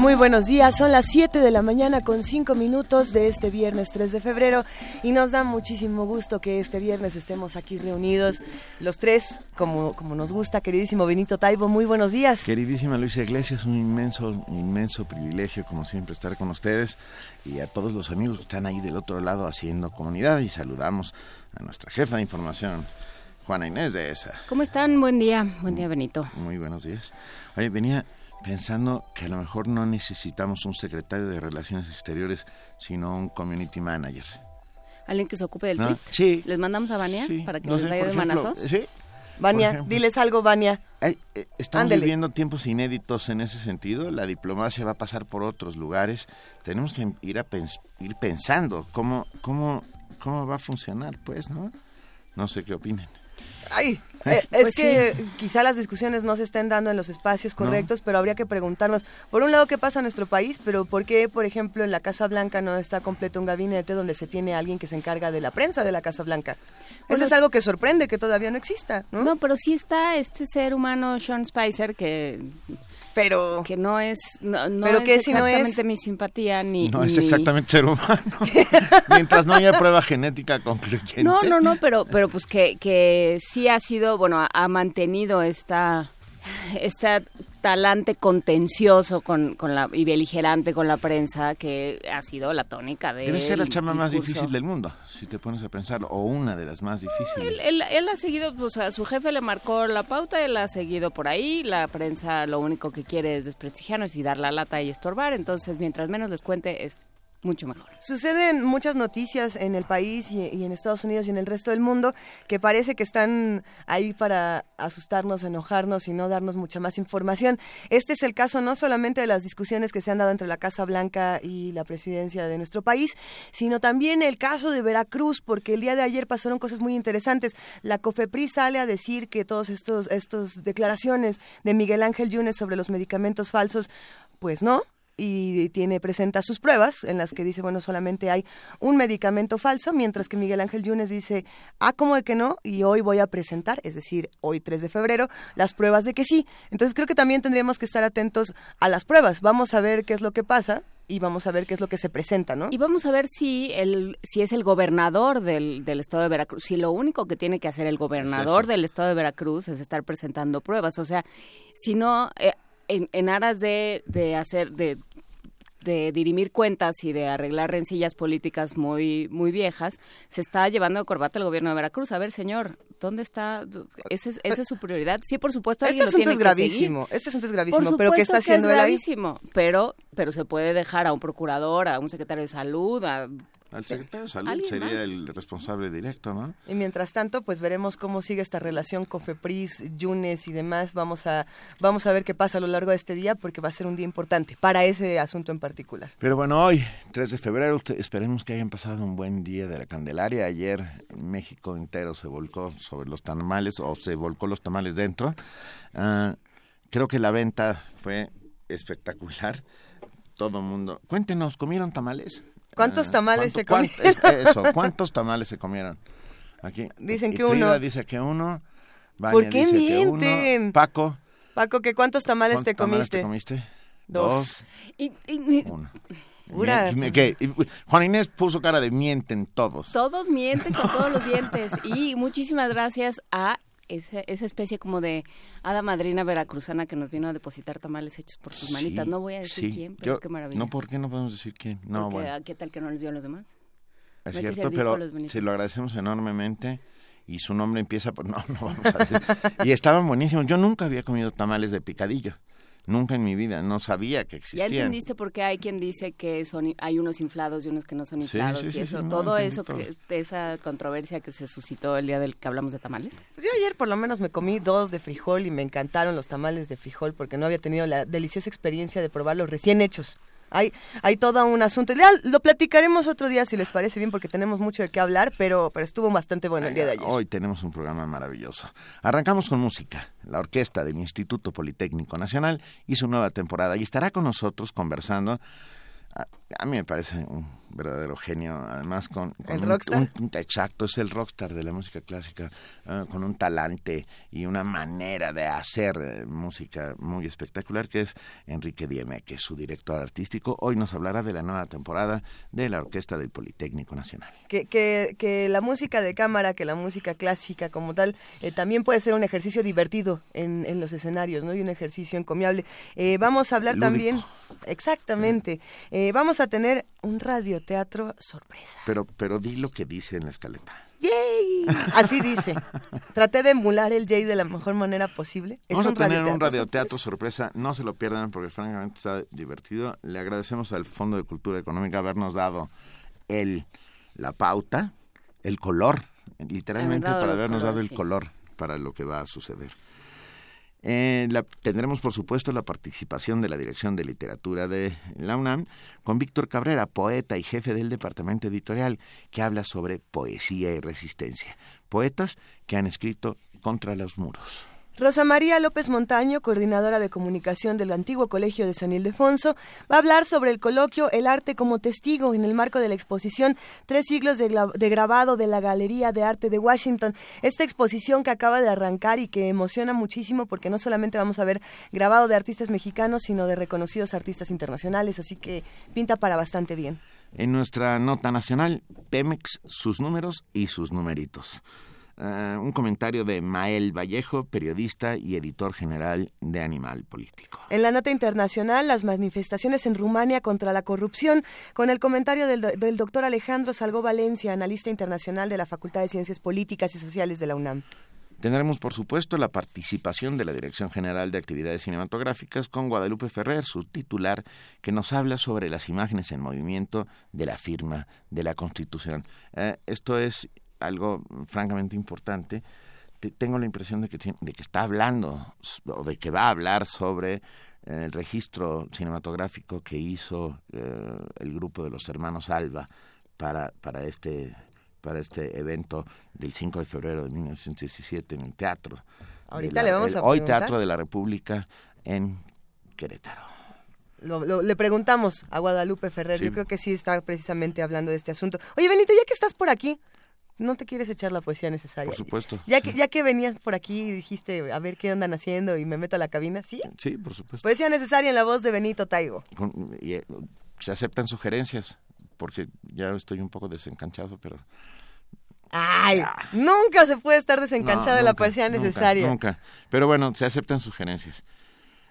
Muy buenos días, son las 7 de la mañana con 5 minutos de este viernes 3 de febrero y nos da muchísimo gusto que este viernes estemos aquí reunidos los tres, como, como nos gusta, queridísimo Benito Taibo, muy buenos días. Queridísima Luisa Iglesias, un inmenso, inmenso privilegio como siempre estar con ustedes y a todos los amigos que están ahí del otro lado haciendo comunidad y saludamos a nuestra jefa de información, Juana Inés de esa. ¿Cómo están? Buen día, buen día Benito. Muy buenos días. Oye, venía pensando que a lo mejor no necesitamos un secretario de Relaciones Exteriores, sino un community manager. ¿Alguien que se ocupe del ¿No? tweet? Sí. ¿Les mandamos a Bania Sí, para que no les vaya de manazos? Sí. Vania, ejemplo. diles algo, Vania. Eh, estamos Ándele. viviendo tiempos inéditos en ese sentido. La diplomacia va a pasar por otros lugares. Tenemos que ir a pens- ir pensando cómo cómo cómo va a funcionar, pues, ¿no? No sé qué opinen. Ay, eh, es Pues que quizá las discusiones no se estén dando en los espacios correctos, pero habría que preguntarnos, por un lado, qué pasa en nuestro país, pero por qué, por ejemplo, en la Casa Blanca no está completo un gabinete donde se tiene alguien que se encarga de la prensa de la Casa Blanca. Bueno, Eso es algo que sorprende que todavía no exista, ¿no? No, pero sí está este ser humano, Sean Spicer, que, pero que no es, no, no ¿Pero es qué si no es? exactamente mi simpatía ni... No es ni- exactamente ser humano. Mientras no haya prueba genética concluyente. No, no, no, pero, pero pues que, que sí ha sido, bueno, ha, ha mantenido esta, este talante contencioso con, con la, y beligerante con la prensa que ha sido la tónica de Debe ser la chamba más difícil del mundo, si te pones a pensar, o una de las más difíciles. Él, él- él ha seguido, pues a su jefe le marcó la pauta, él ha seguido por ahí, la prensa lo único que quiere es desprestigiarnos y dar la lata y estorbar, entonces mientras menos les cuente es mucho mejor. Suceden muchas noticias en el país y, en Estados Unidos y en el resto del mundo que parece que están ahí para asustarnos, enojarnos y no darnos mucha más información. Este es el caso no solamente de las discusiones que se han dado entre la Casa Blanca y la presidencia de nuestro país, sino también el caso de Veracruz, porque el día de ayer pasaron cosas muy interesantes. La COFEPRIS sale a decir que todos estos estos declaraciones de Miguel Ángel Yunes sobre los medicamentos falsos, pues no, y tiene presenta sus pruebas en las que dice, bueno, solamente hay un medicamento falso, mientras que Miguel Ángel Yunes dice, ah, ¿cómo de que no? Y hoy voy a presentar, es decir, hoy 3 de febrero, las pruebas de que sí. Entonces creo que también tendríamos que estar atentos a las pruebas. Vamos a ver qué es lo que pasa y vamos a ver qué es lo que se presenta, ¿no? Y vamos a ver si el, si es el gobernador del, del estado de Veracruz, si lo único que tiene que hacer el gobernador del estado de Veracruz es estar presentando pruebas. O sea, si no, eh, en, en aras de, de hacer, de de dirimir cuentas y de arreglar rencillas políticas muy muy viejas, se está llevando a corbata el gobierno de Veracruz. A ver, señor, ¿dónde está? ¿Esa es, esa es su prioridad? Sí, por supuesto, Este asunto tiene es que gravísimo, este asunto es Por gravísimo, pero ¿qué está que haciendo es él ahí? gravísimo, pero, pero se puede dejar a un procurador, a un secretario de salud, a Al secretario de Salud ¿Alguien sería más? el responsable directo, ¿no? Y mientras tanto, pues veremos cómo sigue esta relación con FEPRIS, Yunes y demás. Vamos a, vamos a ver qué pasa a lo largo de este día, porque va a ser un día importante para ese asunto en particular. Pero bueno, hoy, 3 de febrero, esperemos que hayan pasado un buen día de la Candelaria. Ayer México entero se volcó sobre los tamales o se volcó los tamales dentro. Ah, creo que la venta fue espectacular. Todo el mundo. Cuéntenos, ¿comieron tamales? ¿Cuántos Ah, tamales ¿cuánto- se cuánto- es- Eso, ¿cuántos tamales se comieron? Aquí. Dicen que Frida uno. dice que uno. Vania ¿Por qué dice que uno. mienten? Paco. Paco, ¿qué cuántos tamales ¿cuántos te comiste? te comiste? Dos. Y, y- Uno. Pura- Mien- ¿qué? Y- Juan Inés puso cara de mienten todos. todos mienten con todos los dientes. Y muchísimas gracias a esa, esa especie como de hada madrina veracruzana que nos vino a depositar tamales hechos por sus manitas. Sí, no voy a decir sí. quién, pero Yo- qué maravilla. No, ¿por qué no podemos decir quién? No, Porque, bueno, ah, ¿Qué tal que no les dio a los demás? es no cierto, pero se lo agradecemos enormemente y su nombre empieza por... No, no vamos a decir. y estaban buenísimos. Yo nunca había comido tamales de picadillo. Nunca en mi vida. No sabía que Ya existían. entendiste por qué hay quien dice que son hay unos inflados y unos que no son inflados sí, y sí, eso, sí, no, todo eso, todo. que, de esa controversia que se suscitó el día del que hablamos de tamales. Pues yo ayer por lo menos me comí dos de frijol y me encantaron los tamales de frijol porque no había tenido la deliciosa experiencia de probarlos recién hechos. Hay, hay todo un asunto. Ya lo platicaremos otro día si les parece bien porque tenemos mucho de qué hablar, pero, pero estuvo bastante bueno el día de ayer. Hoy tenemos un programa maravilloso. Arrancamos con música. La orquesta del Instituto Politécnico Nacional hizo nueva temporada y estará con nosotros conversando. A mí me parece un verdadero genio, además con, ¿El un, un- exacto, es el rockstar de la música clásica, ah, con un talante y una manera de hacer eh, música muy espectacular, que es Enrique Dieme, que es su director artístico. Hoy nos hablará de la nueva temporada de la Orquesta del Politécnico Nacional. Que, que, que la música de cámara, que la música clásica como tal, eh, también puede ser un ejercicio divertido en, en los escenarios, ¿no? Y un ejercicio encomiable. Eh, vamos a hablar Lúdico. también, exactamente, eh, vamos a tener un radioteatro sorpresa. Pero, pero di lo que dice en la escaleta. ¡Yay! Así dice. Traté de emular el Jay de la mejor manera posible. Es Vamos a tener un radioteatro radioteatro sorpresa. no se lo pierdan porque francamente está divertido. Le agradecemos al Fondo de Cultura Económica habernos dado el la pauta, el color, literalmente para habernos dado el sí. color para lo que va a suceder. Eh, la- tendremos, por supuesto, la participación de la Dirección de Literatura de la UNAM con Víctor Cabrera, poeta y jefe del departamento editorial, que habla sobre poesía y resistencia. Poetas que han escrito contra los muros. Rosa María López Montaño, coordinadora de comunicación del antiguo Colegio de San Ildefonso, va a hablar sobre el coloquio El arte como testigo en el marco de la exposición Tres siglos de, de grabado de la Galería de Arte de Washington. Esta exposición que acaba de arrancar y que emociona muchísimo porque no solamente vamos a ver grabado de artistas mexicanos, sino de reconocidos artistas internacionales, así que pinta para bastante bien. En nuestra nota nacional, Pemex, sus números y sus numeritos. Eh, un comentario de Mael Vallejo, periodista y editor general de Animal Político. En la nota internacional, las manifestaciones en Rumania contra la corrupción, con el comentario del doctor Alejandro Salgó Valencia, analista internacional de la Facultad de Ciencias Políticas y Sociales de la UNAM. Tendremos, por supuesto, la participación de la Dirección General de Actividades Cinematográficas con Guadalupe Ferrer, su titular, que nos habla sobre las imágenes en movimiento de la firma de la Constitución. Eh, esto es algo francamente importante. Te- tengo la impresión de que, de que está hablando o de que va a hablar sobre eh, el registro cinematográfico que hizo eh, el grupo de los hermanos Alba para, para este para este evento del 5 de febrero de 1917 en el teatro. Ahorita la- le vamos el a Hoy preguntar. Teatro de la República en Querétaro. Lo- lo- le preguntamos a Guadalupe Ferrer, Sí. yo creo que sí está precisamente hablando de este asunto. Oye, Benito, ya que estás por aquí, ¿no te quieres echar la poesía necesaria? Por supuesto. Ya que, ya que venías por aquí y dijiste, a ver qué andan haciendo y me meto a la cabina, ¿sí? Sí, por supuesto. Poesía necesaria en la voz de Benito Taigo. Eh, se aceptan sugerencias, porque ya estoy un poco desencanchado, pero... Ay, nunca se puede estar desencanchado No, de la nunca, poesía nunca, necesaria. Nunca. Pero bueno, se aceptan sugerencias.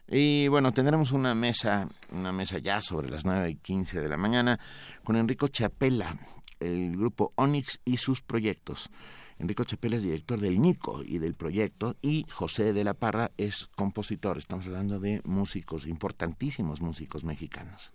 Y bueno, tendremos una mesa, una mesa ya sobre las 9 y 15 de la mañana con Enrico Chapela, el grupo Onyx y sus proyectos. Enrico Chapela es director del NICO y del proyecto y José de la Parra es compositor. Estamos hablando de músicos, importantísimos músicos mexicanos.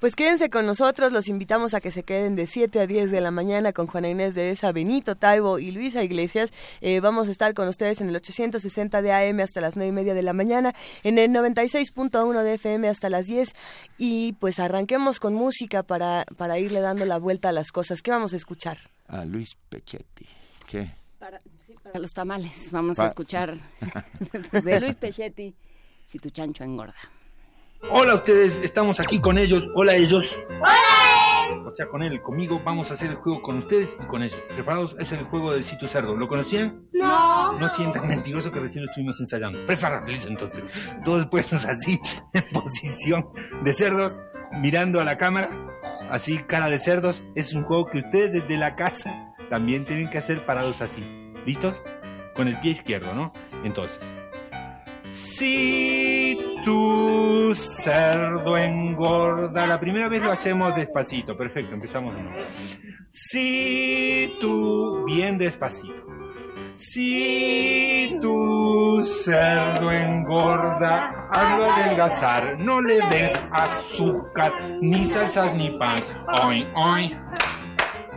Pues quédense con nosotros, los invitamos a que se queden de 7 a 10 de la mañana con Juana Inés de Esa, Benito Taibo y Luisa Iglesias. Eh, vamos a estar con ustedes en el 860 de AM hasta las 9 y media de la mañana, en el 96.1 de FM hasta las 10 y pues arranquemos con música para, para irle dando la vuelta a las cosas. ¿Qué vamos a escuchar? A Luis Pechetti. ¿Qué? Para, sí, para los tamales, vamos Pa- a escuchar de Luis Pechetti, Si tu chancho engorda. Hola ustedes, estamos aquí con ellos. Hola ellos. Hola. O sea, con él, conmigo vamos a hacer el juego con ustedes y con ellos. ¿Preparados? Es el juego de Si tu cerdo. ¿Lo conocían? No. No sientan mentiroso que recién lo estuvimos ensayando. Preparados entonces. Todos puestos así, en posición de cerdos, mirando a la cámara, así, cara de cerdos. Es un juego que ustedes desde la casa también tienen que hacer parados así. ¿Listos? Con el pie izquierdo, ¿no? Entonces. Si tu cerdo engorda. La primera vez lo hacemos despacito. Perfecto, empezamos de nuevo. Si tu. Bien despacito. Si tu cerdo engorda, hazlo adelgazar. No le des azúcar, ni salsas, ni pan. Hoy, hoy.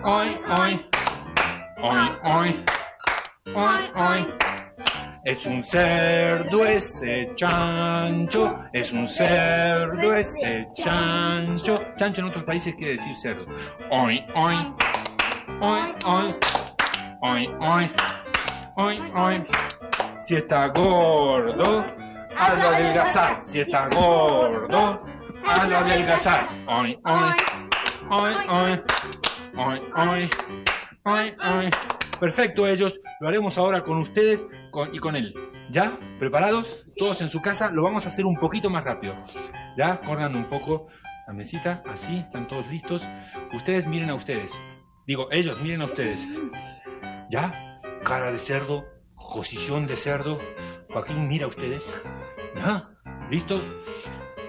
Hoy, hoy. Hoy, hoy. Hoy, hoy. Es un cerdo ese chancho, es un cerdo ese chancho. Chancho en otros países quiere decir cerdo. Hoy, hoy, hoy, hoy, hoy, hoy, hoy. Si está gordo, hazlo adelgazar. Si está gordo, hazlo adelgazar. Hoy, Ay, ay. Ay, ay. Ay, ay. Perfecto, ellos. Lo haremos ahora con ustedes con- y con él. ¿Ya? ¿Preparados? Todos en su casa. Lo vamos a hacer un poquito más rápido. ¿Ya? Corran un poco la mesita. Así. Están todos listos. Ustedes miren a ustedes. Digo, ellos miren a ustedes. ¿Ya? Cara de cerdo. Posición de cerdo. Joaquín, mira a ustedes. ¿Ya? ¿Listos?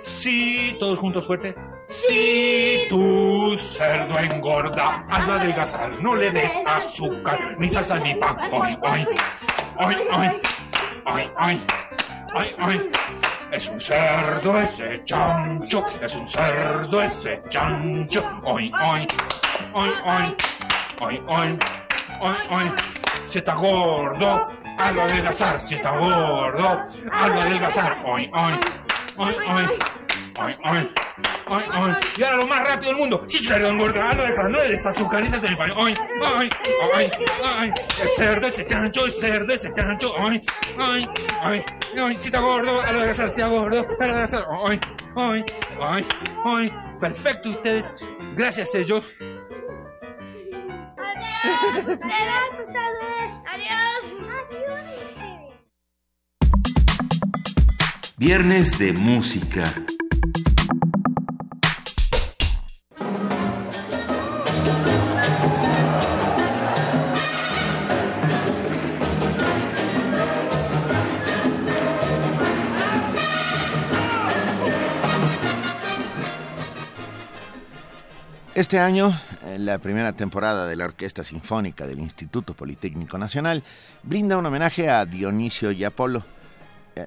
Sí, todos juntos fuerte. Si tu cerdo engorda, hazlo adelgazar. No le des azúcar, ni salsa, ni pan. Ay, ay, ay, ay, ay, ay, ay, ay. Es un cerdo ese chancho, es un cerdo ese chancho. Ay, ay, ay, ay, ay, ay, ay, ay. Si está gordo, hazlo adelgazar. Si está gordo, hazlo adelgazar. Ay, ay, ay, ay, ay, ay. Ay, ay, y ahora lo más rápido del mundo. Sí, cerdo engorda, hazlo adelgazar. No le des azúcar, ni salsa ni pan. Ay, ay, ay, ay. El cerdo ese chancho, el cerdo ese chancho. Ay, ay, ay, ay. Si está gordo, hazlo adelgazar. Si está gordo, hazlo adelgazar. Ay, ay, ay, ay. Perfecto, ustedes. Gracias, ellos. Adiós, ustedes. Adiós. Adiós. Viernes de música. Este año, la primera temporada de la Orquesta Sinfónica del Instituto Politécnico Nacional brinda un homenaje a Dionisio y Apolo. Eh,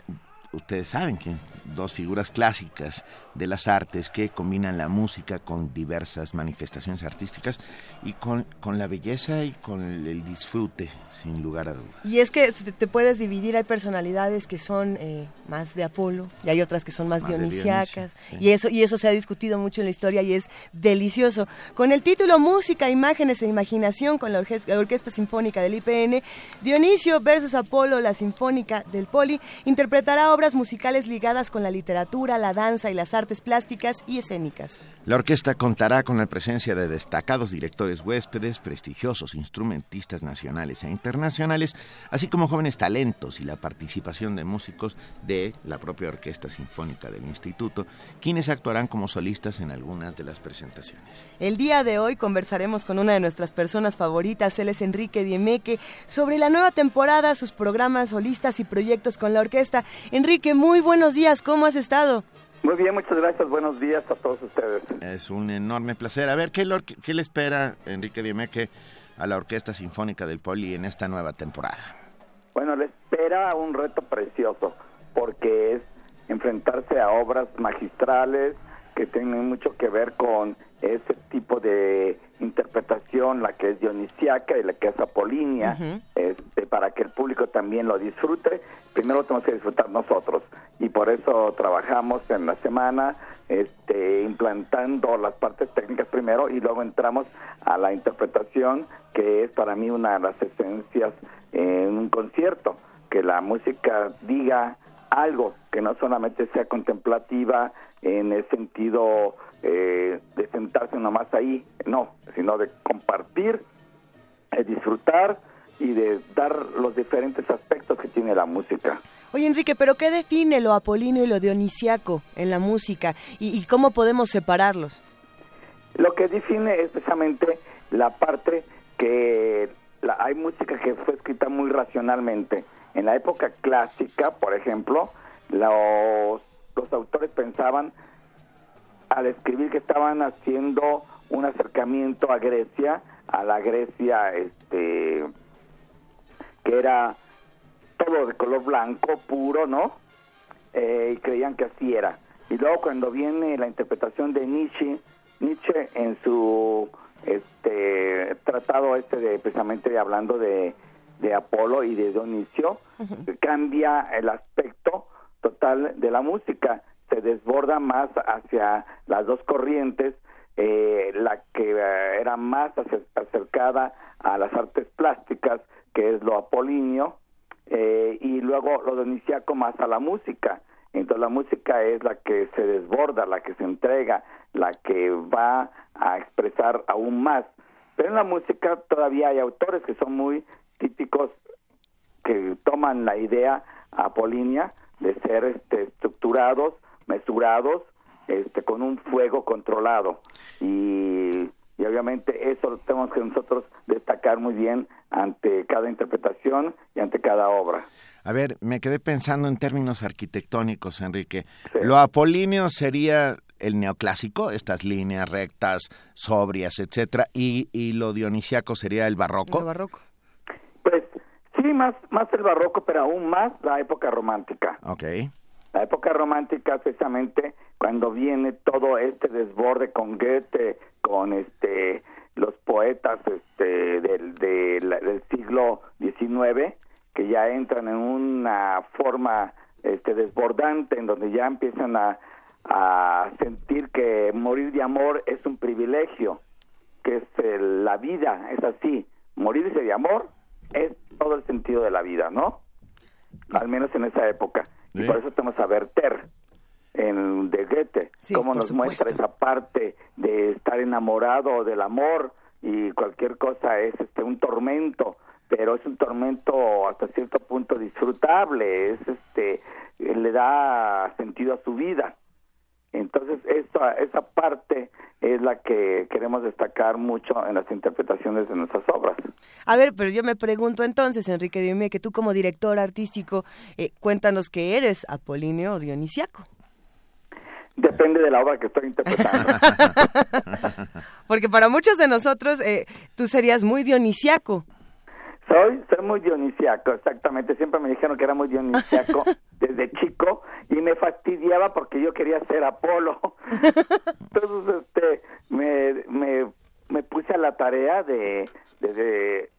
ustedes saben que dos figuras clásicas de las artes que combinan la música con diversas manifestaciones artísticas y con, con la belleza y con el, el disfrute, sin lugar a dudas. Y es que te, puedes dividir, hay personalidades que son eh, más de Apolo y hay otras que son más, Más sí. Y eso y eso se ha discutido mucho en la historia y es delicioso. Con el título Música, Imágenes e Imaginación con la Orquesta, la Orquesta Sinfónica del IPN, Dionisio versus Apolo, la Sinfónica del Poli, interpretará obras musicales ligadas con la literatura, la danza y las artes plásticas y escénicas. La orquesta contará con la presencia de destacados directores huéspedes, prestigiosos instrumentistas nacionales e internacionales, así como jóvenes talentos y la participación de músicos de la propia Orquesta Sinfónica del Instituto, quienes actuarán como solistas en algunas de las presentaciones. El día de hoy conversaremos con una de nuestras personas favoritas, él es Enrique Diemeque, sobre la nueva temporada, sus programas solistas y proyectos con la orquesta. Enrique, muy buenos días, ¿cómo has estado? Muy bien, muchas gracias. Buenos días a todos ustedes. Es un enorme placer. A ver, ¿qué, qué le espera Enrique Diemeque a la Orquesta Sinfónica del Poli en esta nueva temporada? Bueno, le espera un reto precioso porque es enfrentarse a obras magistrales que tienen mucho que ver con ese tipo de interpretación, la que es dionisiaca y la que es apolínea, este, para que el público también lo disfrute. Primero lo tenemos que disfrutar nosotros y por eso trabajamos en la semana este, implantando las partes técnicas primero y luego entramos a la interpretación que es para mí una de las esencias en un concierto, que la música diga algo que no solamente sea contemplativa en el sentido eh, de sentarse nomás ahí, no, sino de compartir, de disfrutar y de dar los diferentes aspectos que tiene la música. Oye, Enrique, ¿pero qué define lo apolíneo y lo dionisiaco en la música? ¿Y, y cómo podemos separarlos? Lo que define es precisamente la parte que la- hay música que fue escrita muy racionalmente. En la época clásica, por ejemplo, los, autores pensaban al escribir que estaban haciendo un acercamiento a Grecia, a la Grecia este que era todo de color blanco, puro, ¿no? Eh, y creían que así era. Y luego cuando viene la interpretación de Nietzsche, Nietzsche en su este tratado este de precisamente hablando de, de Apolo y de Dionisio, cambia el aspecto total de la música, se desborda más hacia las dos corrientes, eh, la que eh, era más acer- acercada a las artes plásticas, que es lo apolíneo, eh, y luego lo dionisiaco más a la música. Entonces la música es la que se desborda, la que se entrega, la que va a expresar aún más. Pero en la música todavía hay autores que son muy típicos que toman la idea apolínea de ser este, estructurados, mesurados, este, con un fuego controlado. Y, y obviamente eso lo tenemos que nosotros destacar muy bien ante cada interpretación y ante cada obra. A ver, me quedé pensando en términos arquitectónicos, Enrique. Lo apolíneo sería el neoclásico, estas líneas rectas, sobrias, etcétera, y, y lo dionisiaco sería el barroco. El barroco. Sí, más, más el barroco, pero aún más la época romántica. Ok. La época romántica, precisamente, cuando viene todo este desborde con Goethe, con este los poetas este del, del, del siglo XIX, que ya entran en una forma este desbordante, en donde ya empiezan a, a sentir que morir de amor es un privilegio, que es el- la vida, es así, morirse de amor es todo el sentido de la vida, ¿no? Al menos en esa época. Y por eso tenemos a Werther en de Goethe, Sí, cómo nos muestra esa parte de estar enamorado del amor y cualquier cosa es este un tormento, pero es un tormento hasta cierto punto disfrutable, es este le da sentido a su vida. Entonces, esa, esa parte es la que queremos destacar mucho en las interpretaciones de nuestras obras. A ver, pero yo me pregunto entonces, Enrique dime que tú como director artístico, eh, cuéntanos que eres apolíneo o dionisiaco. Depende de la obra que estoy interpretando. Porque para muchos de nosotros eh, tú serías muy dionisiaco. Soy, soy muy dionisiaco, exactamente. Siempre me dijeron que era muy dionisiaco desde chico y me fastidiaba porque yo quería ser Apolo. Entonces, este, me, me, me puse a la tarea de, de, de,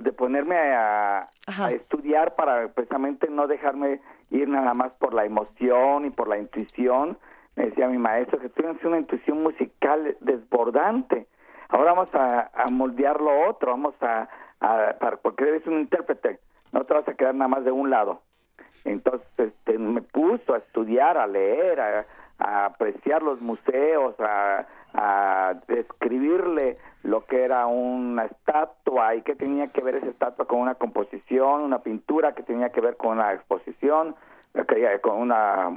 de ponerme a estudiar para precisamente no dejarme ir nada más por la emoción y por la intuición. Me decía mi maestro que tienes una intuición musical desbordante. Ahora vamos a, a moldear lo otro, vamos a, a- para- porque eres un intérprete, no te vas a quedar nada más de un lado. Entonces este, me puso a estudiar, a leer, a, apreciar los museos, a, describirle lo que era una estatua y qué tenía que ver esa estatua con una composición, una pintura que tenía que ver con una exposición, con una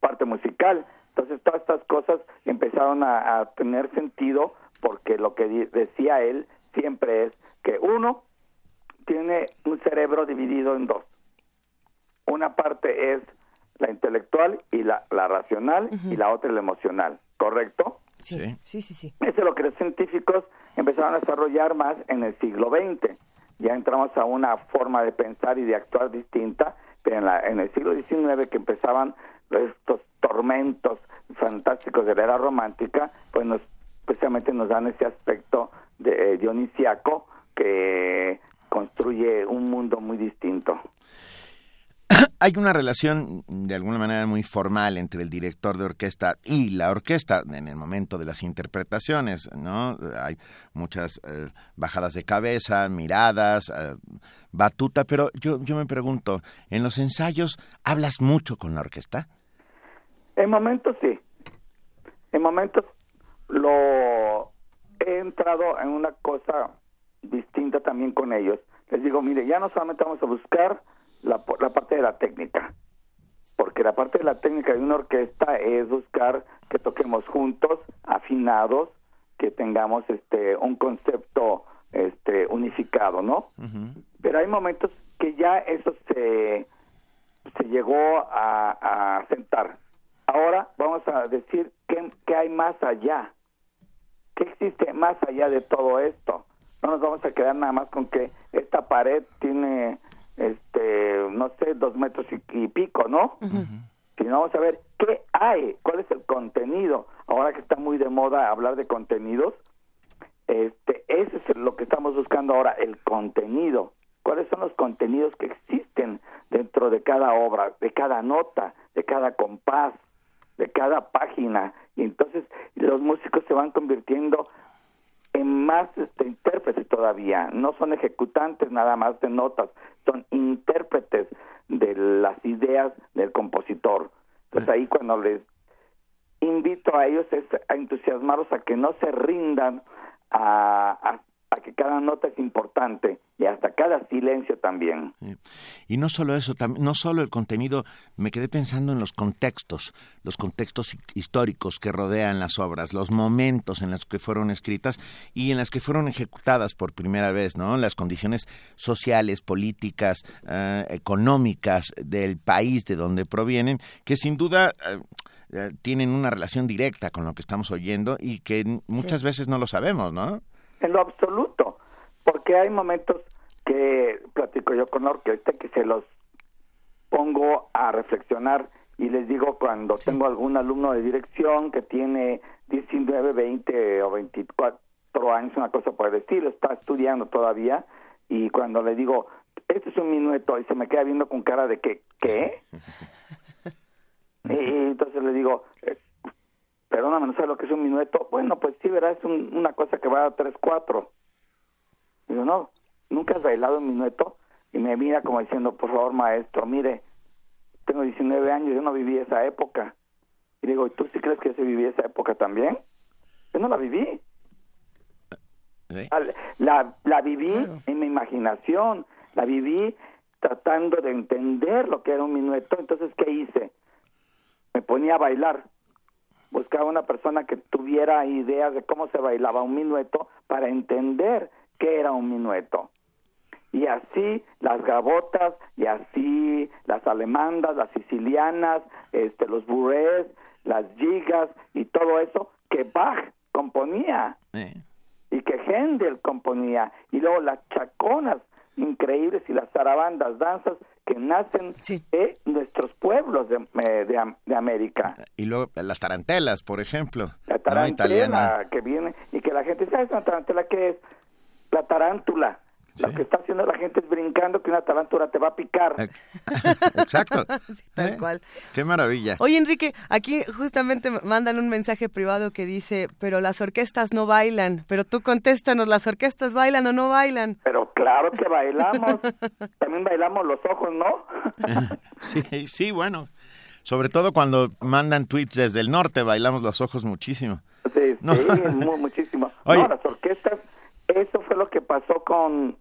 parte musical. Entonces todas estas cosas empezaron a, tener sentido porque lo que decía él siempre es que uno tiene un cerebro dividido en dos. Una parte es la intelectual y la, la racional y la otra la emocional, ¿correcto? Sí, Sí. sí, sí. sí. Eso es lo que los científicos empezaron a desarrollar más en el siglo XX. Ya entramos a una forma de pensar y de actuar distinta, pero en, la- en el siglo XIX que empezaban estos tormentos fantásticos de la era romántica, pues nos, precisamente nos dan ese aspecto de, eh, dionisiaco que construye un mundo muy distinto. Hay una relación de alguna manera muy formal entre el director de orquesta y la orquesta en el momento de las interpretaciones, ¿no? Hay muchas eh, bajadas de cabeza, miradas, eh, batuta, pero yo, yo me pregunto, ¿en los ensayos hablas mucho con la orquesta? En momentos sí. En momentos lo he entrado en una cosa distinta también con ellos. Les digo, mire, ya no solamente vamos a buscar la, la parte de la técnica, porque la parte de la técnica de una orquesta es buscar que toquemos juntos, afinados, que tengamos este un concepto este unificado, ¿no? Pero hay momentos que ya eso se se llegó a, a sentar. Ahora vamos a decir qué, qué hay más allá, qué existe más allá de todo esto. No nos vamos a quedar nada más con que esta pared tiene, este, no sé, dos metros y, y pico, ¿no? Sino vamos a ver qué hay, cuál es el contenido. Ahora que está muy de moda hablar de contenidos, este, ese es lo que estamos buscando ahora, el contenido. ¿Cuáles son los contenidos que existen dentro de cada obra, de cada nota, de cada compás, de cada página? Y entonces los músicos se van convirtiendo en más este, intérpretes todavía. No son ejecutantes nada más de notas, son intérpretes de las ideas del compositor. Entonces ahí cuando les invito a ellos es a entusiasmarlos a que no se rindan a, que cada nota es importante y hasta cada silencio también. Y no solo eso, no solo el contenido, me quedé pensando en los contextos, los contextos históricos que rodean las obras, los momentos en los que fueron escritas y en las que fueron ejecutadas por primera vez, ¿no? Las condiciones sociales, políticas, eh, económicas del país de donde provienen, que sin duda eh, eh, tienen una relación directa con lo que estamos oyendo y que muchas veces no lo sabemos, ¿no? En lo absoluto, porque hay momentos que platico yo con orquesta que se los pongo a reflexionar y les digo cuando tengo algún alumno de dirección que tiene 19, 20 o 24 años, una cosa por el estilo, está estudiando todavía y cuando le digo, este es un minueto y se me queda viendo con cara de que, ¿qué? y entonces le digo, perdóname, ¿no sabes lo que es un minueto? Bueno, pues sí, verás, es una cosa que va a tres, cuatro. Digo, no, ¿nunca has bailado un minueto? Y me mira como diciendo, por favor, maestro, mire, tengo 19 años, yo no viví esa época. Y digo, ¿tú sí crees que se viví esa época también? Yo no la viví. ¿Eh? La, la viví en mi imaginación, la viví tratando de entender lo que era un minueto. Entonces, ¿qué hice? Me ponía a bailar buscaba una persona que tuviera ideas de cómo se bailaba un minueto para entender qué era un minueto. Y así las gabotas, y así las alemandas, las sicilianas, este, los burrés, las gigas y todo eso que Bach componía. Y que Händel componía. Y luego las chaconas increíbles y las zarabandas, danzas que nacen de nuestros pueblos de, de, América. Y luego las tarantelas, por ejemplo. La tarantela que viene y que la gente sabe una tarantela que es la tarántula. Lo que está haciendo la gente es brincando que una tarántula te va a picar. Exacto. tal ¿Eh? cual. Qué maravilla. Oye, Enrique, aquí justamente mandan un mensaje privado que dice, pero las orquestas no bailan. Pero tú contéstanos, ¿las orquestas bailan o no bailan? Pero claro que bailamos. También bailamos los ojos, ¿no? sí, sí, bueno. Sobre todo cuando mandan tweets desde el norte, bailamos los ojos muchísimo. Sí, sí, muchísimo. No, las orquestas eso fue lo que pasó con,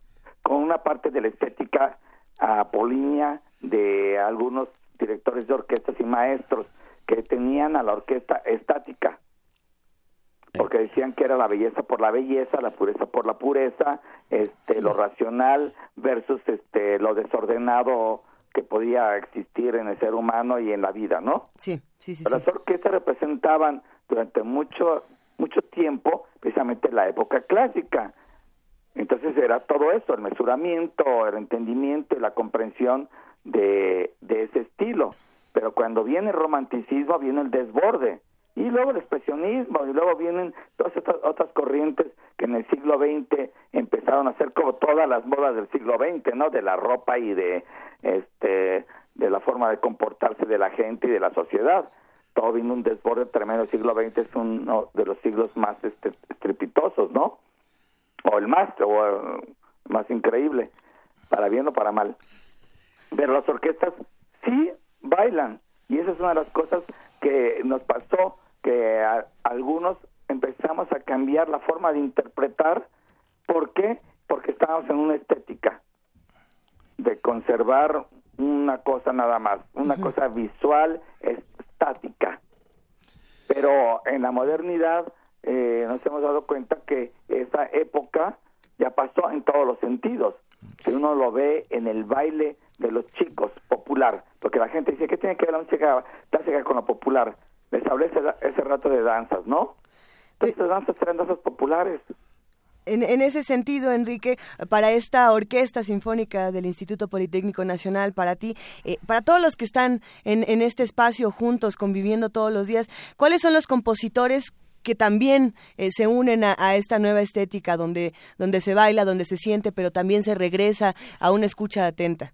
con una parte de la estética apolínea de algunos directores de orquestas y maestros que tenían a la orquesta estática porque decían que era la belleza por la belleza, la pureza por la pureza, este lo racional versus este lo desordenado que podía existir en el ser humano y en la vida, ¿no? Sí, sí, sí. Las orquestas representaban durante mucho mucho tiempo precisamente la época clásica. Entonces era todo eso, el mesuramiento, el entendimiento y la comprensión de, de ese estilo. Pero cuando viene el romanticismo, viene el desborde. Y luego el expresionismo, y luego vienen todas estas otras corrientes que en el siglo XX empezaron a ser como todas las modas del siglo XX, ¿no? De la ropa y de, este, de la forma de comportarse de la gente y de la sociedad todo vino un desborde tremendo. El siglo XX es uno de los siglos más este, estrepitosos, ¿no? O el más, o el más increíble, para bien o para mal. Pero las orquestas sí bailan, y esa es una de las cosas que nos pasó, que algunos empezamos a cambiar la forma de interpretar. ¿Por qué? Porque estábamos en una estética de conservar una cosa nada más, una cosa visual, estática. Pero en la modernidad eh, nos hemos dado cuenta que esa época ya pasó en todos los sentidos. Si uno lo ve en el baile de los chicos popular, porque la gente dice que tiene que ver la música clásica con la popular. Les hablé ese, rato de danzas, ¿no? Entonces las danzas eran danzas populares. En, ese sentido, Enrique, para esta Orquesta Sinfónica del Instituto Politécnico Nacional, para ti, eh, para todos los que están en, este espacio juntos, conviviendo todos los días, ¿cuáles son los compositores que también eh, se unen a, esta nueva estética donde, donde se baila, donde se siente, pero también se regresa a una escucha atenta?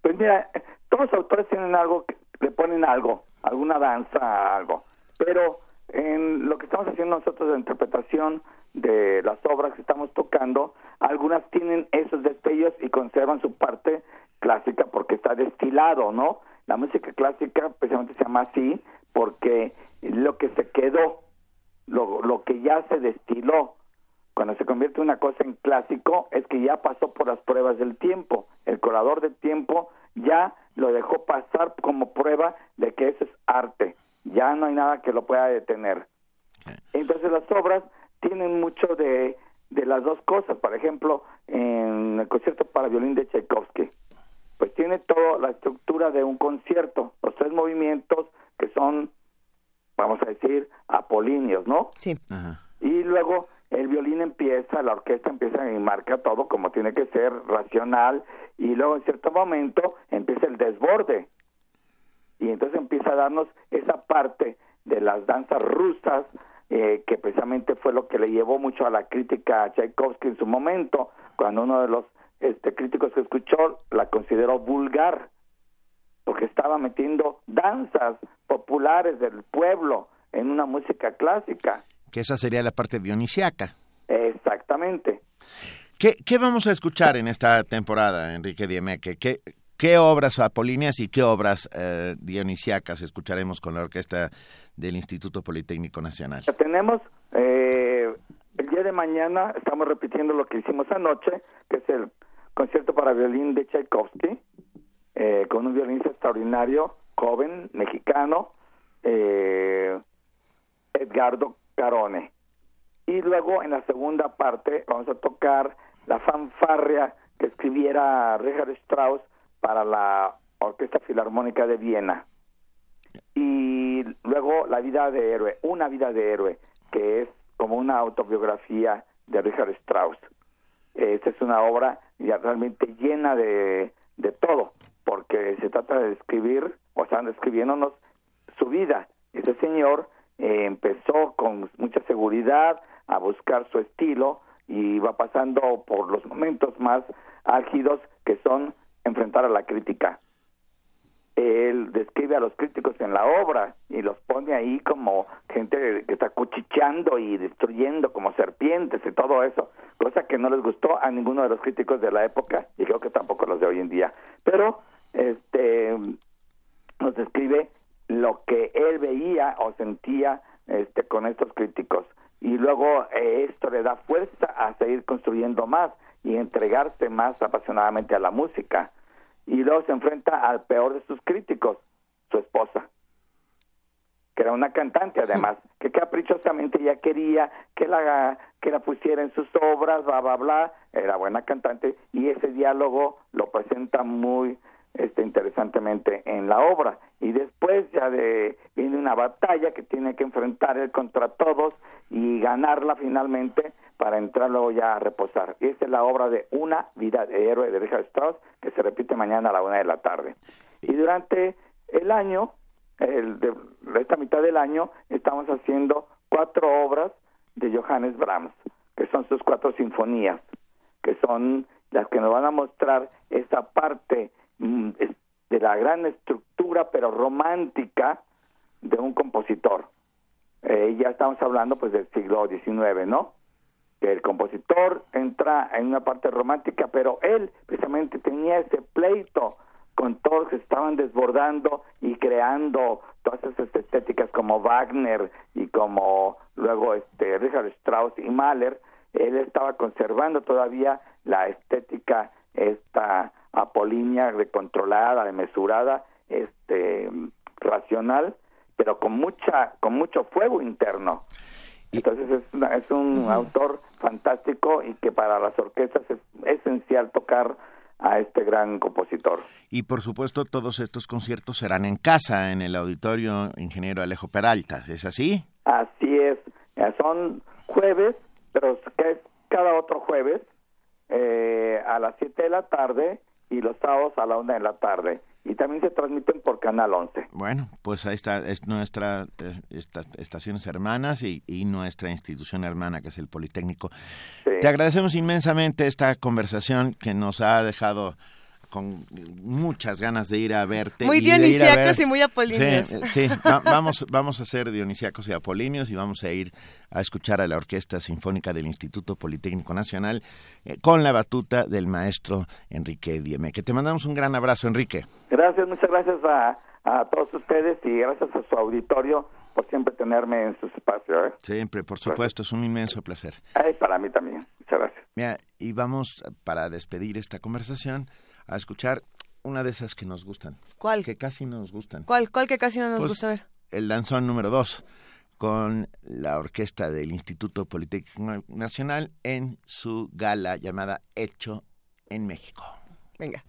Pues mira, todos los autores tienen algo, le ponen algo, alguna danza, algo, pero en lo que estamos haciendo nosotros de interpretación, de las obras que estamos tocando, algunas tienen esos destellos y conservan su parte clásica porque está destilado, ¿no? La música clásica precisamente se llama así porque lo que se quedó, lo, lo que ya se destiló, cuando se convierte una cosa en clásico, es que ya pasó por las pruebas del tiempo. El corador del tiempo ya lo dejó pasar como prueba de que eso es arte. Ya no hay nada que lo pueda detener. Entonces las obras tienen mucho de, de las dos cosas. Por ejemplo, en el concierto para violín de Tchaikovsky, pues tiene toda la estructura de un concierto, los tres movimientos que son, vamos a decir, apolíneos, ¿no? Sí. Y luego el violín empieza, la orquesta empieza y marca todo como tiene que ser, racional, y luego en cierto momento empieza el desborde. Y entonces empieza a darnos esa parte de las danzas rusas, eh, que precisamente fue lo que le llevó mucho a la crítica a Tchaikovsky en su momento, cuando uno de los este, críticos que escuchó la consideró vulgar, porque estaba metiendo danzas populares del pueblo en una música clásica. Que esa sería la parte dionisiaca. Exactamente. ¿Qué, qué vamos a escuchar en esta temporada, Enrique Diemeque? ¿Qué, qué obras apolíneas y qué obras eh, dionisiacas escucharemos con la orquesta del Instituto Politécnico Nacional? Tenemos eh, el día de mañana, estamos repitiendo lo que hicimos anoche, que es el concierto para violín de Tchaikovsky, eh, con un violinista extraordinario, joven, mexicano, eh, Edgardo Carone. Y luego en la segunda parte vamos a tocar la fanfarria que escribiera Richard Strauss para la Orquesta Filarmónica de Viena. Y luego La vida de héroe, una vida de héroe, que es como una autobiografía de Richard Strauss. Esta es una obra ya realmente llena de, de todo, porque se trata de describir, o están describiéndonos su vida. Ese señor eh, empezó con mucha seguridad a buscar su estilo y va pasando por los momentos más álgidos que son enfrentar a la crítica. Él describe a los críticos en la obra y los pone ahí como gente que está cuchicheando y destruyendo como serpientes y todo eso, cosa que no les gustó a ninguno de los críticos de la época y creo que tampoco los de hoy en día. Pero este nos describe lo que él veía o sentía este con estos críticos. Y luego eh, esto le da fuerza a seguir construyendo más y entregarse más apasionadamente a la música. Y luego se enfrenta al peor de sus críticos, su esposa, que era una cantante además, que caprichosamente ya quería que la que la pusiera en sus obras, bla bla bla, era buena cantante y ese diálogo lo presenta muy este interesantemente en la obra y después ya de viene una batalla que tiene que enfrentar él contra todos y ganarla finalmente para entrar luego ya a reposar. Y esta es la obra de Una vida de héroe de Richard Strauss que se repite mañana a la una de la tarde. Y durante el año, el de esta mitad del año, estamos haciendo cuatro obras de Johannes Brahms, que son sus cuatro sinfonías, que son las que nos van a mostrar esa parte de la gran estructura pero romántica de un compositor. Eh, ya estamos hablando pues del siglo XIX, ¿no? El compositor entra en una parte romántica, pero él precisamente tenía ese pleito con todos que estaban desbordando y creando todas esas estéticas como Wagner y como luego este Richard Strauss y Mahler, él estaba conservando todavía la estética esta apolínea de controlada, de mesurada, este racional, pero con mucha con mucho fuego interno. Entonces es, es un autor fantástico y que para las orquestas es esencial tocar a este gran compositor. Y por supuesto todos estos conciertos serán en casa, en el auditorio Ingeniero Alejo Peralta, ¿es así? Así es, son jueves, pero es cada otro jueves eh, a las 7 de la tarde y los sábados a la 1 de la tarde y también se transmiten por Canal 11. Bueno, pues ahí está, es nuestra estas estaciones hermanas y, y, nuestra institución hermana que es el Politécnico. Sí. Te agradecemos inmensamente esta conversación que nos ha dejado con muchas ganas de ir a verte. Muy y dionisíacos ver- y muy apolíneos. Sí, sí, va- vamos, vamos a ser dionisíacos y apolíneos y vamos a ir a escuchar a la Orquesta Sinfónica del Instituto Politécnico Nacional eh, con la batuta del maestro Enrique Dieme. Que te mandamos un gran abrazo, Enrique. Gracias, muchas gracias a, a todos ustedes y gracias a su auditorio por siempre tenerme en sus espacios. ¿eh? Siempre, por supuesto, es un inmenso placer. Ay, para mí también. Muchas gracias. Mira, y vamos para despedir esta conversación a escuchar una de esas que nos gustan. ¿Cuál? Que casi nos gustan. ¿Cuál? ¿Cuál que casi no nos Pues, gusta ver? El danzón número dos con la orquesta del Instituto Politécnico Nacional en su gala llamada Hecho en México. Venga.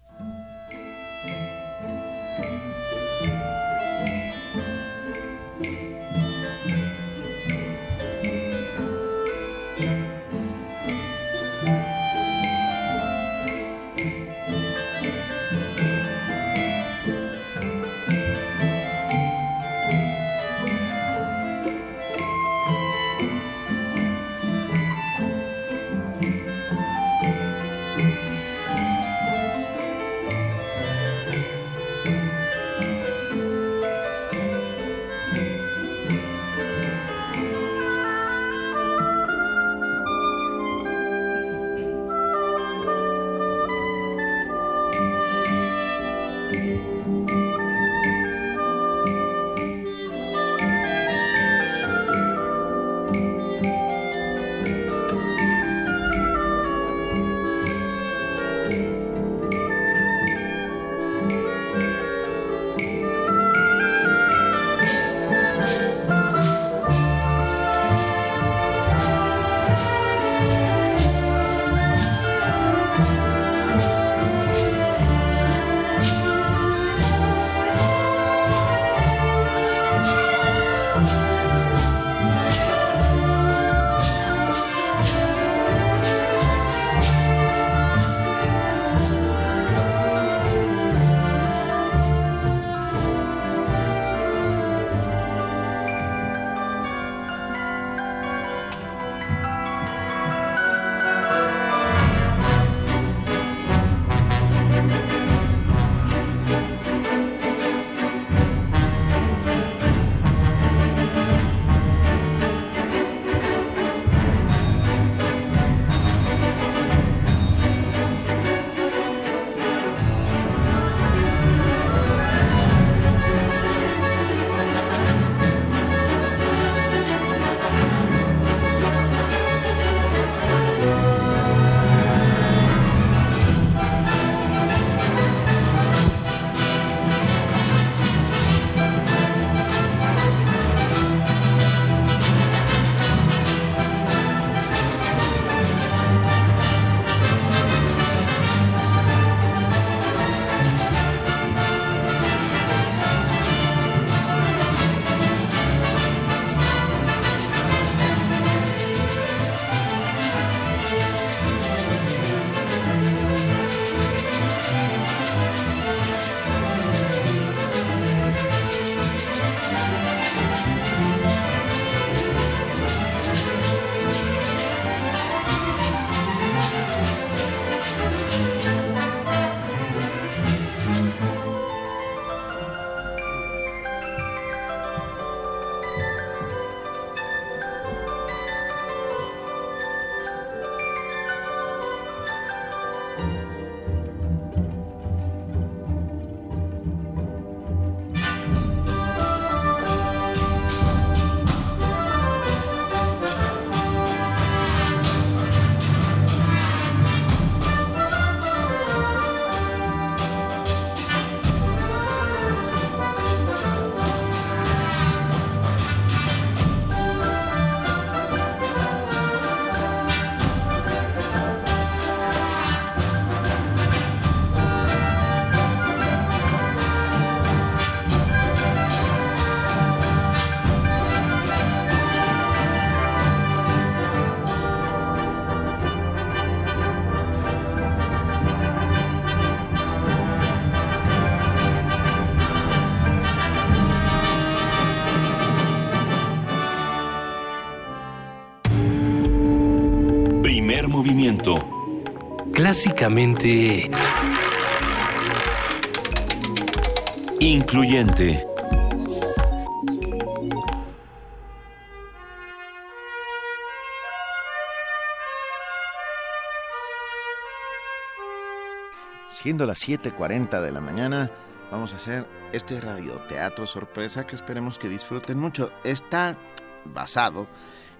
Clásicamente... Incluyente. Siendo las 7.40 de la mañana, vamos a hacer este radioteatro sorpresa que esperemos que disfruten mucho. Está basado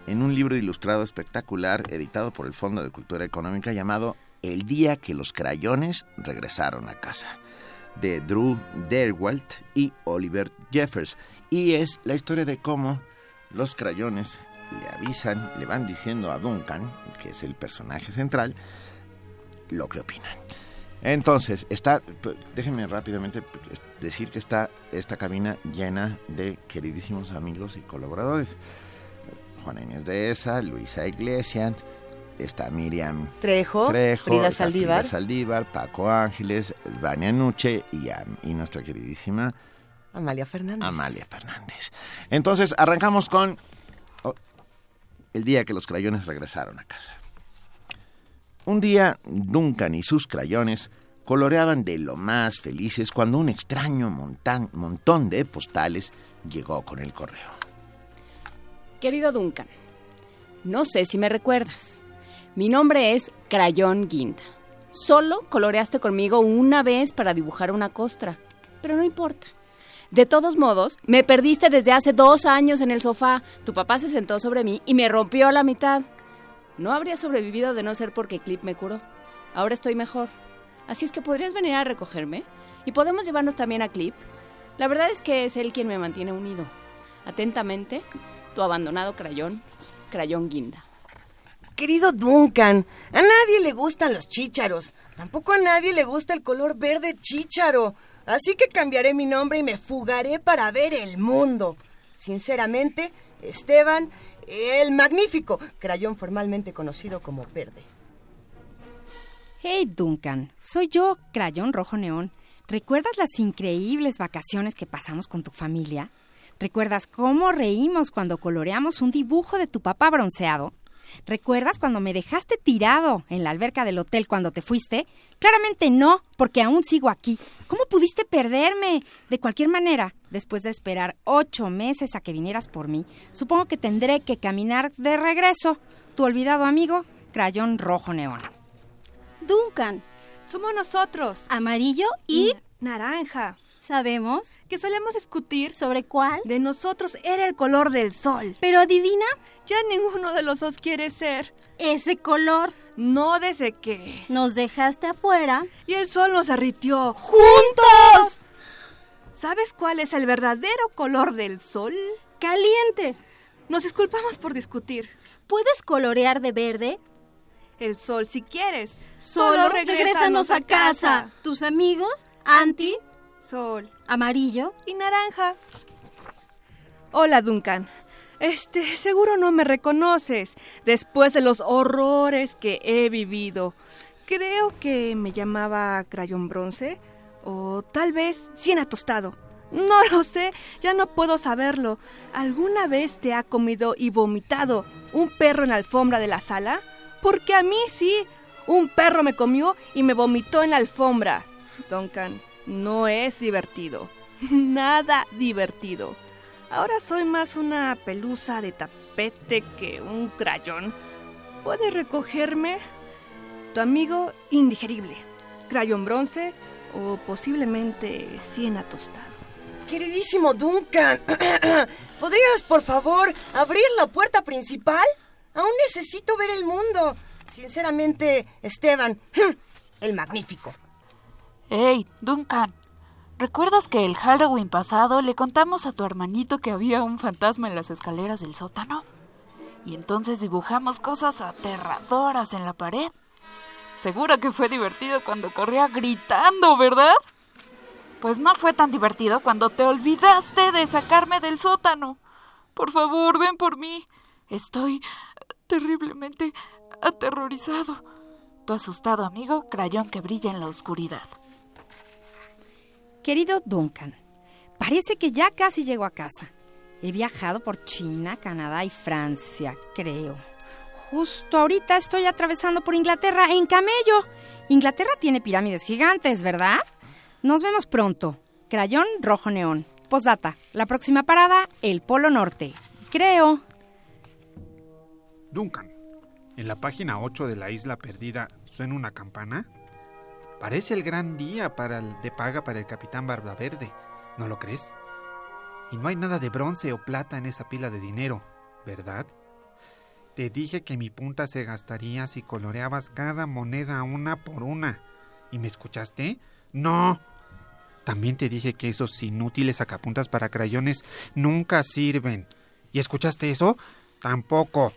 en un libro ilustrado espectacular editado por el Fondo de Cultura Económica llamado El día que los crayones regresaron a casa, de Drew Derwalt y Oliver Jeffers. Y es la historia de cómo los crayones le avisan, le van diciendo a Duncan, que es el personaje central, lo que opinan. Entonces, está, déjenme rápidamente decir que está esta cabina llena de queridísimos amigos y colaboradores. Juana Inés de esa, Luisa Iglesias, está Miriam Trejo, Frida Saldívar. Saldívar, Paco Ángeles, Vania Nuche y, y nuestra queridísima Amalia Fernández. Amalia Fernández. Entonces, arrancamos con oh, el día que los crayones regresaron a casa. Un día, Duncan y sus crayones coloreaban de lo más felices cuando un extraño montón de postales llegó con el correo. Querido Duncan, no sé si me recuerdas. Mi nombre es Crayón Guinda. Solo coloreaste conmigo una vez para dibujar una costra, pero no importa. De todos modos, me perdiste desde hace dos años en el sofá. Tu papá se sentó sobre mí y me rompió a la mitad. No habría sobrevivido de no ser porque Clip me curó. Ahora estoy mejor. Así es que podrías venir a recogerme y podemos llevarnos también a Clip. La verdad es que es él quien me mantiene unido. Atentamente, tu abandonado crayón, Crayón Guinda. Querido Duncan, a nadie le gustan los chícharos. Tampoco a nadie le gusta el color verde chícharo. Así que cambiaré mi nombre y me fugaré para ver el mundo. Sinceramente, Esteban el magnífico crayón formalmente conocido como verde. Hey Duncan, soy yo, Crayón Rojo Neón. ¿Recuerdas las increíbles vacaciones que pasamos con tu familia? ¿Recuerdas cómo reímos cuando coloreamos un dibujo de tu papá bronceado? ¿Recuerdas cuando me dejaste tirado en la alberca del hotel cuando te fuiste? Claramente no, porque aún sigo aquí. ¿Cómo pudiste perderme? De cualquier manera, después de esperar ocho meses a que vinieras por mí, supongo que tendré que caminar de regreso. Tu olvidado amigo, Crayón Rojo Neón. Duncan. Somos nosotros. Amarillo y... naranja. Sabemos que solemos discutir sobre cuál de nosotros era el color del sol. Pero adivina, ya ninguno de los dos quiere ser ese color. No desde que nos dejaste afuera y el sol nos derritió juntos. ¿Sabes cuál es el verdadero color del sol? Caliente. Nos disculpamos por discutir. ¿Puedes colorear de verde? El sol si quieres. Solo, regrésanos a casa. Tus amigos, Anti, Sol, amarillo y naranja. Hola, Duncan. Este, seguro no me reconoces después de los horrores que he vivido. Creo que me llamaba crayón bronce o tal vez siena tostado. No lo sé, ya no puedo saberlo. ¿Alguna vez te ha comido y vomitado un perro en la alfombra de la sala? Porque a mí sí, un perro me comió y me vomitó en la alfombra. Duncan, no es divertido. Nada divertido. Ahora soy más una pelusa de tapete que un crayón. ¿Puedes recogerme? Tu amigo indigerible. Crayón bronce o posiblemente siena tostado. Queridísimo Duncan, ¿podrías por favor abrir la puerta principal? Aún necesito ver el mundo. Sinceramente, Esteban, el magnífico. Hey, Duncan. ¿Recuerdas que el Halloween pasado le contamos a tu hermanito que había un fantasma en las escaleras del sótano? Y entonces dibujamos cosas aterradoras en la pared. Seguro que fue divertido cuando corría gritando, ¿verdad? Pues no fue tan divertido cuando te olvidaste de sacarme del sótano. Por favor, ven por mí. Estoy terriblemente aterrorizado. Tu asustado amigo, crayón que brilla en la oscuridad. Querido Duncan, parece que ya casi llego a casa. He viajado por China, Canadá y Francia, creo. Justo ahorita estoy atravesando por Inglaterra en camello. Inglaterra tiene pirámides gigantes, ¿verdad? Nos vemos pronto. Crayón rojo neón. Postdata. La próxima parada, el Polo Norte. Creo. Duncan, en la página 8 de la isla perdida, ¿suena una campana? Parece el gran día para el, de paga para el capitán Barba Verde, ¿no lo crees? Y no hay nada de bronce o plata en esa pila de dinero, ¿verdad? Te dije que mi punta se gastaría si coloreabas cada moneda una por una. ¿Y me escuchaste? No. También te dije que esos inútiles sacapuntas para crayones nunca sirven. ¿Y escuchaste eso? Tampoco.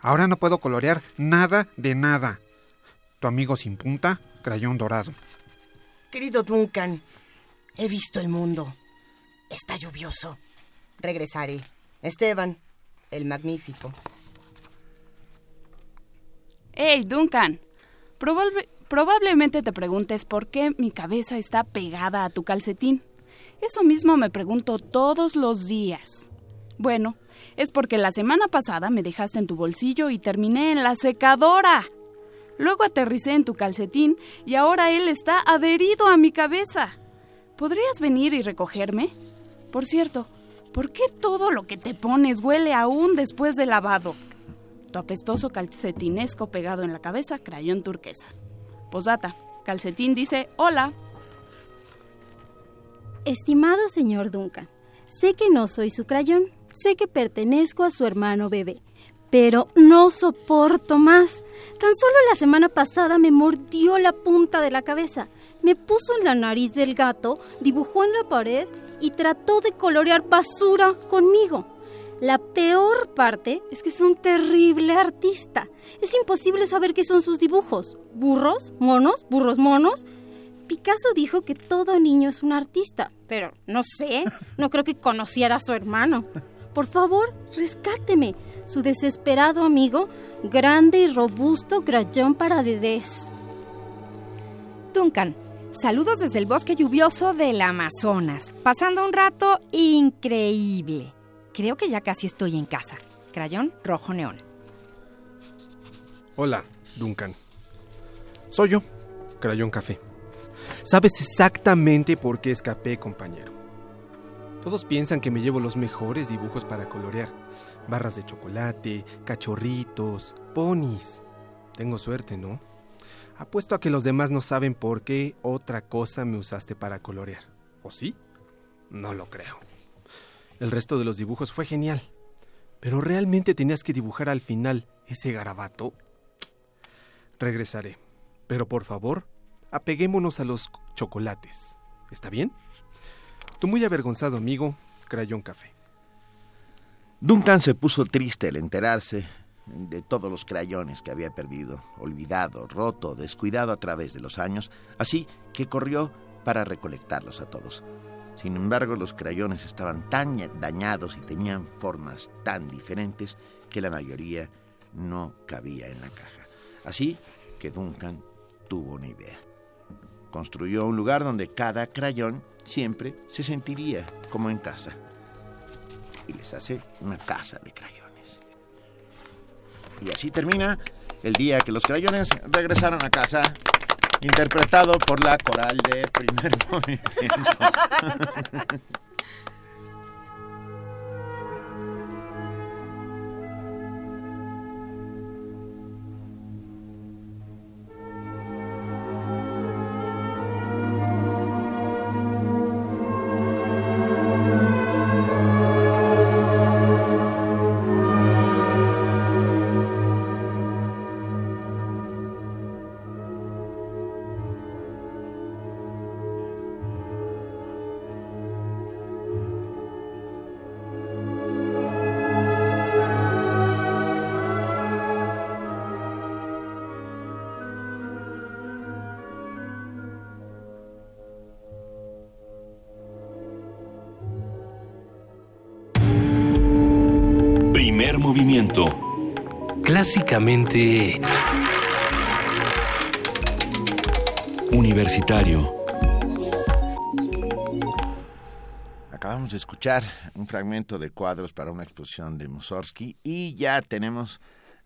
Ahora no puedo colorear nada de nada. Tu amigo sin punta, crayón dorado. Querido Duncan, he visto el mundo. Está lluvioso. Regresaré. Esteban, el magnífico. Hey, Duncan. Probable- probablemente te preguntes por qué mi cabeza está pegada a tu calcetín. Eso mismo me pregunto todos los días. Bueno, es porque la semana pasada me dejaste en tu bolsillo y terminé en la secadora. Luego aterricé en tu calcetín y ahora él está adherido a mi cabeza. ¿Podrías venir y recogerme? Por cierto, ¿por qué todo lo que te pones huele aún después de lavado? Tu apestoso calcetinesco pegado en la cabeza, crayón turquesa. Posdata, calcetín dice hola. Estimado señor Duncan, sé que no soy su crayón, sé que pertenezco a su hermano bebé, pero no soporto más. Tan solo la semana pasada me mordió la punta de la cabeza, me puso en la nariz del gato, dibujó en la pared y trató de colorear basura conmigo. La peor parte es que es un terrible artista. Es imposible saber qué son sus dibujos. ¿Burros? ¿Monos? ¿Burros monos? Picasso dijo que todo niño es un artista, pero no sé, no creo que conociera a su hermano. Por favor, rescáteme, su desesperado amigo, grande y robusto crayón para bebés. Duncan, saludos desde el bosque lluvioso del Amazonas, pasando un rato increíble. Creo que ya casi estoy en casa. Crayón rojo neón. Hola, Duncan. Soy yo, Crayón Café. Sabes exactamente por qué escapé, compañero. Todos piensan que me llevo los mejores dibujos para colorear. Barras de chocolate, cachorritos, ponis. Tengo suerte, ¿no? Apuesto a que los demás no saben por qué otra cosa me usaste para colorear. ¿O sí? No lo creo. El resto de los dibujos fue genial. Pero realmente tenías que dibujar al final ese garabato. Regresaré. Pero por favor, apeguémonos a los chocolates. ¿Está bien? Tu muy avergonzado amigo, Crayón Café. Duncan se puso triste al enterarse de todos los crayones que había perdido, olvidado, roto, descuidado a través de los años, así que corrió para recolectarlos a todos. Sin embargo, los crayones estaban tan dañados y tenían formas tan diferentes que la mayoría no cabía en la caja. Así que Duncan tuvo una idea. Construyó un lugar donde cada crayón siempre se sentiría como en casa. Y les hace una casa de crayones. Y así termina el día que los crayones regresaron a casa, interpretado por la coral de primer movimiento. movimiento. Clásicamente... Universitario. Acabamos de escuchar un fragmento de cuadros para una exposición de Mussorgsky y ya tenemos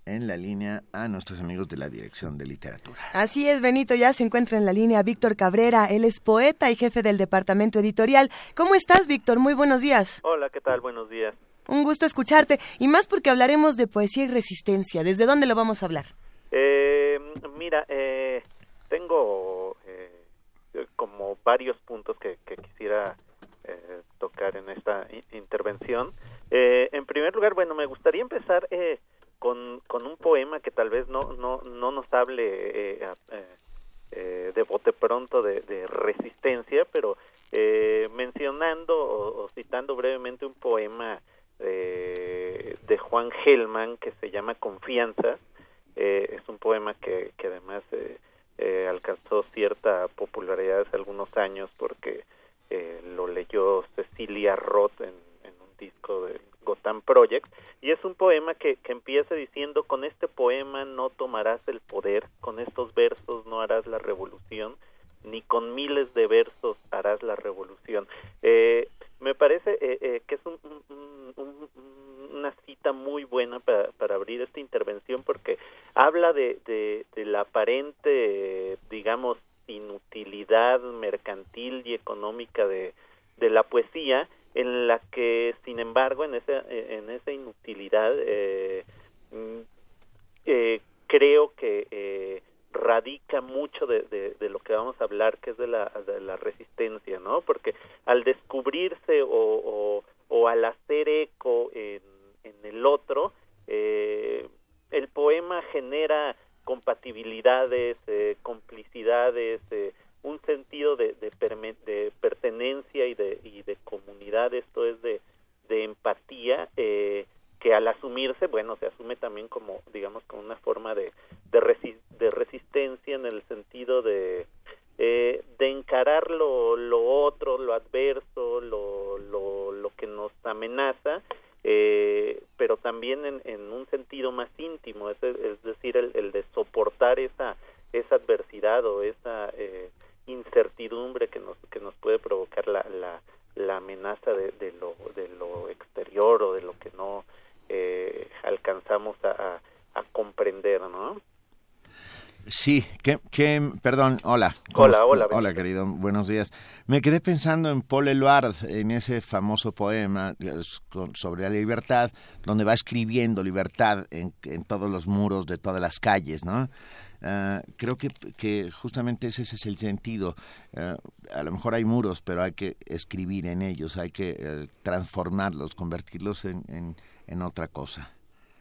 en la línea a nuestros amigos de la Dirección de Literatura. Así es, Benito, ya se encuentra en la línea Víctor Cabrera, él es poeta y jefe del departamento editorial. ¿Cómo estás, Víctor? Muy buenos días. Hola, ¿qué tal? Buenos días. Un gusto escucharte y más porque hablaremos de poesía y resistencia. ¿Desde dónde lo vamos a hablar? Eh, mira, eh, tengo eh, varios puntos que, que quisiera eh, tocar en esta intervención. Eh, en primer lugar, bueno, me gustaría empezar eh, con, con un poema que tal vez no, no, no nos hable de bote pronto de, resistencia, pero mencionando o citando brevemente un poema eh, de Juan Gelman que se llama Confianza. Eh, es un poema que, que además eh, eh, alcanzó cierta popularidad hace algunos años porque eh, lo leyó Cecilia Roth en, un disco de Gotham Project y es un poema que, que empieza diciendo con este poema no tomarás el poder, con estos versos no harás la revolución, ni con miles de versos harás la revolución. Eh, me parece eh, eh, que es un- un- un- un- una cita muy buena para, abrir esta intervención porque habla de, de, la aparente, digamos, inutilidad mercantil y económica de, de la poesía, en la que, sin embargo, en esa, en esa inutilidad, eh, mm, eh, creo que eh, radica mucho de, de, lo que vamos a hablar, que es de la, de la resistencia, ¿no? Porque al descubrirse o, o, al hacer eco en, el otro, eh, el poema genera compatibilidades, eh, complicidades, eh, un sentido de, de, de pertenencia y de, y de comunidad, esto es de, de empatía, eh, que al asumirse, bueno, se asume también como, digamos, como una forma de, de, resi- de resistencia en el sentido de, eh, de encarar lo, lo otro, lo adverso, lo, lo, lo que nos amenaza, eh, pero también en, en un sentido más íntimo, es, es decir, el, el de soportar esa, esa adversidad o esa eh, incertidumbre que nos, que nos puede provocar la, la, la amenaza de, de, lo, de lo exterior o de lo que no eh, alcanzamos a, a, a comprender, ¿no? Sí, que, que, perdón, hola. Hola, hola, Hola, querido, buenos días. Me quedé pensando en Paul Eluard, en ese famoso poema eh, sobre la libertad, donde va escribiendo libertad en, en todos los muros de todas las calles, ¿no? Ah, creo que, que justamente ese, ese es el sentido. Ah, a lo mejor hay muros, pero hay que escribir en ellos, hay que eh, transformarlos, convertirlos en, en, en otra cosa.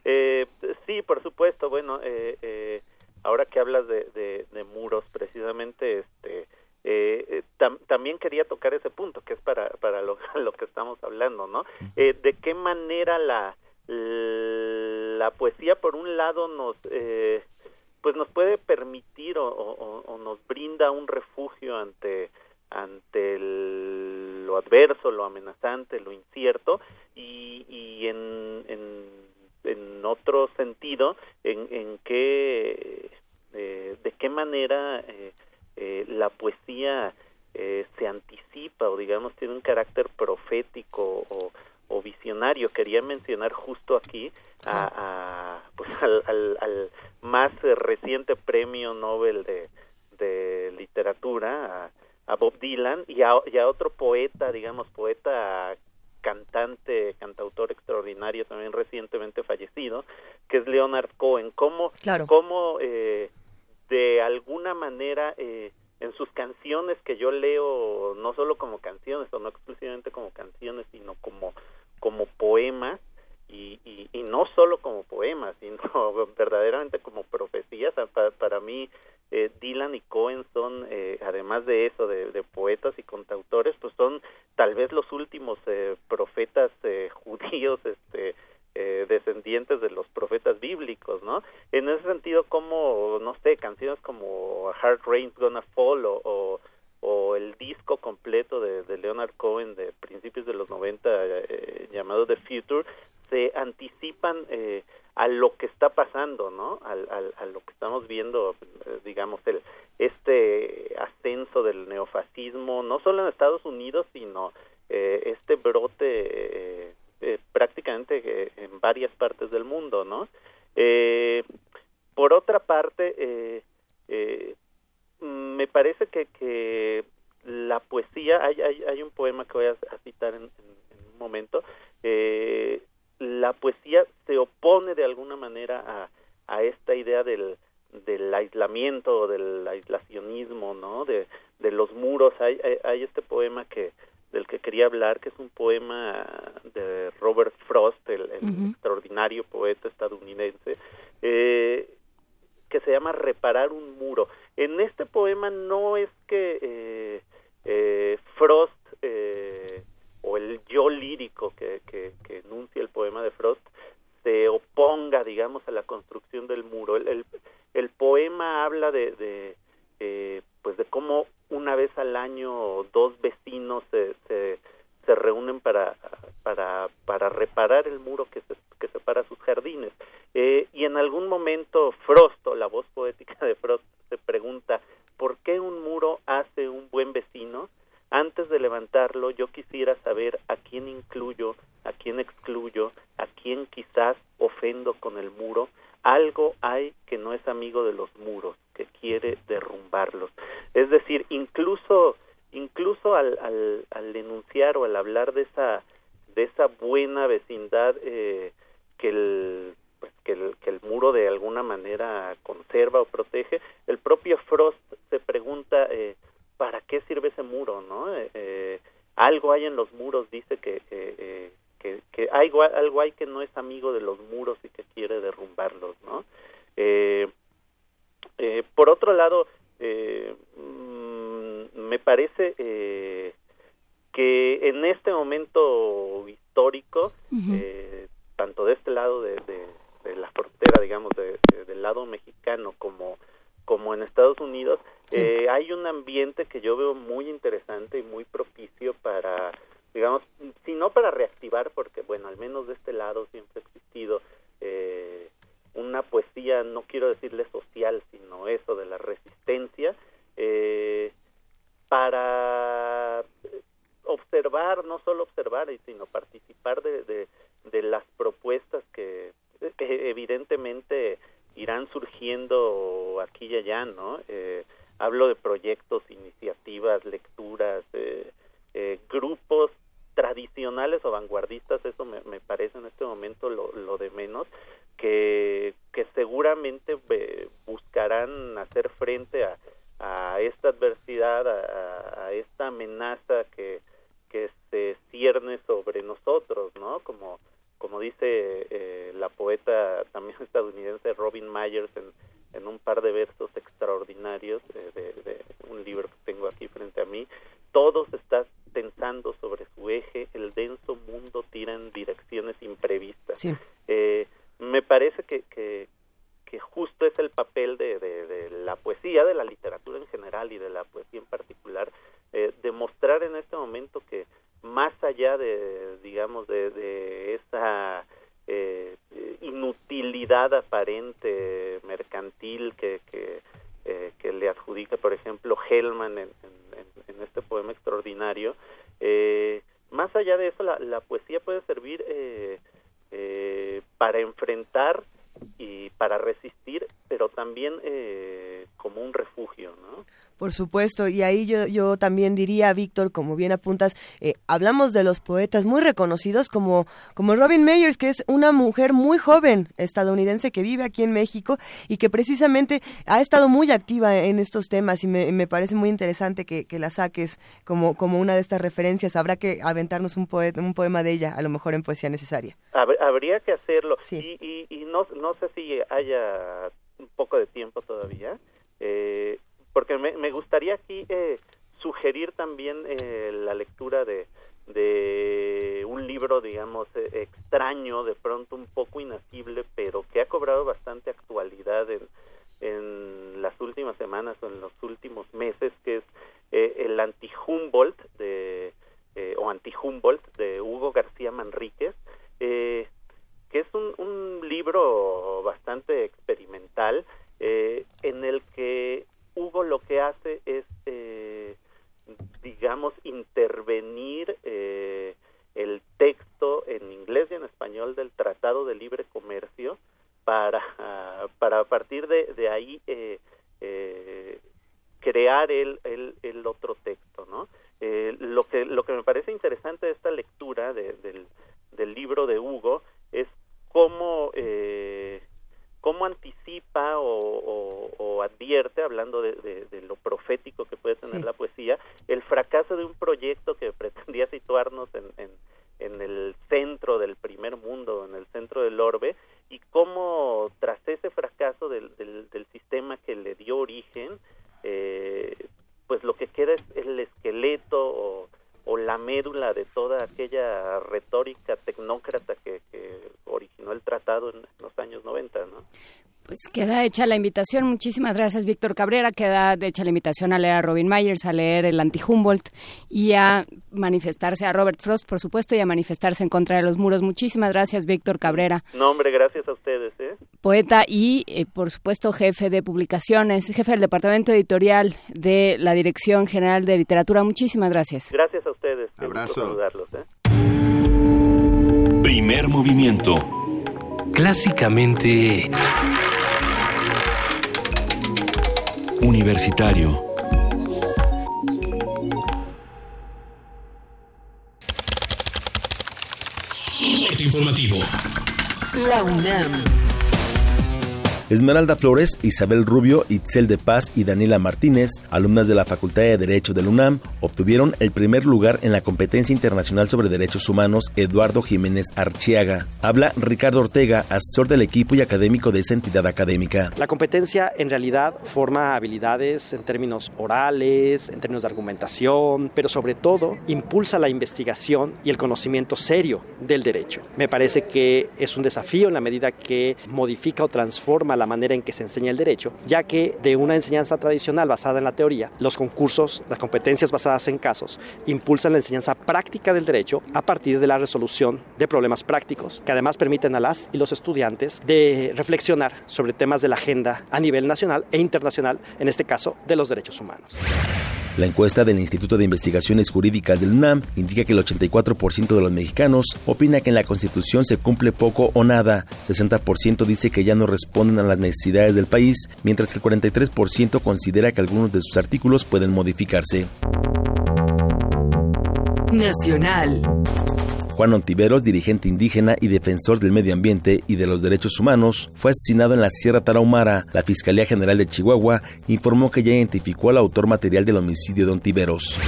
Eh, sí, por supuesto. Bueno, eh, eh, ahora que hablas de, de, de muros, precisamente, este, eh, eh, tam- también quería tocar ese punto, que es para, para lo, lo que estamos hablando, ¿no? Eh, de qué manera la, la poesía, por un lado, nos, eh, pues nos puede permitir o, o- o nos brinda un refugio ante ante el- lo adverso, lo amenazante, lo incierto y, y en, en, en otro sentido, en, en qué, eh, de qué manera eh, eh, la poesía eh, se anticipa o digamos tiene un carácter profético o, o visionario. Quería mencionar justo aquí a, a, pues, al, al, al más reciente premio Nobel de, de literatura, a, a Bob Dylan, y a, y a otro poeta, digamos, poeta cantante, cantautor extraordinario también recientemente fallecido, que es Leonard Cohen. ¿Cómo, Claro. cómo eh, de alguna manera eh, en sus canciones que yo leo, no solo como canciones, o no exclusivamente como canciones, sino como, como poemas, y, y, y no solo como poemas, sino verdaderamente como profecías. Para, para mí, eh, Dylan y Cohen son, eh, además de eso, de, poetas y contautores, pues son tal vez los últimos eh, profetas eh, judíos, este, eh, descendientes de los profetas bíblicos, ¿no? En ese sentido, como, no sé, canciones como Hard Rain's Gonna Fall o, el disco completo de, de Leonard Cohen de principios de los 90 eh, llamado The Future, se anticipan a lo que está pasando, ¿no? Al, al, a lo que estamos viendo, eh, digamos, el, este ascenso del neofascismo, no solo en Estados Unidos, sino eh, este brote eh, eh, prácticamente eh, en varias partes del mundo, ¿no? Por otra parte, me parece que, que la poesía, hay, hay, hay un poema que voy a, a citar en, en, en un momento, eh, la poesía se opone de alguna manera a, a esta idea del, del aislamiento o del aislacionismo, ¿no? De, de los muros. Hay, hay, hay este poema que del que quería hablar, que es un poema de Robert Frost, el, extraordinario poeta estadounidense, eh, que se llama Reparar un muro. En este poema no es que eh, eh, Frost eh, o el yo lírico que, que, enuncia el poema de Frost se oponga, digamos, a la construcción del muro. El, el, el poema habla de, de eh, pues de cómo una vez al año dos vecinos se, se, se reúnen para, para, para reparar el muro que, se, que separa sus jardines. Eh, y en algún momento Frost, o la voz poética de Frost, se pregunta, ¿por qué un muro hace un buen vecino? Antes de levantarlo, yo quisiera saber a quién incluyo, a quién excluyo, a quién quizás ofendo con el muro. Algo hay que no es amigo de los muros, que quiere derrumbarlos. Es decir, incluso incluso al, al, al o al hablar de esa de esa buena vecindad eh, que el pues, que el que el muro de alguna manera conserva o protege el propio Frost se pregunta eh, para qué sirve ese muro no Eh, eh, algo hay en los muros dice que que, eh, que, que algo, algo hay que no es amigo de los muros y que quiere derrumbarlos no eh, eh, por otro lado eh, mm, me parece eh, que en este momento histórico eh, tanto de este lado de, de- de la frontera digamos de- del lado mexicano como como en Estados Unidos eh, hay un ambiente que yo veo muy interesante y muy propicio para digamos si no para reactivar porque bueno al menos de este lado siempre ha existido eh, una poesía no quiero decirle social sino eso de la resistencia eh, para observar, no solo observar, sino participar de, de, las propuestas que eh, evidentemente irán surgiendo aquí y allá, ¿no? Eh, hablo de proyectos, iniciativas, lecturas, eh, eh, grupos tradicionales o vanguardistas, eso me, me parece en este momento lo, lo de menos, que, que seguramente eh, buscarán hacer frente a, a esta adversidad, a, a- esta amenaza que, que se cierne sobre nosotros, ¿no? Como, como dice eh, la poeta también estadounidense Robin Myers en, en un par de versos extraordinarios eh, de, de un libro que tengo aquí frente a mí, todo se está tensando sobre su eje, el denso mundo tira en direcciones imprevistas. Sí. Eh, me parece que, que, que justo es el papel de, de, de la poesía, de la literatura en general y de la poesía en particular, eh, demostrar en este momento que más allá de, digamos, de, de esa eh, inutilidad aparente mercantil que, que, eh, que le adjudica, por ejemplo, Hellman en, en- en este poema extraordinario, eh, más allá de eso, la, la poesía puede servir eh, eh, para enfrentar y para resistir, pero también eh, como un refugio, ¿no? Por supuesto, y ahí yo, yo también diría, Víctor, como bien apuntas, eh, hablamos de los poetas muy reconocidos como, como Robin Meyers, que es una mujer muy joven estadounidense que vive aquí en México y que precisamente ha estado muy activa en estos temas y me, me parece muy interesante que, que la saques como, como una de estas referencias. Habrá que aventarnos un, poe- un poema de ella, a lo mejor en poesía necesaria. Hab- habría que hacerlo y, y, y no, no sé si haya un poco de tiempo todavía eh, porque me, me gustaría aquí eh, sugerir también eh, la lectura de, un libro digamos eh, extraño de pronto un poco inasible pero que ha cobrado bastante actualidad en, en las últimas semanas o en los últimos meses que es eh, el anti-Humboldt de eh, o anti-Humboldt de Hugo García Manríquez eh, que es un, un libro bastante experimental eh, en el que Hugo lo que hace es, eh, digamos, intervenir eh, el texto en inglés y en español del Tratado de Libre Comercio para, para a partir de, de ahí eh, eh, crear el, el, el otro texto, ¿no? Eh, lo que lo que me parece interesante de esta lectura de- del, del libro de Hugo es cómo eh, cómo anticipa o, o- o o advierte, hablando de, de- de lo profético que puede tener la poesía, el fracaso de un proyecto que pretendía situarnos en, en, en el centro del primer mundo, en el centro del orbe, y cómo tras ese fracaso del, del, del sistema que le dio origen, eh, pues lo que queda es el esqueleto o, o la médula de toda aquella retórica tecnócrata que, que originó el tratado en los años 90, ¿no? Pues queda hecha la invitación. Muchísimas gracias, Víctor Cabrera. Queda hecha la invitación a leer a Robin Myers, a leer el anti-Humboldt y a manifestarse a Robert Frost, por supuesto, y a manifestarse en contra de los muros. Muchísimas gracias, Víctor Cabrera, No, hombre, gracias a ustedes, ¿eh? poeta y, eh, por supuesto, jefe de publicaciones, jefe del departamento editorial de la Dirección General de Literatura. Muchísimas gracias. Gracias a ustedes. Abrazo. saludarlos, ¿eh? Primer movimiento. Clásicamente... Universitario. Corte informativo. La UNAM. Esmeralda Flores, Isabel Rubio, Itzel de Paz y Daniela Martínez, alumnas de la Facultad de Derecho del UNAM, obtuvieron el primer lugar en la competencia internacional sobre derechos humanos Eduardo Jiménez Archiaga. Habla Ricardo Ortega, asesor del equipo y académico de esa entidad académica. La competencia en realidad forma habilidades en términos orales, en términos de argumentación, pero sobre todo impulsa la investigación y el conocimiento serio del derecho. Me parece que es un desafío en la medida que modifica o transforma la manera en que se enseña el derecho, ya que de una enseñanza tradicional basada en la teoría, los concursos, las competencias basadas en casos, impulsan la enseñanza práctica del derecho a partir de la resolución de problemas prácticos, que además permiten a las y los estudiantes de reflexionar sobre temas de la agenda a nivel nacional e internacional, en este caso de los derechos humanos. La encuesta del Instituto de Investigaciones Jurídicas del UNAM indica que el 84% de los mexicanos opina que en la Constitución se cumple poco o nada, 60% dice que ya no responden a las necesidades del país, mientras que el 43% considera que algunos de sus artículos pueden modificarse. Nacional. Juan Ontiveros, dirigente indígena y defensor del medio ambiente y de los derechos humanos, fue asesinado en la Sierra Tarahumara. La Fiscalía General de Chihuahua informó que ya identificó al autor material del homicidio de Ontiveros.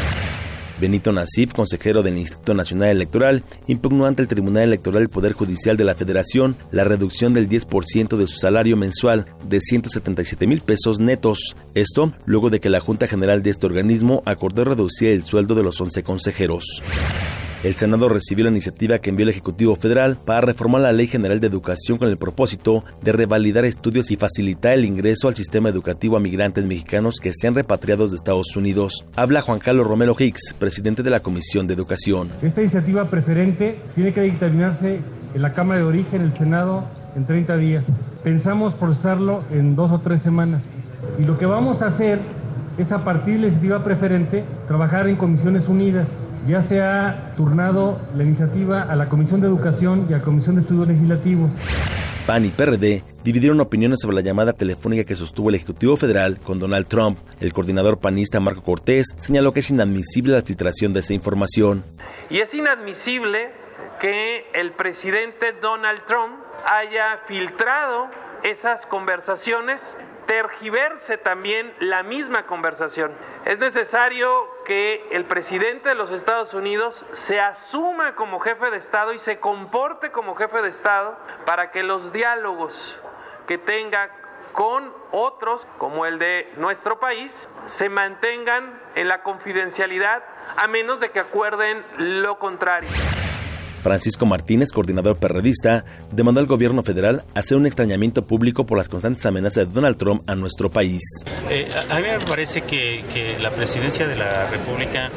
Benito Nasif, consejero del Instituto Nacional Electoral, impugnó ante el Tribunal Electoral del Poder Judicial de la Federación la reducción del 10% de su salario mensual de 177 mil pesos netos. Esto luego de que la Junta General de este organismo acordó reducir el sueldo de los 11 consejeros. El Senado recibió la iniciativa que envió el Ejecutivo Federal para reformar la Ley General de Educación con el propósito de revalidar estudios y facilitar el ingreso al sistema educativo a migrantes mexicanos que sean repatriados de Estados Unidos. Habla Juan Carlos Romero Hicks, presidente de la Comisión de Educación. Esta iniciativa preferente tiene que dictaminarse en la Cámara de Origen, el Senado, en 30 días. Pensamos procesarlo en dos o tres semanas. Y lo que vamos a hacer es a partir de la iniciativa preferente trabajar en comisiones unidas. Ya se ha turnado la iniciativa a la Comisión de Educación y a la Comisión de Estudios Legislativos. PAN y PRD dividieron opiniones sobre la llamada telefónica que sostuvo el Ejecutivo Federal con Donald Trump. El coordinador panista Marco Cortés señaló que es inadmisible la filtración de esa información. Y es inadmisible que el presidente Donald Trump haya filtrado esas conversaciones, tergiverse también la misma conversación. Es necesario que el presidente de los Estados Unidos se asuma como jefe de Estado y se comporte como jefe de Estado para que los diálogos que tenga con otros, como el de nuestro país, se mantengan en la confidencialidad a menos de que acuerden lo contrario. Francisco Martínez, coordinador perredista, demandó al gobierno federal hacer un extrañamiento público por las constantes amenazas de Donald Trump a nuestro país. Eh, a a mí me parece que, que la presidencia de la República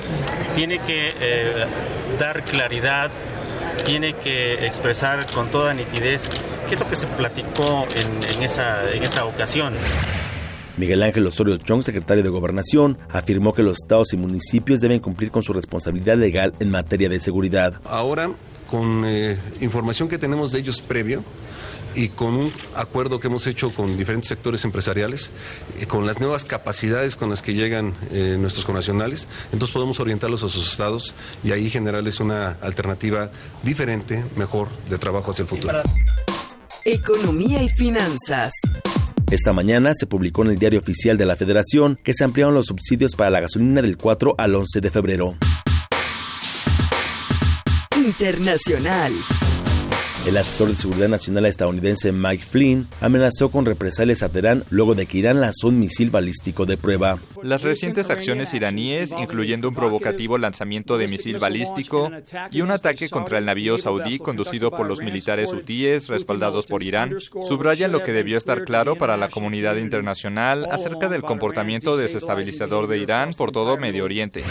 tiene que eh, dar claridad, tiene que expresar con toda nitidez qué es lo que se platicó en, en esa, en esa ocasión. Miguel Ángel Osorio Chong, secretario de Gobernación, afirmó que los estados y municipios deben cumplir con su responsabilidad legal en materia de seguridad. Ahora, con eh, información que tenemos de ellos previo y con un acuerdo que hemos hecho con diferentes sectores empresariales, eh, con las nuevas capacidades con las que llegan eh, nuestros connacionales, entonces podemos orientarlos a sus estados y ahí generarles una alternativa diferente, mejor de trabajo hacia el futuro. Economía y finanzas. Esta mañana se publicó en el diario oficial de la Federación que se ampliaron los subsidios para la gasolina del 4 al 11 de febrero. Internacional. El asesor de seguridad nacional estadounidense Mike Flynn amenazó con represalias a Teherán luego de que Irán lanzó un misil balístico de prueba. Las recientes acciones iraníes, incluyendo un provocativo lanzamiento de misil balístico y un ataque contra el navío saudí conducido por los militares hutíes respaldados por Irán, subrayan lo que debió estar claro para la comunidad internacional acerca del comportamiento desestabilizador de Irán por todo Medio Oriente.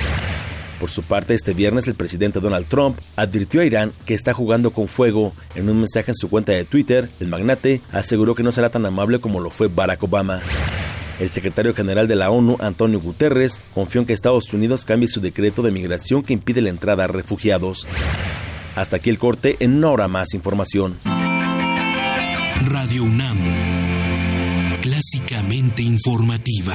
Por su parte, este viernes el presidente Donald Trump advirtió a Irán que está jugando con fuego. En un mensaje en su cuenta de Twitter, el magnate aseguró que no será tan amable como lo fue Barack Obama. El secretario general de la ONU, Antonio Guterres, confió en que Estados Unidos cambie su decreto de migración que impide la entrada a refugiados. Hasta aquí el corte, en una hora más información. Radio UNAM, clásicamente informativa.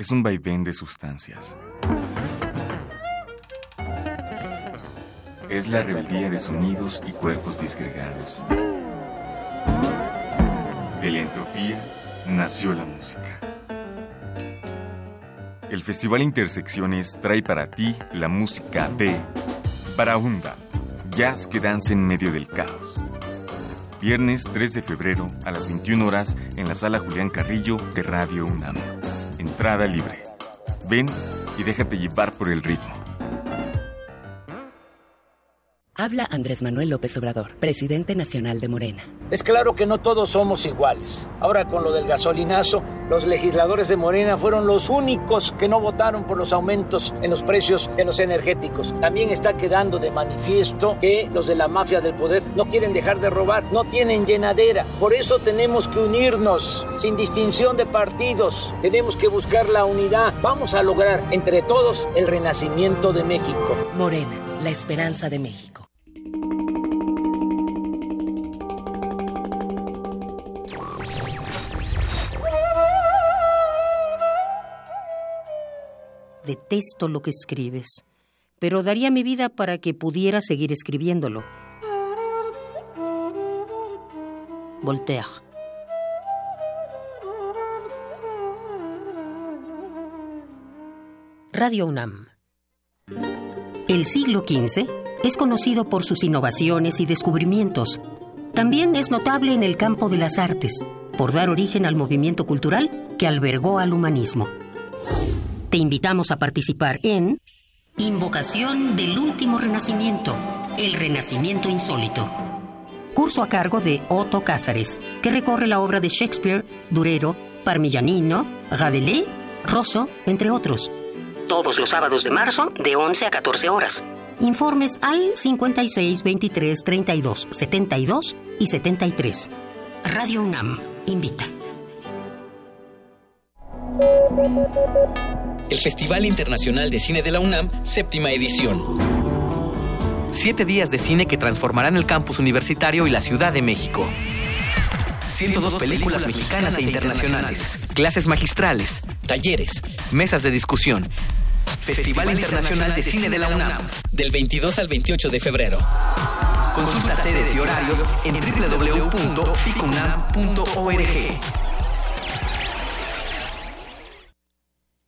es un vaivén de sustancias. Es la rebeldía de sonidos y cuerpos disgregados. De la entropía nació la música. El Festival Intersecciones trae para ti la música de Barahunda, jazz que danza en medio del caos. Viernes 3 de febrero a las 21 horas en la sala Julián Carrillo de Radio UNAM. Entrada libre. Ven y déjate llevar por el ritmo. Habla Andrés Manuel López Obrador, presidente nacional de Morena. Es claro que no todos somos iguales. Ahora con lo del gasolinazo, los legisladores de Morena fueron los únicos que no votaron por los aumentos en los precios de los energéticos. También está quedando de manifiesto que los de la mafia del poder no quieren dejar de robar, no tienen llenadera. Por eso tenemos que unirnos, sin distinción de partidos. Tenemos que buscar la unidad. Vamos a lograr entre todos el renacimiento de México. Morena, la esperanza de México. Detesto lo que escribes, pero daría mi vida para que pudiera seguir escribiéndolo. Voltaire. Radio UNAM. El siglo XV es conocido por sus innovaciones y descubrimientos. También es notable en el campo de las artes, por dar origen al movimiento cultural que albergó al humanismo. Te invitamos a participar en Invocación del Último Renacimiento, el Renacimiento Insólito. Curso a cargo de Otto Cázares, que recorre la obra de Shakespeare, Durero, Parmigianino, Rabelais, Rosso, entre otros. Todos los sábados de marzo, de 11 a 14 horas. Informes al 56 23 32 72 y 73. Radio UNAM invita. El Festival Internacional de Cine de la UNAM, séptima edición. Siete días de cine que transformarán el campus universitario y la Ciudad de México. 102 películas mexicanas e internacionales, clases magistrales, talleres, mesas de discusión. Festival Internacional de Cine de la UNAM, del 22 al 28 de febrero. Consulta sedes y horarios en www.ficunam.org.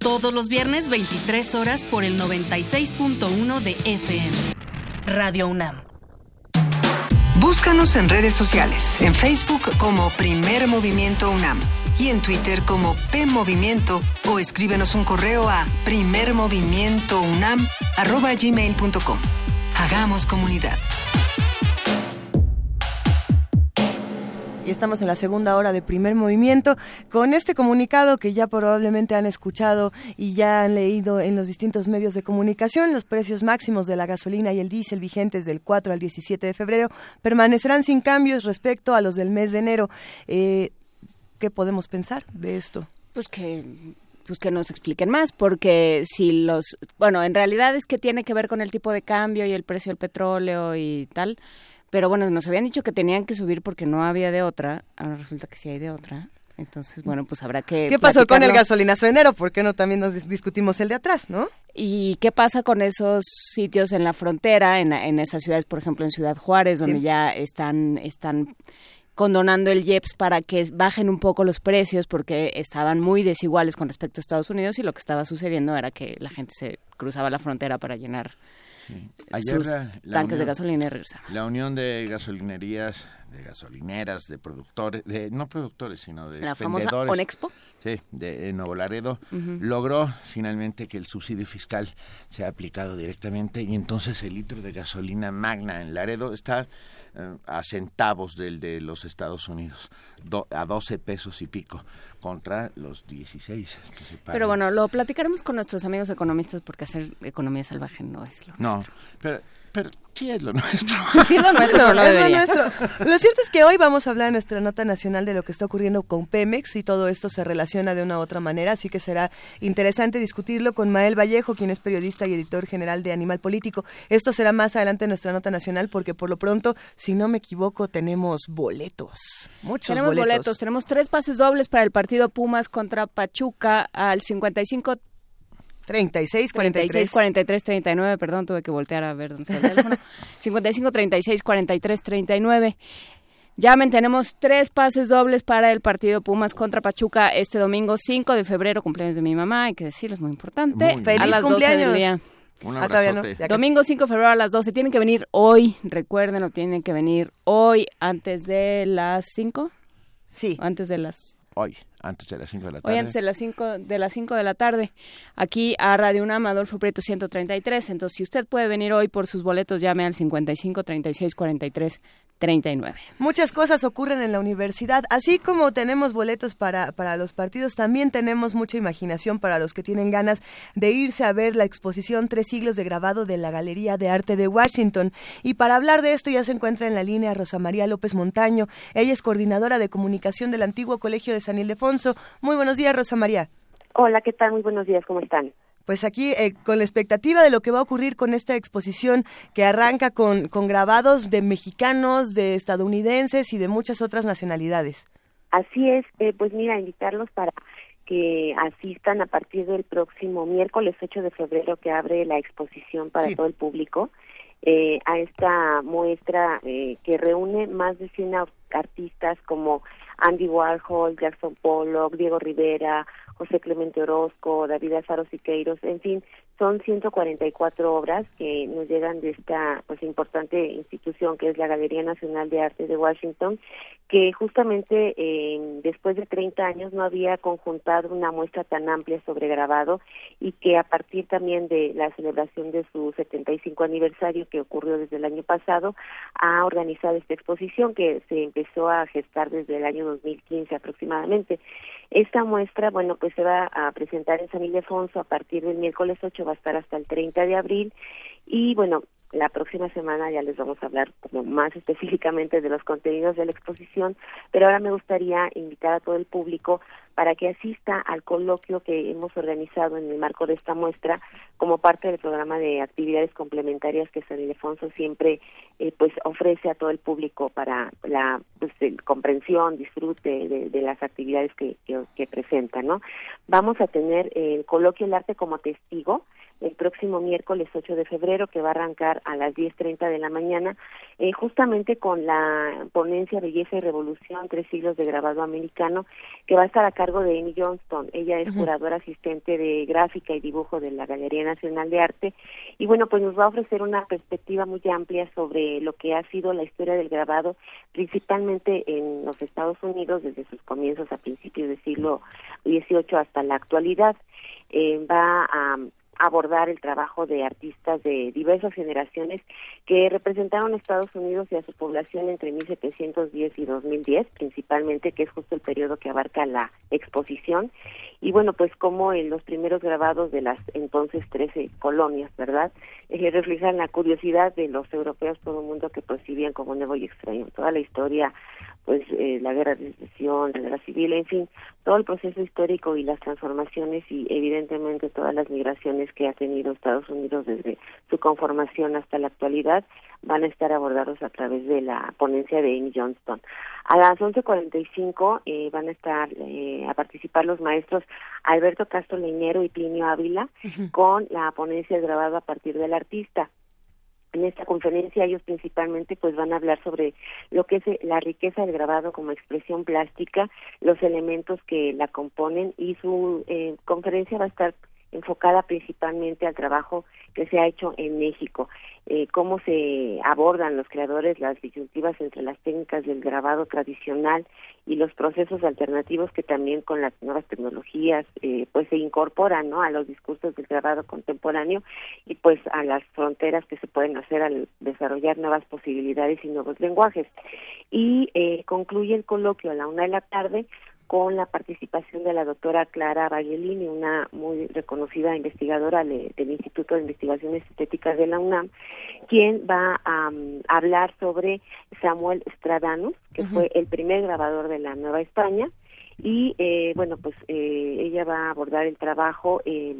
Todos los viernes 23 horas por el 96.1 de FM. Radio UNAM. Búscanos en redes sociales, en Facebook como Primer Movimiento UNAM y en Twitter como P Movimiento o escríbenos un correo a primermovimientounam@gmail.com. Hagamos comunidad. Y estamos en la segunda hora de primer movimiento con este comunicado que ya probablemente han escuchado y ya han leído en los distintos medios de comunicación. Los precios máximos de la gasolina y el diésel vigentes del 4 al 17 de febrero permanecerán sin cambios respecto a los del mes de enero. Eh, ¿Qué podemos pensar de esto? Pues que pues que nos expliquen más, porque si los, bueno, en realidad es que tiene que ver con el tipo de cambio y el precio del petróleo y tal, pero bueno, nos habían dicho que tenían que subir porque no había de otra, ahora resulta que sí hay de otra. Entonces, bueno, pues habrá que... ¿Qué pasó con el gasolinazo de enero? ¿Por qué no también nos discutimos el de atrás, no? ¿Y qué pasa con esos sitios en la frontera, en, en esas ciudades, por ejemplo, en Ciudad Juárez, donde ya están, están condonando el IEPS para que bajen un poco los precios porque estaban muy desiguales con respecto a Estados Unidos y lo que estaba sucediendo era que la gente se cruzaba la frontera para llenar sus tanques de gasolina y regresaba. La Unión de Gasolinerías, de gasolineras, de productores, de no productores, sino de la famosa Onexpo. Sí, de Nuevo Laredo, logró finalmente que el subsidio fiscal sea aplicado directamente y entonces el litro de gasolina magna en Laredo está a centavos del de los Estados Unidos, a 12 pesos y pico contra los 16 que se Pero bueno, lo platicaremos con nuestros amigos economistas porque hacer economía salvaje no es lo No, pero pero sí es lo nuestro. Sí es lo nuestro, no es lo nuestro. Lo cierto es que hoy vamos a hablar en nuestra nota nacional de lo que está ocurriendo con Pemex y todo esto se relaciona de una u otra manera, así que será interesante discutirlo con Mael Vallejo, quien es periodista y editor general de Animal Político. Esto será más adelante en nuestra nota nacional porque por lo pronto, si no me equivoco, tenemos boletos. Muchos tenemos boletos. Tenemos tres pases dobles para el partido Pumas contra Pachuca al 55 36 43 36 43 39, perdón, tuve que voltear a ver dónde está el teléfono. 55 36 43 39. Llamen, tenemos tres pases dobles para el partido Pumas contra Pachuca este domingo 5 de febrero, cumpleaños de mi mamá, hay que decirlo, es muy importante. Feliz a las cumpleaños. 12 del día. Un ah, Domingo 5 de febrero a las 12. Tienen que venir hoy, recuerden, tienen que venir hoy antes de las 5. Sí. Antes de las hoy, antes de las 5 de la tarde. Hoy antes de las 5 de las 5 de la tarde, aquí a Radio UNAM, Adolfo Prieto 133. Entonces, si usted puede venir hoy por sus boletos, llame al 55 36 43 39. Muchas cosas ocurren en la universidad. Así como tenemos boletos para, para los partidos, también tenemos mucha imaginación para los que tienen ganas de irse a ver la exposición Tres siglos de grabado de la Galería de Arte de Washington. Y para hablar de esto ya se encuentra en la línea Rosa María López Montaño. Ella es coordinadora de comunicación del antiguo Colegio de San Ildefonso. Muy buenos días, Rosa María. Hola, ¿qué tal? Muy buenos días, ¿cómo están? pues aquí eh, con la expectativa de lo que va a ocurrir con esta exposición que arranca con, con grabados de mexicanos, de estadounidenses y de muchas otras nacionalidades. Así es, eh, pues mira, invitarlos para que asistan a partir del próximo miércoles 8 de febrero que abre la exposición para todo el público eh, a esta muestra que reúne más de 100 artistas como Andy Warhol, Jackson Pollock, Diego Rivera, José Clemente Orozco, David Azaro Siqueiros, en fin, son 144 obras que nos llegan de esta pues importante institución que es la Galería Nacional de Arte de Washington, que justamente eh, después de 30 años no había conjuntado una muestra tan amplia sobre grabado y que a partir también de la celebración de su 75 aniversario que ocurrió desde el año pasado ha organizado esta exposición que se empezó a gestar desde el año 2015 aproximadamente. Esta muestra, bueno, pues se va a presentar en San Ildefonso a partir del miércoles 8, va a estar hasta el 30 de abril. Y bueno, la próxima semana ya les vamos a hablar como más específicamente de los contenidos de la exposición, pero ahora me gustaría invitar a todo el público para que asista al coloquio que hemos organizado en el marco de esta muestra como parte del programa de actividades complementarias que San Ildefonso siempre eh, pues ofrece a todo el público para la pues, comprensión, disfrute de, las actividades que, que, que presenta, ¿no? Vamos a tener el coloquio El arte como testigo, el próximo miércoles 8 de febrero, que va a arrancar a las 10.30 de la mañana, eh, justamente con la ponencia Belleza y Revolución, tres siglos de grabado americano, que va a estar a cargo de Amy Johnston. Ella es curadora asistente de gráfica y dibujo de la Galería Nacional de Arte. Y bueno, pues nos va a ofrecer una perspectiva muy amplia sobre lo que ha sido la historia del grabado, principalmente en los Estados Unidos, desde sus comienzos a principios del siglo XVIII hasta la actualidad. Eh, va a abordar el trabajo de artistas de diversas generaciones que representaron a Estados Unidos y a su población entre 1710 y 2010, principalmente, que es justo el periodo que abarca la exposición. Y bueno, pues como en los primeros grabados de las entonces 13 colonias, ¿verdad? Eh, reflejan la curiosidad de los europeos por un mundo que percibían como nuevo y extraño. Toda la historia pues eh, la guerra de secesión, la guerra civil, en fin, todo el proceso histórico y las transformaciones y evidentemente todas las migraciones que ha tenido Estados Unidos desde su conformación hasta la actualidad van a estar abordados a través de la ponencia de Amy Johnston. A las 11.45 eh, van a estar eh, a participar los maestros Alberto Castro Leñero y Plinio Ávila con la ponencia grabada a partir del artista en esta conferencia ellos principalmente pues van a hablar sobre lo que es eh, la riqueza del grabado como expresión plástica, los elementos que la componen y su eh, conferencia va a estar enfocada principalmente al trabajo que se ha hecho en México, eh, cómo se abordan los creadores las disyuntivas entre las técnicas del grabado tradicional y los procesos alternativos que también con las nuevas tecnologías eh, pues se incorporan ¿no? a los discursos del grabado contemporáneo y pues a las fronteras que se pueden hacer al desarrollar nuevas posibilidades y nuevos lenguajes. Y eh, concluye el coloquio a la una de la tarde con la participación de la doctora Clara Vallelini, una muy reconocida investigadora del Instituto de Investigaciones Estéticas de la UNAM, quien va a, hablar sobre Samuel Stradanus, que fue el primer grabador de la Nueva España, y eh, bueno, pues eh, ella va a abordar el trabajo eh,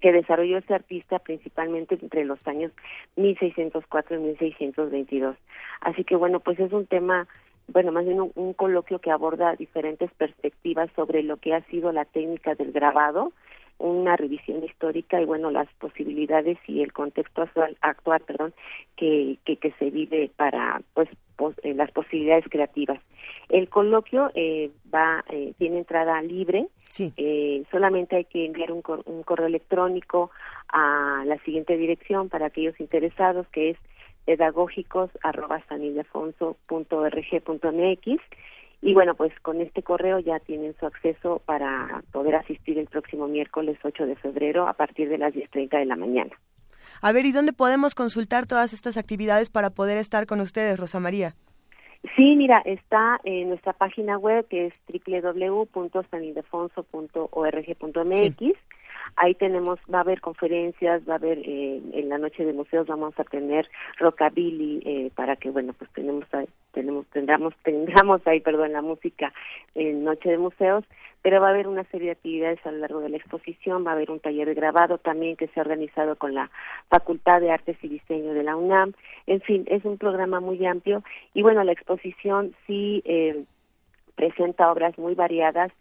que desarrolló este artista principalmente entre los años 1604 y 1622. Así que bueno, pues es un tema bueno, más bien un, coloquio que aborda diferentes perspectivas sobre lo que ha sido la técnica del grabado, una revisión histórica y bueno, las posibilidades y el contexto actual, actual perdón, que, que, que se vive para pues eh, las posibilidades creativas. El coloquio eh, va eh, tiene entrada libre, sí. eh, solamente hay que enviar un, un correo electrónico a la siguiente dirección para aquellos interesados que es pedagógicos arroba mx y bueno, pues con este correo ya tienen su acceso para poder asistir el próximo miércoles 8 de febrero a partir de las 10.30 de la mañana. A ver, ¿y dónde podemos consultar todas estas actividades para poder estar con ustedes, Rosa María? Sí, mira, está en nuestra página web que es www.sanildefonso.org.mx. Ahí tenemos, va a haber conferencias, va a haber eh, en la noche de museos vamos a tener rockabilly eh, para que bueno pues tenemos tenemos tendremos tendremos ahí perdón la música en noche de museos pero va a haber una serie de actividades a lo largo de la exposición, va a haber un taller de grabado también que se ha organizado con la Facultad de Artes y Diseño de la UNAM, en fin, es un programa muy amplio y bueno, la exposición sí eh, presenta obras muy variadas,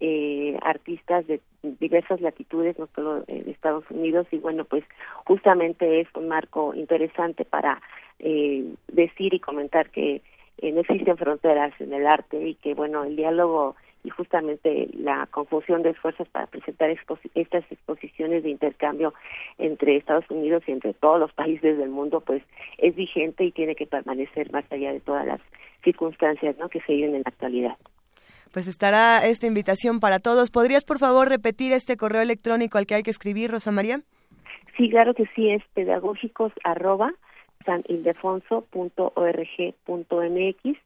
eh, artistas de diversas latitudes, no solo de Estados Unidos, y bueno, pues justamente es un marco interesante para eh, decir y comentar que eh, no existen fronteras en el arte y que bueno, el diálogo y justamente la confusión de esfuerzos para presentar estas exposiciones de intercambio entre Estados Unidos y entre todos los países del mundo, pues es vigente y tiene que permanecer más allá de todas las circunstancias ¿no? que se viven en la actualidad pues estará esta invitación para todos. ¿Podrías, por favor, repetir este correo electrónico al que hay que escribir, Rosa María? Sí, claro que sí, es pedagógicos arroba sanildefonso.org.mx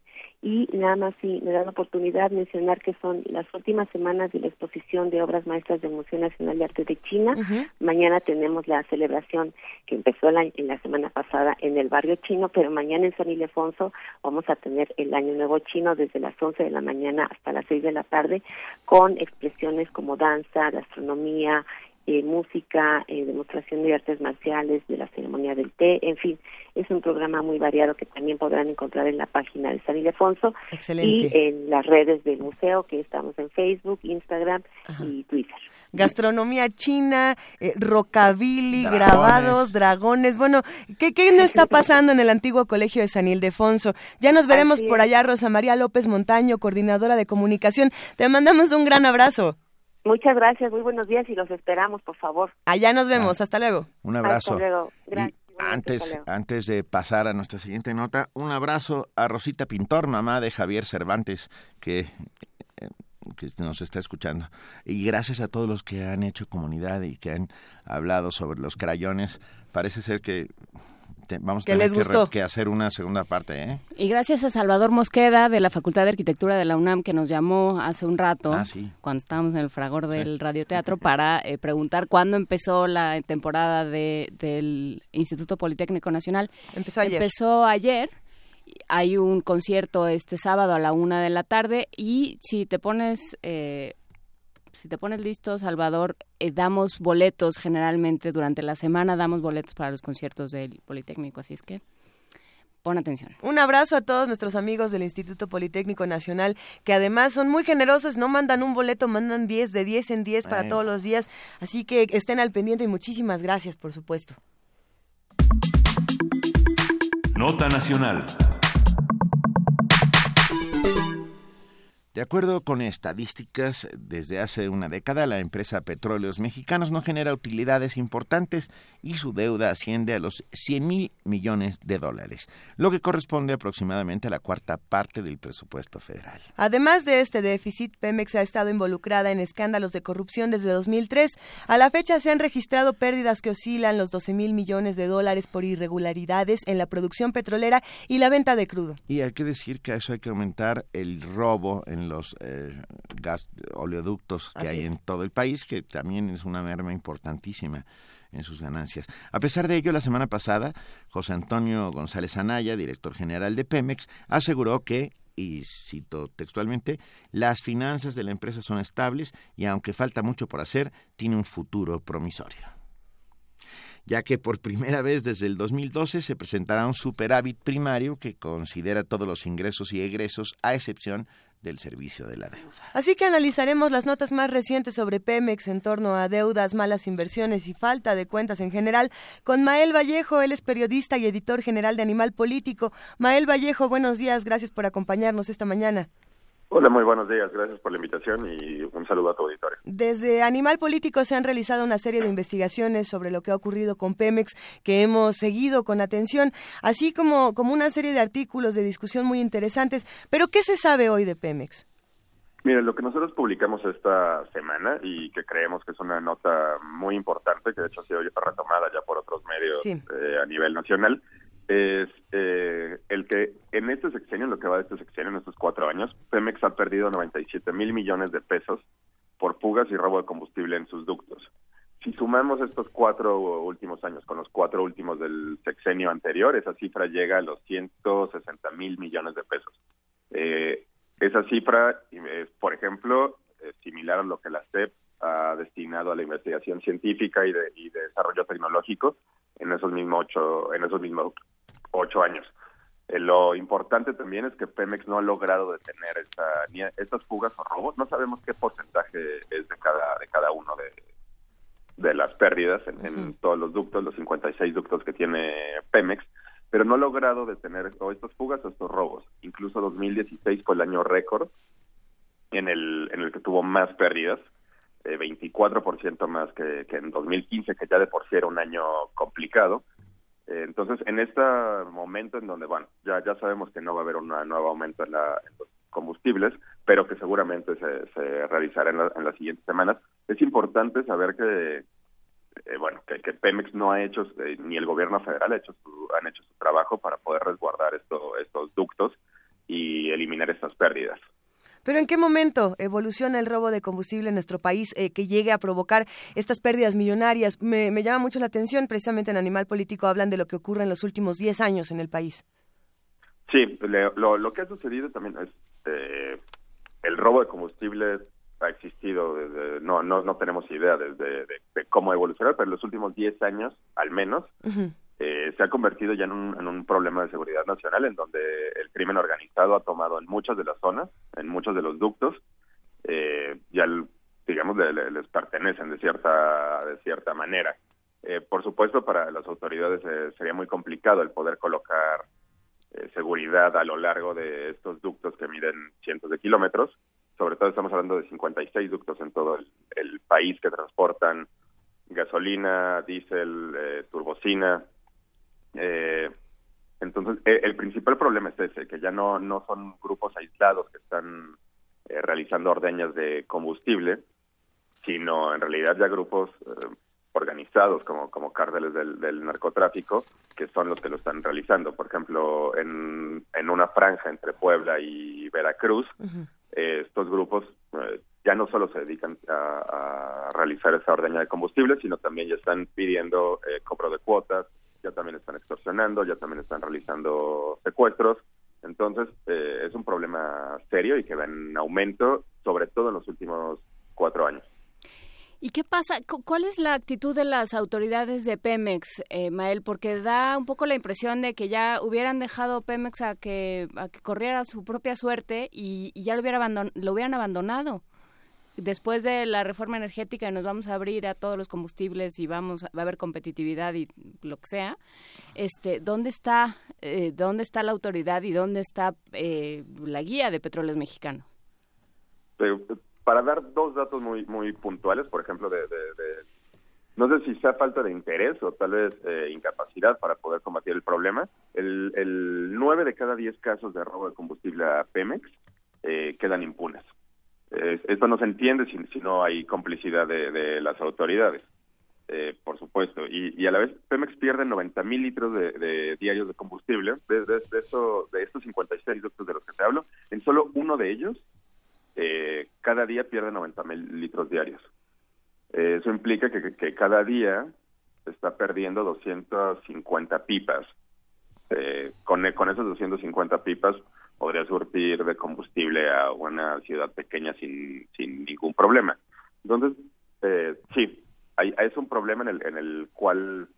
Y nada más si me da la oportunidad mencionar que son las últimas semanas de la exposición de obras maestras del Museo Nacional de Arte de China. Mañana tenemos la celebración que empezó en la semana pasada en el barrio chino, pero mañana en San Ildefonso vamos a tener el Año Nuevo Chino desde las 11 de la mañana hasta las 6 de la tarde con expresiones como danza, gastronomía, eh, música, eh, demostración de artes marciales, de la ceremonia del té, en fin, es un programa muy variado que también podrán encontrar en la página de San Ildefonso y en las redes del museo que estamos en Facebook, Instagram y Twitter. Gastronomía china, eh, rockabilly, grabados, dragones. Bueno, ¿qué, ¿qué no está pasando en el antiguo colegio de San Ildefonso? Ya nos veremos por allá, Rosa María López Montaño, coordinadora de comunicación. Te mandamos un gran abrazo. Muchas gracias, muy buenos días y los esperamos, por favor. Allá nos vemos, hasta luego. Un abrazo. Hasta luego. Gracias. Antes, antes de pasar a nuestra siguiente nota, un abrazo a Rosita Pintor, mamá de Javier Cervantes, que, eh, que nos está escuchando. Y gracias a todos los que han hecho comunidad y que han hablado sobre los crayones. Parece ser que vamos a tener que, hacer una segunda parte. ¿eh? Y gracias a Salvador Mosqueda de la Facultad de Arquitectura de la UNAM que nos llamó hace un rato, ah, cuando estábamos en el fragor del radioteatro, para eh, preguntar cuándo empezó la temporada de, del Instituto Politécnico Nacional. Empezó ayer. Empezó ayer hay un concierto este sábado a la una de la tarde y si te pones eh, si te pones listo, Salvador, eh, damos boletos generalmente durante la semana, damos boletos para los conciertos del Politécnico, así es que pon atención. Un abrazo a todos nuestros amigos del Instituto Politécnico Nacional, que además son muy generosos, no mandan un boleto, mandan 10 de 10 en 10 para todos los días, así que estén al pendiente y muchísimas gracias, por supuesto. Nota Nacional. De acuerdo con estadísticas, desde hace una década la empresa Petróleos Mexicanos no genera utilidades importantes y su deuda asciende a los 100 mil millones de dólares, lo que corresponde aproximadamente a la cuarta parte del presupuesto federal. Además de este déficit, Pemex ha estado involucrada en escándalos de corrupción desde 2003. A la fecha se han registrado pérdidas que oscilan los 12 mil millones de dólares por irregularidades en la producción petrolera y la venta de crudo. Y hay que decir que a eso hay que aumentar el robo en los eh, gas, oleoductos que hay en todo el país, que también es una merma importantísima en sus ganancias. A pesar de ello, la semana pasada, José Antonio González Anaya, director general de Pemex, aseguró que, y cito textualmente, las finanzas de la empresa son estables y aunque falta mucho por hacer, tiene un futuro promisorio ya que por primera vez desde el 2012 se presentará un superávit primario que considera todos los ingresos y egresos a excepción del servicio de la deuda. Así que analizaremos las notas más recientes sobre Pemex en torno a deudas, malas inversiones y falta de cuentas en general con Mael Vallejo, él es periodista y editor general de Animal Político. Mael Vallejo, buenos días, gracias por acompañarnos esta mañana. Hola, muy buenos días. Gracias por la invitación y un saludo a tu auditorio. Desde Animal Político se han realizado una serie de investigaciones sobre lo que ha ocurrido con Pemex que hemos seguido con atención, así como, como una serie de artículos de discusión muy interesantes. Pero, ¿qué se sabe hoy de Pemex? Mire, lo que nosotros publicamos esta semana y que creemos que es una nota muy importante, que de hecho ha sido retomada ya por otros medios eh, a nivel nacional, es eh, el que en este sexenio, en lo que va de este sexenio, en estos cuatro años, Pemex ha perdido 97 mil millones de pesos por fugas y robo de combustible en sus ductos. Si sumamos estos cuatro últimos años con los cuatro últimos del sexenio anterior, esa cifra llega a los 160 mil millones de pesos. Eh, esa cifra por ejemplo, similar a lo que la CEP ha destinado a la investigación científica y de, y de desarrollo tecnológico en esos mismos ocho, en esos mismos ocho años. Eh, lo importante también es que Pemex no ha logrado detener esta, ni estas fugas o robos. No sabemos qué porcentaje es de cada, de cada uno de, de las pérdidas en, todos los ductos, los 56 ductos que tiene Pemex, pero no ha logrado detener estas fugas o estos robos. Incluso 2016 fue el año récord en el, en el que tuvo más pérdidas, eh, 24% más que, que en 2015, que ya de por sí era un año complicado entonces, en este momento en donde, bueno, ya, ya sabemos que no va a haber un nuevo aumento en, la, los combustibles, pero que seguramente se, se realizará en, las siguientes semanas, es importante saber que, eh, bueno, que, que, Pemex no ha hecho, eh, ni el gobierno federal ha hecho su, han hecho su trabajo para poder resguardar esto, estos ductos y eliminar estas pérdidas. Pero ¿en qué momento evoluciona el robo de combustible en nuestro país eh, que llegue a provocar estas pérdidas millonarias? Me, llama mucho la atención, precisamente en Animal Político hablan de lo que ocurre en los últimos 10 años en el país. Sí, lo, que ha sucedido también es eh, el robo de combustible ha existido desde, no, no, no tenemos idea desde de, cómo evolucionar, pero en los últimos 10 años, al menos, eh, se ha convertido ya en un, problema de seguridad nacional en donde el crimen organizado ha tomado en muchas de las zonas, en muchos de los ductos, eh, ya digamos les pertenecen de cierta de cierta manera. Eh, por supuesto, para las autoridades eh, sería muy complicado el poder colocar seguridad a lo largo de estos ductos que miden cientos de kilómetros. Sobre todo estamos hablando de 56 ductos en todo el, país que transportan gasolina, diésel, turbocina, eh, entonces, eh, el principal problema es ese, que ya no, no son grupos aislados que están eh, realizando ordeñas de combustible, sino en realidad ya grupos eh, organizados como, como cárteles del, narcotráfico que son los que lo están realizando. Por ejemplo, en, en una franja entre Puebla y Veracruz, estos grupos ya no solo se dedican a, a, realizar esa ordeña de combustible, sino también ya están pidiendo cobro de cuotas, ya también están extorsionando, ya también están realizando secuestros. Entonces, eh, es un problema serio y que va en aumento, sobre todo en los últimos cuatro años. ¿Y qué pasa? ¿Cuál es la actitud de las autoridades de Pemex, eh, Mael? Porque da un poco la impresión de que ya hubieran dejado Pemex a que, a que corriera su propia suerte y, ya lo, hubiera lo hubieran abandonado después de la reforma energética nos vamos a abrir a todos los combustibles y vamos va a haber competitividad y lo que sea este dónde está eh, dónde está la autoridad y dónde está eh, la guía de petróleos mexicanos para dar dos datos muy muy puntuales por ejemplo de, no sé si sea falta de interés o tal vez eh, incapacidad para poder combatir el problema el, el 9 de cada 10 casos de robo de combustible a Pemex quedan impunes esto no se entiende si, no hay complicidad de, las autoridades, eh, por supuesto. Y, a la vez, Pemex pierde 90 mil litros de, diarios de combustible. De, de, eso, de estos 56 ductos de los que te hablo, en solo uno de ellos, eh, cada día pierde 90 mil litros diarios. Eh, eso implica que, cada día está perdiendo 250 pipas. con, con esos 250 pipas, podría surtir de combustible a una ciudad pequeña sin, sin ningún problema. Entonces, eh, sí, hay, es un problema en el, en el cual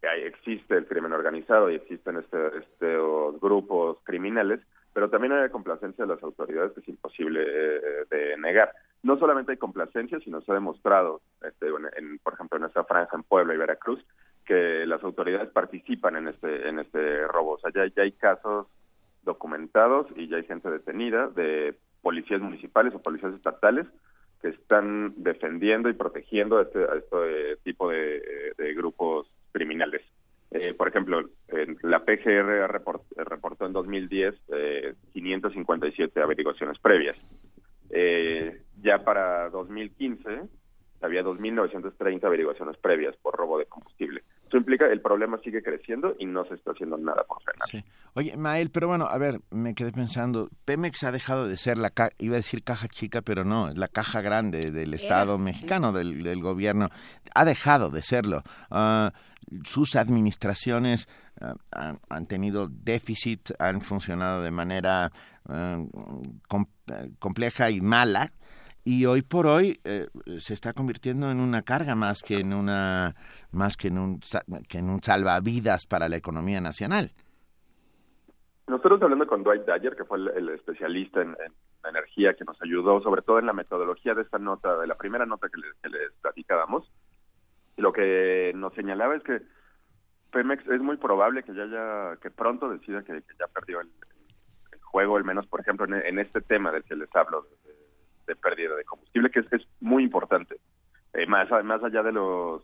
existe el crimen organizado y existen este, estos grupos criminales, pero también hay complacencia de las autoridades que es imposible eh, de negar. No solamente hay complacencia, sino se ha demostrado, este, en, por ejemplo, en esta franja en Puebla y Veracruz, que las autoridades participan en este en este robo. O sea, ya hay casos documentados y ya hay gente detenida de policías municipales o policías estatales que están defendiendo y protegiendo a este, este tipo de, grupos criminales. Eh, por ejemplo, la PGR reportó en 2010 eh, 557 averiguaciones previas. Eh, ya para 2015 había 2.930 averiguaciones previas por robo de combustible. Eso implica el problema sigue creciendo y no se está haciendo nada por frenar. Sí. Oye, Mael, pero bueno, a ver, me quedé pensando, Pemex ha dejado de ser la, iba a decir caja chica, pero no, es la caja grande del Estado mexicano, del, gobierno. Ha dejado de serlo. Ah, sus administraciones ah, han, tenido déficit, han funcionado de manera ah, compleja y mala y hoy por hoy eh, se está convirtiendo en una carga más que en una más que en un que en un salvavidas para la economía nacional. Nosotros hablando con Dwight Dyer, que fue el, especialista en, energía que nos ayudó, sobre todo en la metodología de esta nota, de la primera nota que les, que platicábamos, y lo que nos señalaba es que Pemex es muy probable que ya haya, que pronto decida que, ya perdió el, juego, al menos por ejemplo en, este tema del que les hablo, pérdida de combustible, que es, es muy importante. Eh, más, más allá de los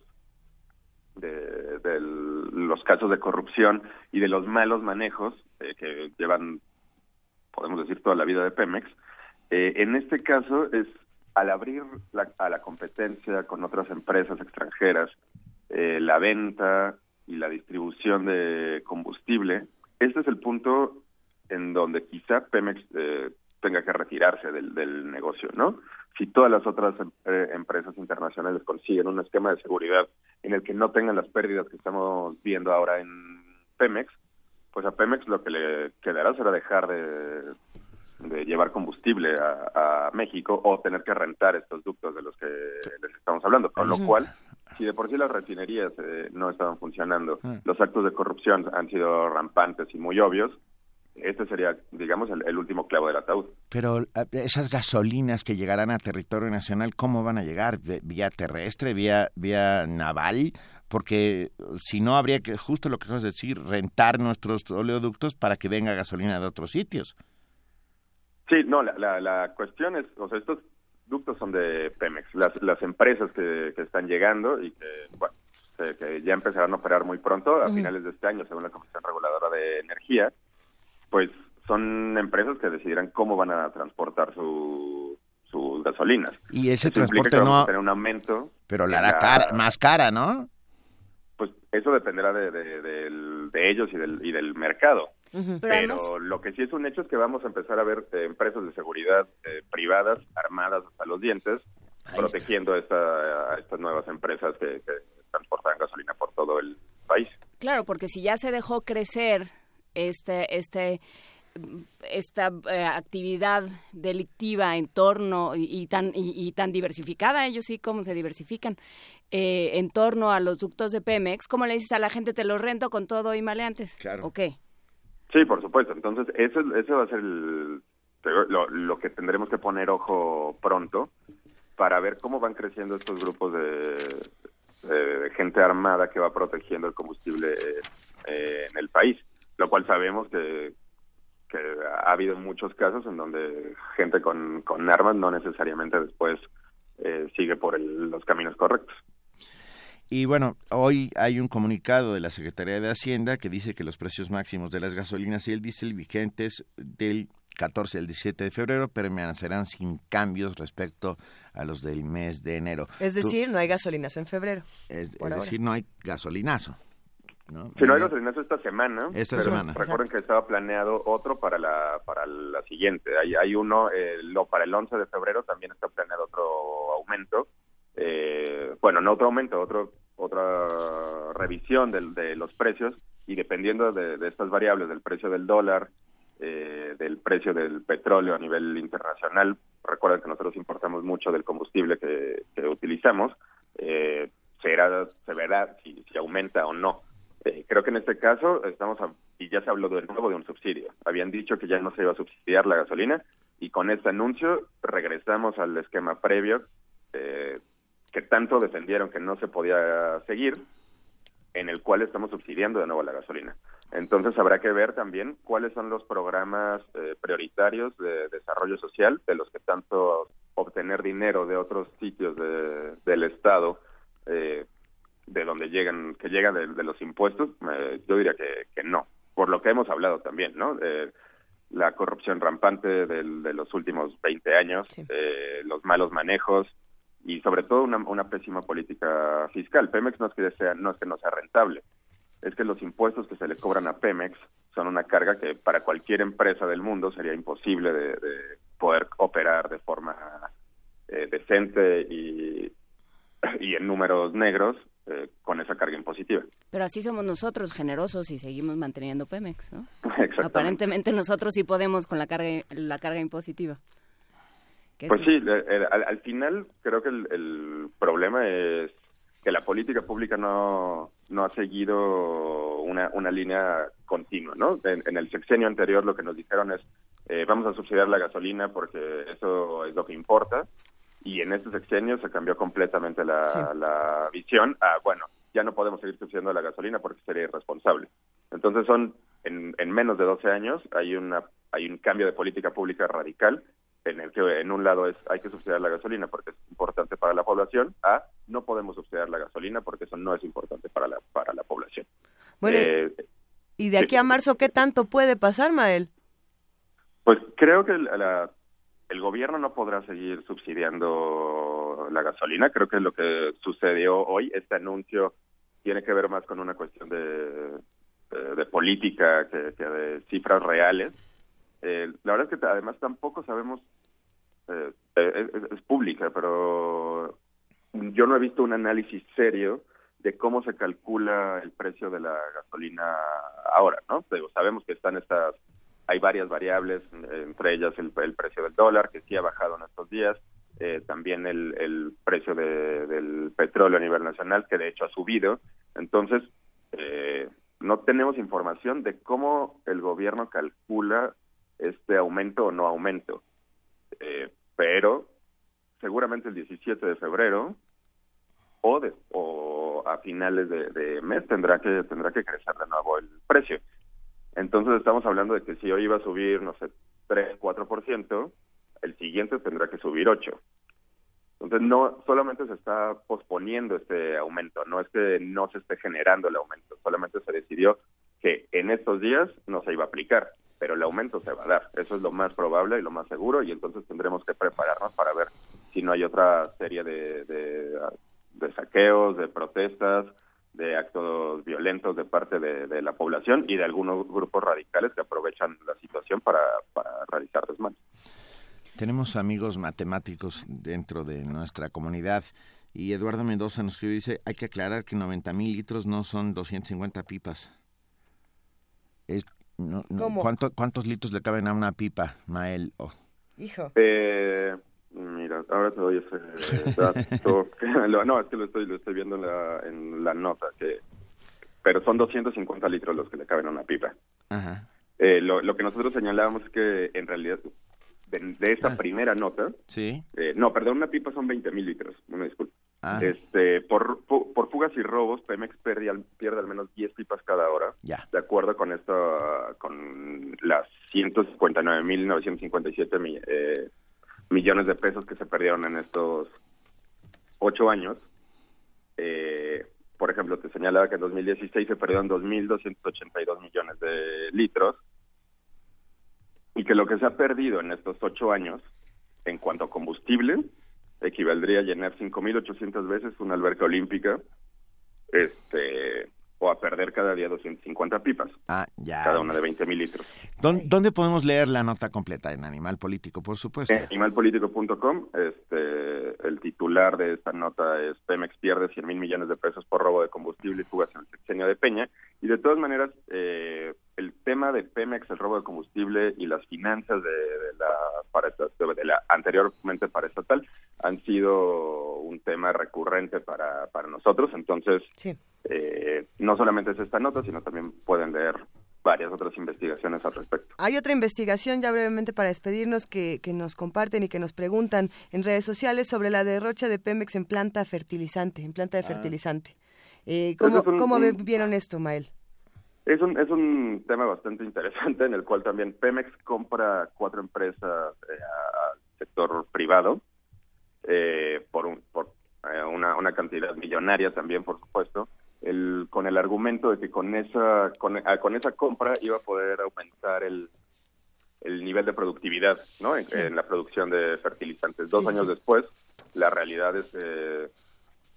de, los casos de corrupción y de los malos manejos eh, que llevan, podemos decir, toda la vida de Pemex, eh, en este caso es al abrir la, a la competencia con otras empresas extranjeras, la venta y la distribución de combustible, este es el punto en donde quizá Pemex eh, tenga que retirarse del, del negocio, ¿no? Si todas las otras eh, empresas internacionales consiguen un esquema de seguridad en el que no tengan las pérdidas que estamos viendo ahora en Pemex, pues a Pemex lo que le quedará será dejar de, de llevar combustible a, México o tener que rentar estos ductos de los que les estamos hablando, con lo cual si de por sí las refinerías eh, no estaban funcionando, ah. los actos de corrupción han sido rampantes y muy obvios, este sería, digamos, el, último clavo del ataúd. Pero esas gasolinas que llegarán a territorio nacional, ¿cómo van a llegar? ¿Vía terrestre, vía, vía naval? Porque si no, habría que, justo lo que acabas de decir, rentar nuestros oleoductos para que venga gasolina de otros sitios. Sí, no, la, la, cuestión es, o sea, estos ductos son de Pemex, las, las empresas que, que están llegando y que, bueno, que ya empezarán a operar muy pronto, a finales de este año, según la Comisión Reguladora de Energía, pues son empresas que decidirán cómo van a transportar su, sus gasolinas. Y ese transporte no... tener un aumento. Pero la hará cara, más cara, ¿no? Pues eso dependerá de, de, ellos y del, y del mercado. Pero, lo que sí es un hecho es que vamos a empezar a ver eh, empresas de seguridad eh, privadas armadas hasta los dientes protegiendo esta, a estas nuevas empresas que, que transportan gasolina por todo el país. Claro, porque si ya se dejó crecer este, este esta eh, actividad delictiva en torno y, tan y, tan diversificada ellos sí cómo se diversifican eh, en torno a los ductos de Pemex cómo le dices a la gente te los rento con todo y maleantes claro. ¿o qué? sí por supuesto. Entonces eso eso va a ser lo, lo que tendremos que poner ojo pronto para ver cómo van creciendo estos grupos de, gente armada que va protegiendo el combustible eh, en el país lo cual sabemos que, ha habido muchos casos en donde gente con, armas no necesariamente después eh, sigue por los caminos correctos. Y bueno, hoy hay un comunicado de la Secretaría de Hacienda que dice que los precios máximos de las gasolinas y el diésel vigentes del 14 al 17 de febrero permanecerán sin cambios respecto a los del mes de enero. Es decir, no hay gasolinazo en febrero. Es, decir, no hay gasolinazo. Si no hay gasolinazo esta semana, esta semana. recuerden que estaba planeado otro para la para la siguiente. Hay, hay uno, eh, lo, para el 11 de febrero también está planeado otro aumento. Eh, bueno, no otro aumento, otro otra revisión de, de los precios y dependiendo de, estas variables, del precio del dólar, eh, del precio del petróleo a nivel internacional, recuerden que nosotros importamos mucho del combustible que, que utilizamos, eh, será, se verá si, si aumenta o no eh, creo que en este caso estamos, y ya se habló de nuevo de un subsidio. Habían dicho que ya no se iba a subsidiar la gasolina y con este anuncio regresamos al esquema previo eh, que tanto defendieron que no se podía seguir, en el cual estamos subsidiando de nuevo la gasolina. Entonces habrá que ver también cuáles son los programas eh, prioritarios de desarrollo social de los que tanto obtener dinero de otros sitios del Estado eh, de donde llegan, que llegan de, los impuestos, eh, yo diría que, que, no, por lo que hemos hablado también, ¿no? la corrupción rampante de los últimos 20 años, eh, los malos manejos y sobre todo una, una pésima política fiscal. Pemex no es que sea, no es que no sea rentable, es que los impuestos que se le cobran a Pemex son una carga que para cualquier empresa del mundo sería imposible de, poder operar de forma eh, decente y, y en números negros eh, con esa carga impositiva. Pero así somos nosotros, generosos, y seguimos manteniendo Pemex, ¿no? Aparentemente nosotros sí podemos con la carga, la carga impositiva. Pues sí, al, final creo que el, problema es que la política pública no, no ha seguido una, una línea continua, ¿no? En, el sexenio anterior lo que nos dijeron es eh, vamos a subsidiar la gasolina porque eso es lo que importa y en este sexenio se cambió completamente la, visión a, bueno, ya no podemos seguir subsidiando la gasolina porque sería irresponsable. Entonces son, en, en menos de 12 años, hay, una, hay un cambio de política pública radical en el que en un lado es hay que subsidiar la gasolina porque es importante para la población, a no podemos subsidiar la gasolina porque eso no es importante para la, para la población. Bueno, eh, ¿y de aquí a marzo qué tanto puede pasar, Mael? Pues creo que la, el gobierno no podrá seguir subsidiando la gasolina. Creo que lo que sucedió hoy, este anuncio, tiene que ver más con una cuestión de, de, política que, de cifras reales. Eh, la verdad es que además tampoco sabemos, eh, es, pública, pero yo no he visto un análisis serio de cómo se calcula el precio de la gasolina ahora, ¿no? sabemos que están estas, hay varias variables, entre ellas el, precio del dólar, que sí ha bajado en estos días, eh, también el, el precio del petróleo a nivel nacional, que de hecho ha subido. Entonces, eh, no tenemos información de cómo el gobierno calcula este aumento o no aumento. Eh, pero seguramente el 17 de febrero o, de, o a finales de, mes tendrá que tendrá que crecer de nuevo el precio. Entonces estamos hablando de que si hoy iba a subir, no sé, 3, 4%, el siguiente tendrá que subir 8. Entonces no solamente se está posponiendo este aumento, no es que no se esté generando el aumento, solamente se decidió que en estos días no se iba a aplicar, pero el aumento se va a dar. Eso es lo más probable y lo más seguro y entonces tendremos que prepararnos para ver si no hay otra serie de, de, saqueos, de protestas, de actos violentos de parte de, la población y de algunos grupos radicales que aprovechan la situación para, para realizar desmanes. Tenemos amigos matemáticos dentro de nuestra comunidad y Eduardo Mendoza nos escribe y dice, hay que aclarar que 90 mil litros no son 250 pipas. ¿Cuántos litros le caben a una pipa, Mael? Hijo. Eh, mira, ahora te doy ese dato. no, es que lo estoy, lo estoy viendo en la, en la nota. que Pero son 250 litros los que le caben a una pipa. Ajá. Eh, lo, lo que nosotros señalábamos es que en realidad de, esa ah. primera nota. Sí. Eh, no, perdón, una pipa son 20 mil litros, una disculpa. Ah. Este, por, por, fugas y robos, Pemex pierde, pierde al menos 10 pipas cada hora. Ya. De acuerdo con esto, con las 159.957 eh, millones de pesos que se perdieron en estos ocho años. Eh, por ejemplo, te señalaba que en 2016 se perdieron 2.282 millones de litros y que lo que se ha perdido en estos ocho años en cuanto a combustible equivaldría a llenar 5.800 veces una alberca olímpica este o a perder cada día 250 pipas. Ah, ya. Cada una de 20 mil litros. ¿Dónde, podemos leer la nota completa? En Animal Político, por supuesto. En animalpolitico.com. Este, el titular de esta nota es Pemex pierde 100 mil millones de pesos por robo de combustible y fugas en el sexenio de Peña. Y de todas maneras, eh, el tema de Pemex, el robo de combustible y las finanzas de, la para de la anteriormente para estatal han sido un tema recurrente para, para nosotros. Entonces, eh, no solamente es esta nota, sino también pueden leer varias otras investigaciones al respecto. Hay otra investigación, ya brevemente para despedirnos, que, que nos comparten y que nos preguntan en redes sociales sobre la derrocha de Pemex en planta fertilizante, en planta de ah. fertilizante. Eh, ¿Cómo, ¿cómo vieron esto, Mael? Es un, es un tema bastante interesante en el cual también Pemex compra cuatro empresas eh, al sector privado eh, por, un, por eh, una, una cantidad millonaria también, por supuesto, el, con el argumento de que con esa, con, ah, con esa compra iba a poder aumentar el, el nivel de productividad ¿no? en, la producción de fertilizantes. Dos años después, la realidad es que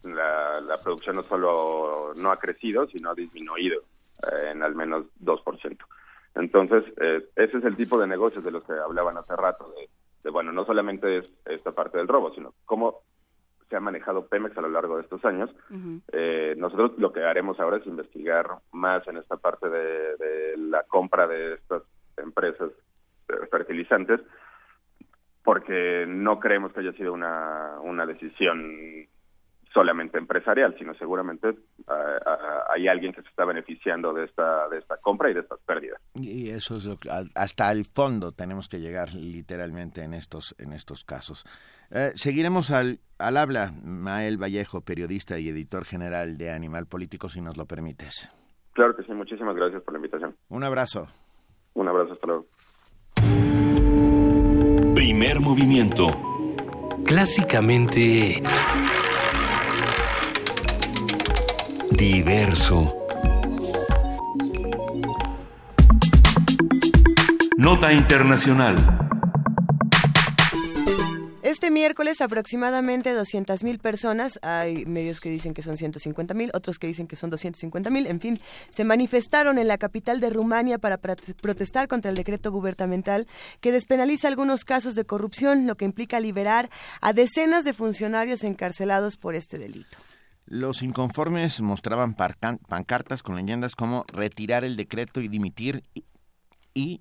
la, la producción no solo no ha crecido, sino ha disminuido en al menos 2%. Entonces, eh, ese es el tipo de negocios de los que hablaban hace rato, de, bueno, no solamente es esta parte del robo, sino cómo se ha manejado Pemex a lo largo de estos años. Eh, nosotros lo que haremos ahora es investigar más en esta parte de, la compra de estas empresas fertilizantes, porque no creemos que haya sido una, una decisión solamente empresarial, sino seguramente ah, ah, hay alguien que se está beneficiando de esta de esta compra y de estas pérdidas. Y eso es lo que, hasta el fondo tenemos que llegar literalmente en estos en estos casos. Eh, seguiremos al, al habla Mael Vallejo, periodista y editor general de Animal Político, si nos lo permites. Claro que sí, muchísimas gracias por la invitación. Un abrazo. Un abrazo, hasta luego. Primer movimiento. Clásicamente diverso. Nota Internacional. Este miércoles aproximadamente 200.000 personas, hay medios que dicen que son 150.000, otros que dicen que son 250.000, en fin, se manifestaron en la capital de Rumania para protestar contra el decreto gubernamental que despenaliza algunos casos de corrupción, lo que implica liberar a decenas de funcionarios encarcelados por este delito. Los inconformes mostraban pancartas con leyendas como retirar el decreto y dimitir y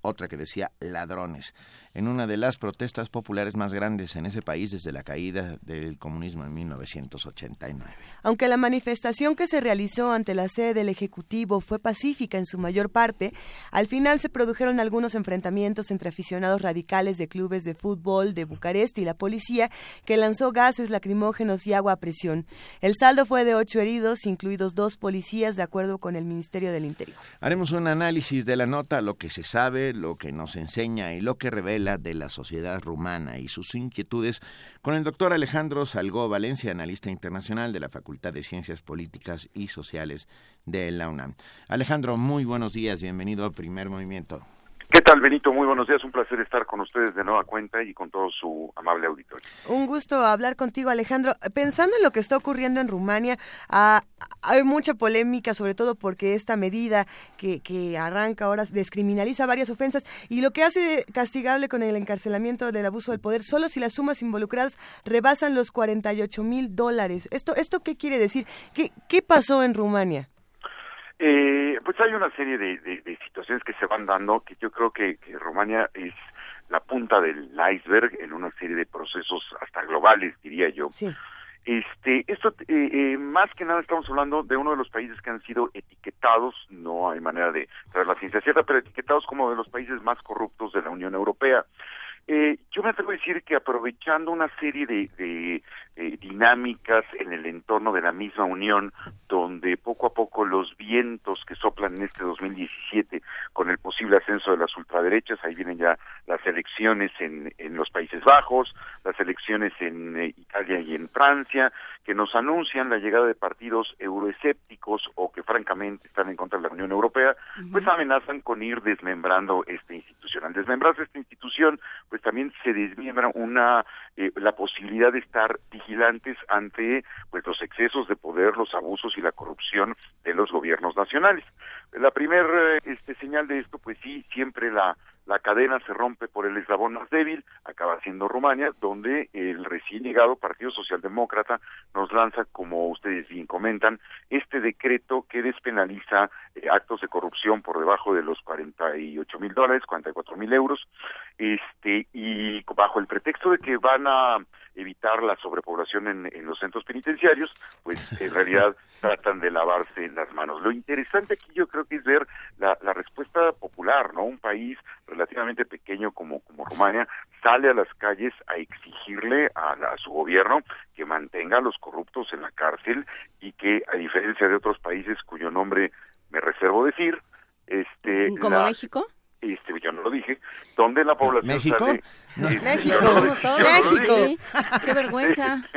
otra que decía ladrones en una de las protestas populares más grandes en ese país desde la caída del comunismo en 1989. Aunque la manifestación que se realizó ante la sede del Ejecutivo fue pacífica en su mayor parte, al final se produjeron algunos enfrentamientos entre aficionados radicales de clubes de fútbol de Bucarest y la policía, que lanzó gases lacrimógenos y agua a presión. El saldo fue de ocho heridos, incluidos dos policías, de acuerdo con el Ministerio del Interior. Haremos un análisis de la nota, lo que se sabe, lo que nos enseña y lo que revela de la sociedad rumana y sus inquietudes con el doctor Alejandro Salgó Valencia, analista internacional de la Facultad de Ciencias Políticas y Sociales de la UNAM. Alejandro, muy buenos días, bienvenido a Primer Movimiento. ¿Qué tal, Benito? Muy buenos días. Un placer estar con ustedes de nueva cuenta y con todo su amable auditorio. Un gusto hablar contigo, Alejandro. Pensando en lo que está ocurriendo en Rumania, ah, hay mucha polémica, sobre todo porque esta medida que, que arranca ahora descriminaliza varias ofensas y lo que hace castigable con el encarcelamiento del abuso del poder solo si las sumas involucradas rebasan los 48 mil dólares. ¿Esto, ¿Esto qué quiere decir? ¿Qué, qué pasó en Rumania? Eh, pues hay una serie de, situaciones que se van dando que yo creo que, que Rumania es la punta del iceberg en una serie de procesos hasta globales, diría yo. Este, esto, eh, eh, más que nada estamos hablando de uno de los países que han sido etiquetados, no hay manera de saber la ciencia cierta, pero etiquetados como de los países más corruptos de la Unión Europea. Eh, yo me atrevo a decir que aprovechando una serie de, de eh, dinámicas en el entorno de la misma Unión, donde poco a poco los vientos que soplan en este 2017 con el posible ascenso de las ultraderechas, ahí vienen ya las elecciones en, en los Países Bajos, las elecciones en eh, Italia y en Francia, que nos anuncian la llegada de partidos euroescépticos o que francamente están en contra de la Unión Europea, pues amenazan con ir desmembrando esta institución. Al desmembrarse esta institución, pues también se desmembra una eh, la posibilidad de estar vigilantes ante pues los excesos de poder, los abusos y la corrupción de los gobiernos nacionales. La primera eh, este, señal de esto, pues sí, siempre la la cadena se rompe por el eslabón más débil, acaba siendo Rumania, donde el recién llegado Partido Socialdemócrata nos lanza, como ustedes bien comentan, este decreto que despenaliza eh, actos de corrupción por debajo de los 48 mil dólares, 44 mil euros, este, y bajo el pretexto de que van a evitar la sobrepoblación en, en los centros penitenciarios, pues en realidad tratan de lavarse las manos. Lo interesante aquí yo creo que es ver la, la respuesta popular, ¿no? Un país relativamente pequeño como, como Rumania sale a las calles a exigirle a, a su gobierno que mantenga a los corruptos en la cárcel y que, a diferencia de otros países cuyo nombre me reservo decir, este... ¿Como México? Este, yo no lo dije, donde la población ¿México? México, México, qué vergüenza.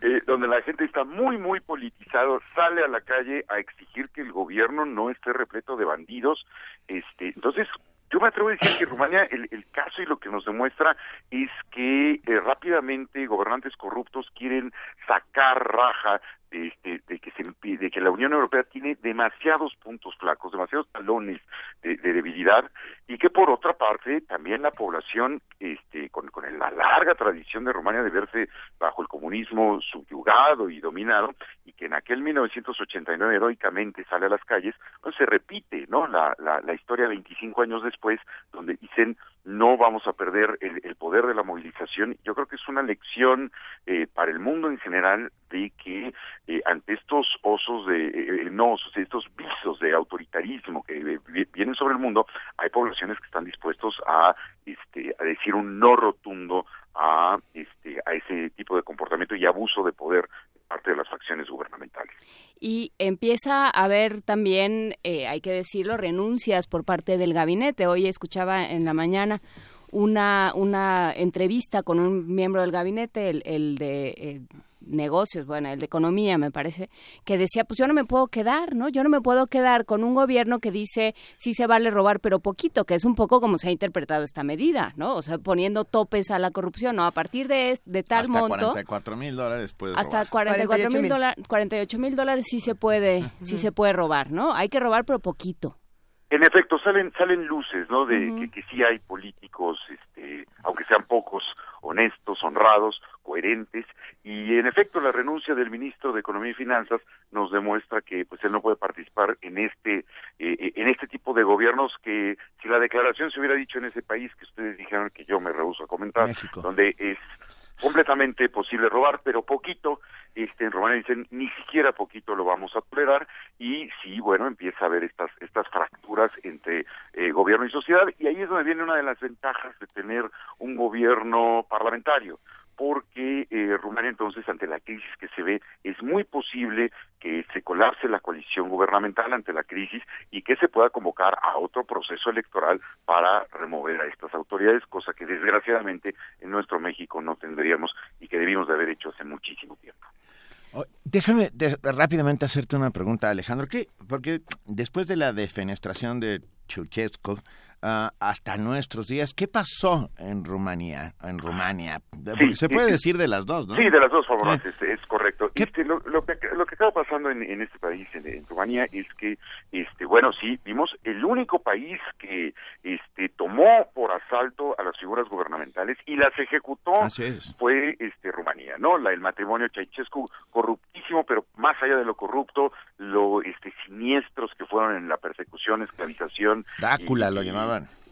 Eh, donde la gente está muy, muy politizado, sale a la calle a exigir que el gobierno no esté repleto de bandidos, este, entonces yo me atrevo a decir que Rumania, el, el caso y lo que nos demuestra es que eh, rápidamente gobernantes corruptos quieren sacar raja de, este, de que se de que la Unión Europea tiene demasiados puntos flacos, demasiados talones de, debilidad y que por otra parte también la población este con, con la larga tradición de Rumania de verse bajo el comunismo subyugado y dominado y que en aquel 1989 heroicamente sale a las calles, pues se repite, ¿no? La, la, la historia 25 años después donde dicen no vamos a perder el, el poder de la movilización. Yo creo que es una lección eh, para el mundo en general de que eh, ante estos osos de, eh, eh no estos visos de autoritarismo que eh, vienen sobre el mundo, hay poblaciones que están dispuestos a, este, a decir un no rotundo a, este, a ese tipo de comportamiento y abuso de poder de parte de las facciones gubernamentales. Y empieza a haber también, eh, hay que decirlo, renuncias por parte del gabinete. Hoy escuchaba en la mañana una, una entrevista con un miembro del gabinete, el, el de negocios, bueno, el de economía me parece, que decía, pues yo no me puedo quedar, ¿no? Yo no me puedo quedar con un gobierno que dice sí se vale robar, pero poquito, que es un poco como se ha interpretado esta medida, ¿no? O sea, poniendo topes a la corrupción, ¿no? A partir de, de tal hasta monto... 44 mil dólares puede Hasta 44 mil dólares, 48 mil dólares sí se puede, sí se puede robar, ¿no? Hay que robar, pero poquito. En efecto, salen salen luces, ¿no? De que, que sí hay políticos, este, aunque sean pocos, honestos, honrados, coherentes, y en efecto la renuncia del ministro de Economía y Finanzas nos demuestra que pues él no puede participar en este eh, en este tipo de gobiernos que si la declaración se hubiera dicho en ese país que ustedes dijeron que yo me rehuso a comentar, donde es completamente posible robar, pero poquito, este, en Rumania dicen ni siquiera poquito lo vamos a tolerar y sí, bueno, empieza a haber estas, estas fracturas entre eh, gobierno y sociedad y ahí es donde viene una de las ventajas de tener un gobierno parlamentario porque eh, entonces ante la crisis que se ve es muy posible que se colapse la coalición gubernamental ante la crisis y que se pueda convocar a otro proceso electoral para remover a estas autoridades, cosa que desgraciadamente en nuestro México no tendríamos y que debimos de haber hecho hace muchísimo tiempo. Oh, déjame rápidamente hacerte una pregunta, Alejandro, ¿qué? porque después de la defenestración de Ceausescu, Ah, hasta nuestros días. ¿Qué pasó en Rumanía? En Rumania, se puede decir de las dos, ¿no? Sí, de las dos formas, es, correcto. Este, lo, lo, que, lo que estaba pasando en, en este país, en, en, Rumanía, es que, este, bueno, sí, vimos el único país que, este, tomó por asalto a las figuras gubernamentales y las ejecutó fue, este, Rumanía, ¿no? La, el matrimonio Ceausescu corruptísimo, pero más allá de lo corrupto, lo, este, siniestros que fueron en la persecución, esclavización. Drácula lo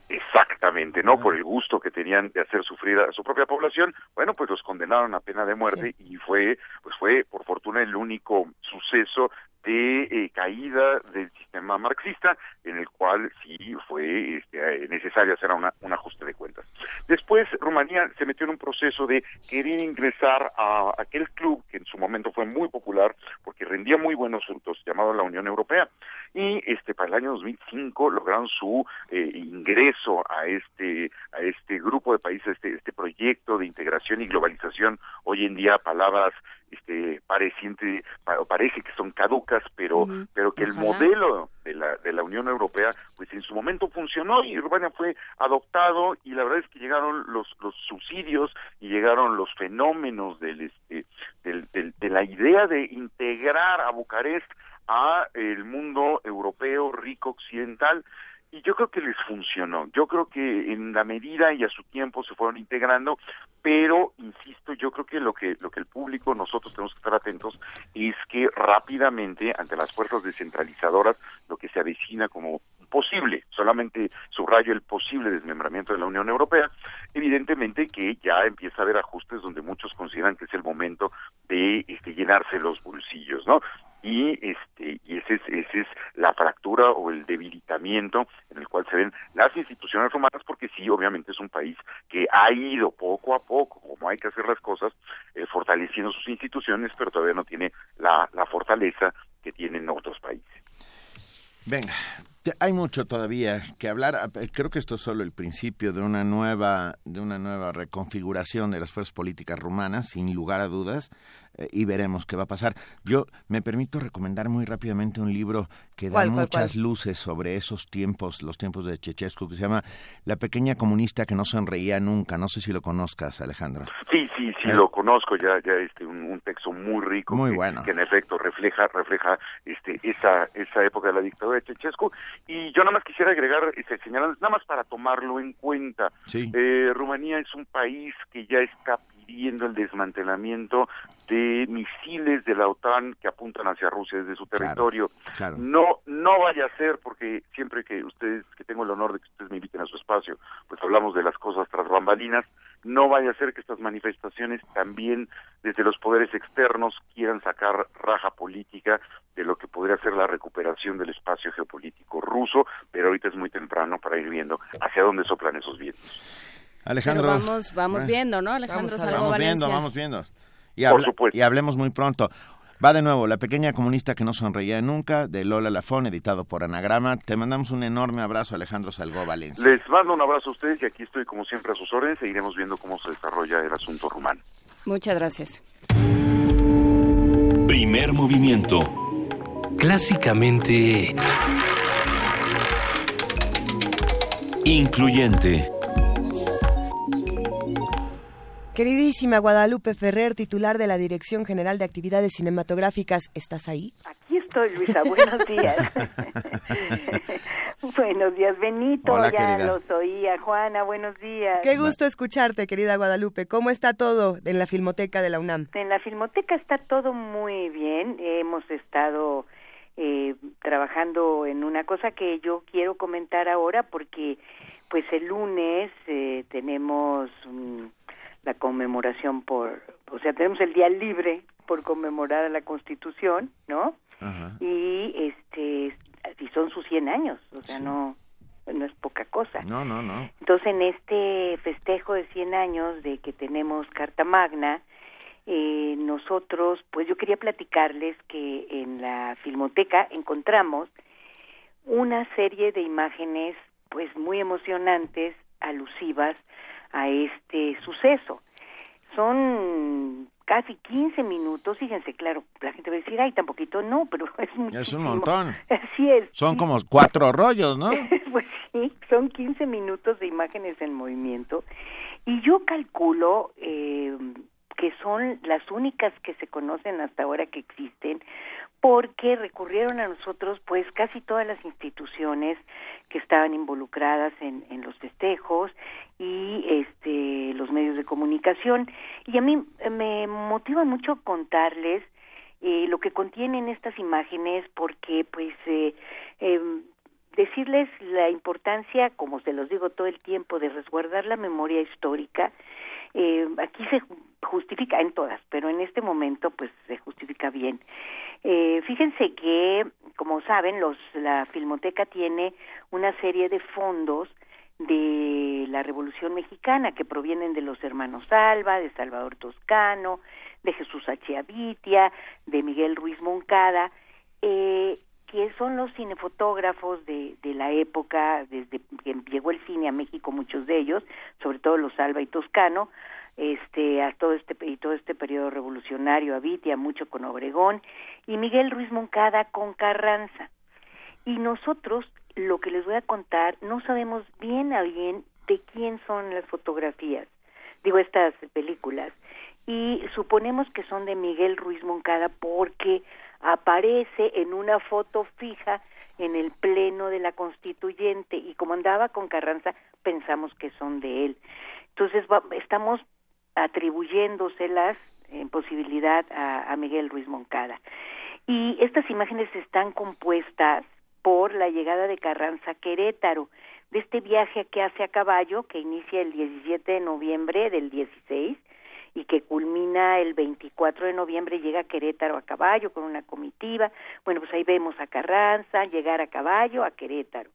Exactamente, ¿no? Por el gusto que tenían de hacer sufrir a su propia población, bueno, pues los condenaron a pena de muerte y fue, pues fue, por fortuna, el único suceso de eh, caída del sistema marxista, en el cual sí fue este, necesario hacer una, un ajuste de cuentas. Después, Rumanía se metió en un proceso de querer ingresar a aquel club que en su momento fue muy popular porque rendía muy buenos frutos, llamado la Unión Europea. Y este para el año 2005 lograron su eh, ingreso a este a este grupo de países, este este proyecto de integración y globalización. Hoy en día palabras este pareciente parece que son caducas pero pero que el modelo de la de la Unión Europea pues en su momento funcionó y Rumania fue adoptado y la verdad es que llegaron los los subsidios y llegaron los fenómenos del este del, de la idea de integrar a Bucarest a el mundo europeo rico occidental y yo creo que les funcionó. Yo creo que en la medida y a su tiempo se fueron integrando, pero insisto, yo creo que lo que lo que el público nosotros tenemos que estar atentos es que rápidamente ante las fuerzas descentralizadoras lo que se avecina como posible, solamente subrayo el posible desmembramiento de la Unión Europea, evidentemente que ya empieza a haber ajustes donde muchos consideran que es el momento de este, llenarse los bolsillos, ¿no? Y este y ese es, ese es la fractura o el debilitamiento en el cual se ven las instituciones romanas porque sí obviamente es un país que ha ido poco a poco como hay que hacer las cosas eh, fortaleciendo sus instituciones pero todavía no tiene la, la fortaleza que tienen otros países venga hay mucho todavía que hablar. Ah, creo que esto es solo el principio de una nueva, de una nueva reconfiguración de las fuerzas políticas rumanas, sin lugar a dudas. Eh, y veremos qué va a pasar. Yo me permito recomendar muy rápidamente un libro que da muchas luces sobre esos tiempos, los tiempos de Chechescu, que se llama La pequeña comunista que no sonreía nunca. No sé si lo conozcas, Alejandro. Sí, sí, sí, ¿Eh? lo conozco ya, ya este, un, texto muy rico. Muy que, bueno. Que en efecto refleja, refleja este, esa, esa época de la dictadura de Chechescu. Y yo nada más quisiera agregar, este, señalar, nada más para tomarlo en cuenta. Sí. Eh, Rumanía es un país que ya está pidiendo el desmantelamiento de misiles de la OTAN que apuntan hacia Rusia desde su territorio. No no vaya a ser porque siempre que ustedes que tengo el honor de que ustedes me inviten a su espacio, pues hablamos de las cosas tras bambalinas, no vaya a ser que estas manifestaciones también desde los poderes externos quieran sacar raja política de lo que podría ser la recuperación del espacio geopolítico ruso, pero ahorita es muy temprano para ir viendo hacia dónde soplan esos vientos. Alejandro. vamos, vamos viendo, ¿no? Alejandro vamos, vamos viendo, vamos viendo. Y, y hablemos muy pronto. Va de nuevo, La pequeña comunista que no sonreía nunca, de Lola Lafón, editado por Anagrama. Te mandamos un enorme abrazo, Alejandro Salgó Valencia. Les mando un abrazo a ustedes y aquí estoy como siempre a sus órdenes. Seguiremos viendo cómo se desarrolla el asunto rumano. Muchas gracias. Primer movimiento. Clásicamente... Incluyente. Queridísima Guadalupe Ferrer, titular de la Dirección General de Actividades Cinematográficas, ¿estás ahí? Aquí estoy, Luisa. Buenos días. buenos días, Benito. Hola, ya querida. los oía. Juana, buenos días. Qué gusto escucharte, querida Guadalupe. ¿Cómo está todo en la Filmoteca de la UNAM? En la Filmoteca está todo muy bien. Hemos estado eh, trabajando en una cosa que yo quiero comentar ahora porque pues el lunes eh, tenemos la conmemoración por, o sea, tenemos el día libre por conmemorar a la Constitución, ¿no? Y este y son sus 100 años, o sea, no no es poca cosa. No, no, no. Entonces, en este festejo de 100 años de que tenemos Carta Magna, eh, nosotros, pues yo quería platicarles que en la Filmoteca encontramos una serie de imágenes, pues muy emocionantes, alusivas a este suceso. Son casi 15 minutos, fíjense, claro, la gente va a decir, ay, tan poquito, no, pero es muchísimo. Es un montón. Así es. Son como cuatro rollos, ¿no? pues sí, son 15 minutos de imágenes en movimiento y yo calculo eh, que son las únicas que se conocen hasta ahora que existen porque recurrieron a nosotros pues casi todas las instituciones que estaban involucradas en, los festejos y este los medios de comunicación y a mí me motiva mucho contarles eh, lo que contienen estas imágenes porque pues eh, eh, decirles la importancia, como se los digo todo el tiempo, de resguardar la memoria histórica. Eh, aquí se justifica en todas, pero en este momento pues se justifica bien. Eh, fíjense que, como saben, los, la Filmoteca tiene una serie de fondos de la Revolución Mexicana que provienen de los hermanos Alba, de Salvador Toscano, de Jesús Achiavitia, de Miguel Ruiz Moncada, eh, que son los cinefotógrafos de, de la época, desde que llegó el cine a México, muchos de ellos, sobre todo los Alba y Toscano, este, a todo este y todo este periodo revolucionario, Avitia, mucho con Obregón, y Miguel Ruiz Moncada con Carranza. Y nosotros, lo que les voy a contar, no sabemos bien a bien de quién son las fotografías, digo, estas películas, y suponemos que son de Miguel Ruiz Moncada porque aparece en una foto fija en el pleno de la constituyente y como andaba con Carranza pensamos que son de él. Entonces estamos atribuyéndoselas en posibilidad a, a Miguel Ruiz Moncada. Y estas imágenes están compuestas por la llegada de Carranza a Querétaro, de este viaje que hace a caballo, que inicia el 17 de noviembre del 16 y que culmina el 24 de noviembre, llega a Querétaro a caballo con una comitiva. Bueno, pues ahí vemos a Carranza llegar a caballo a Querétaro.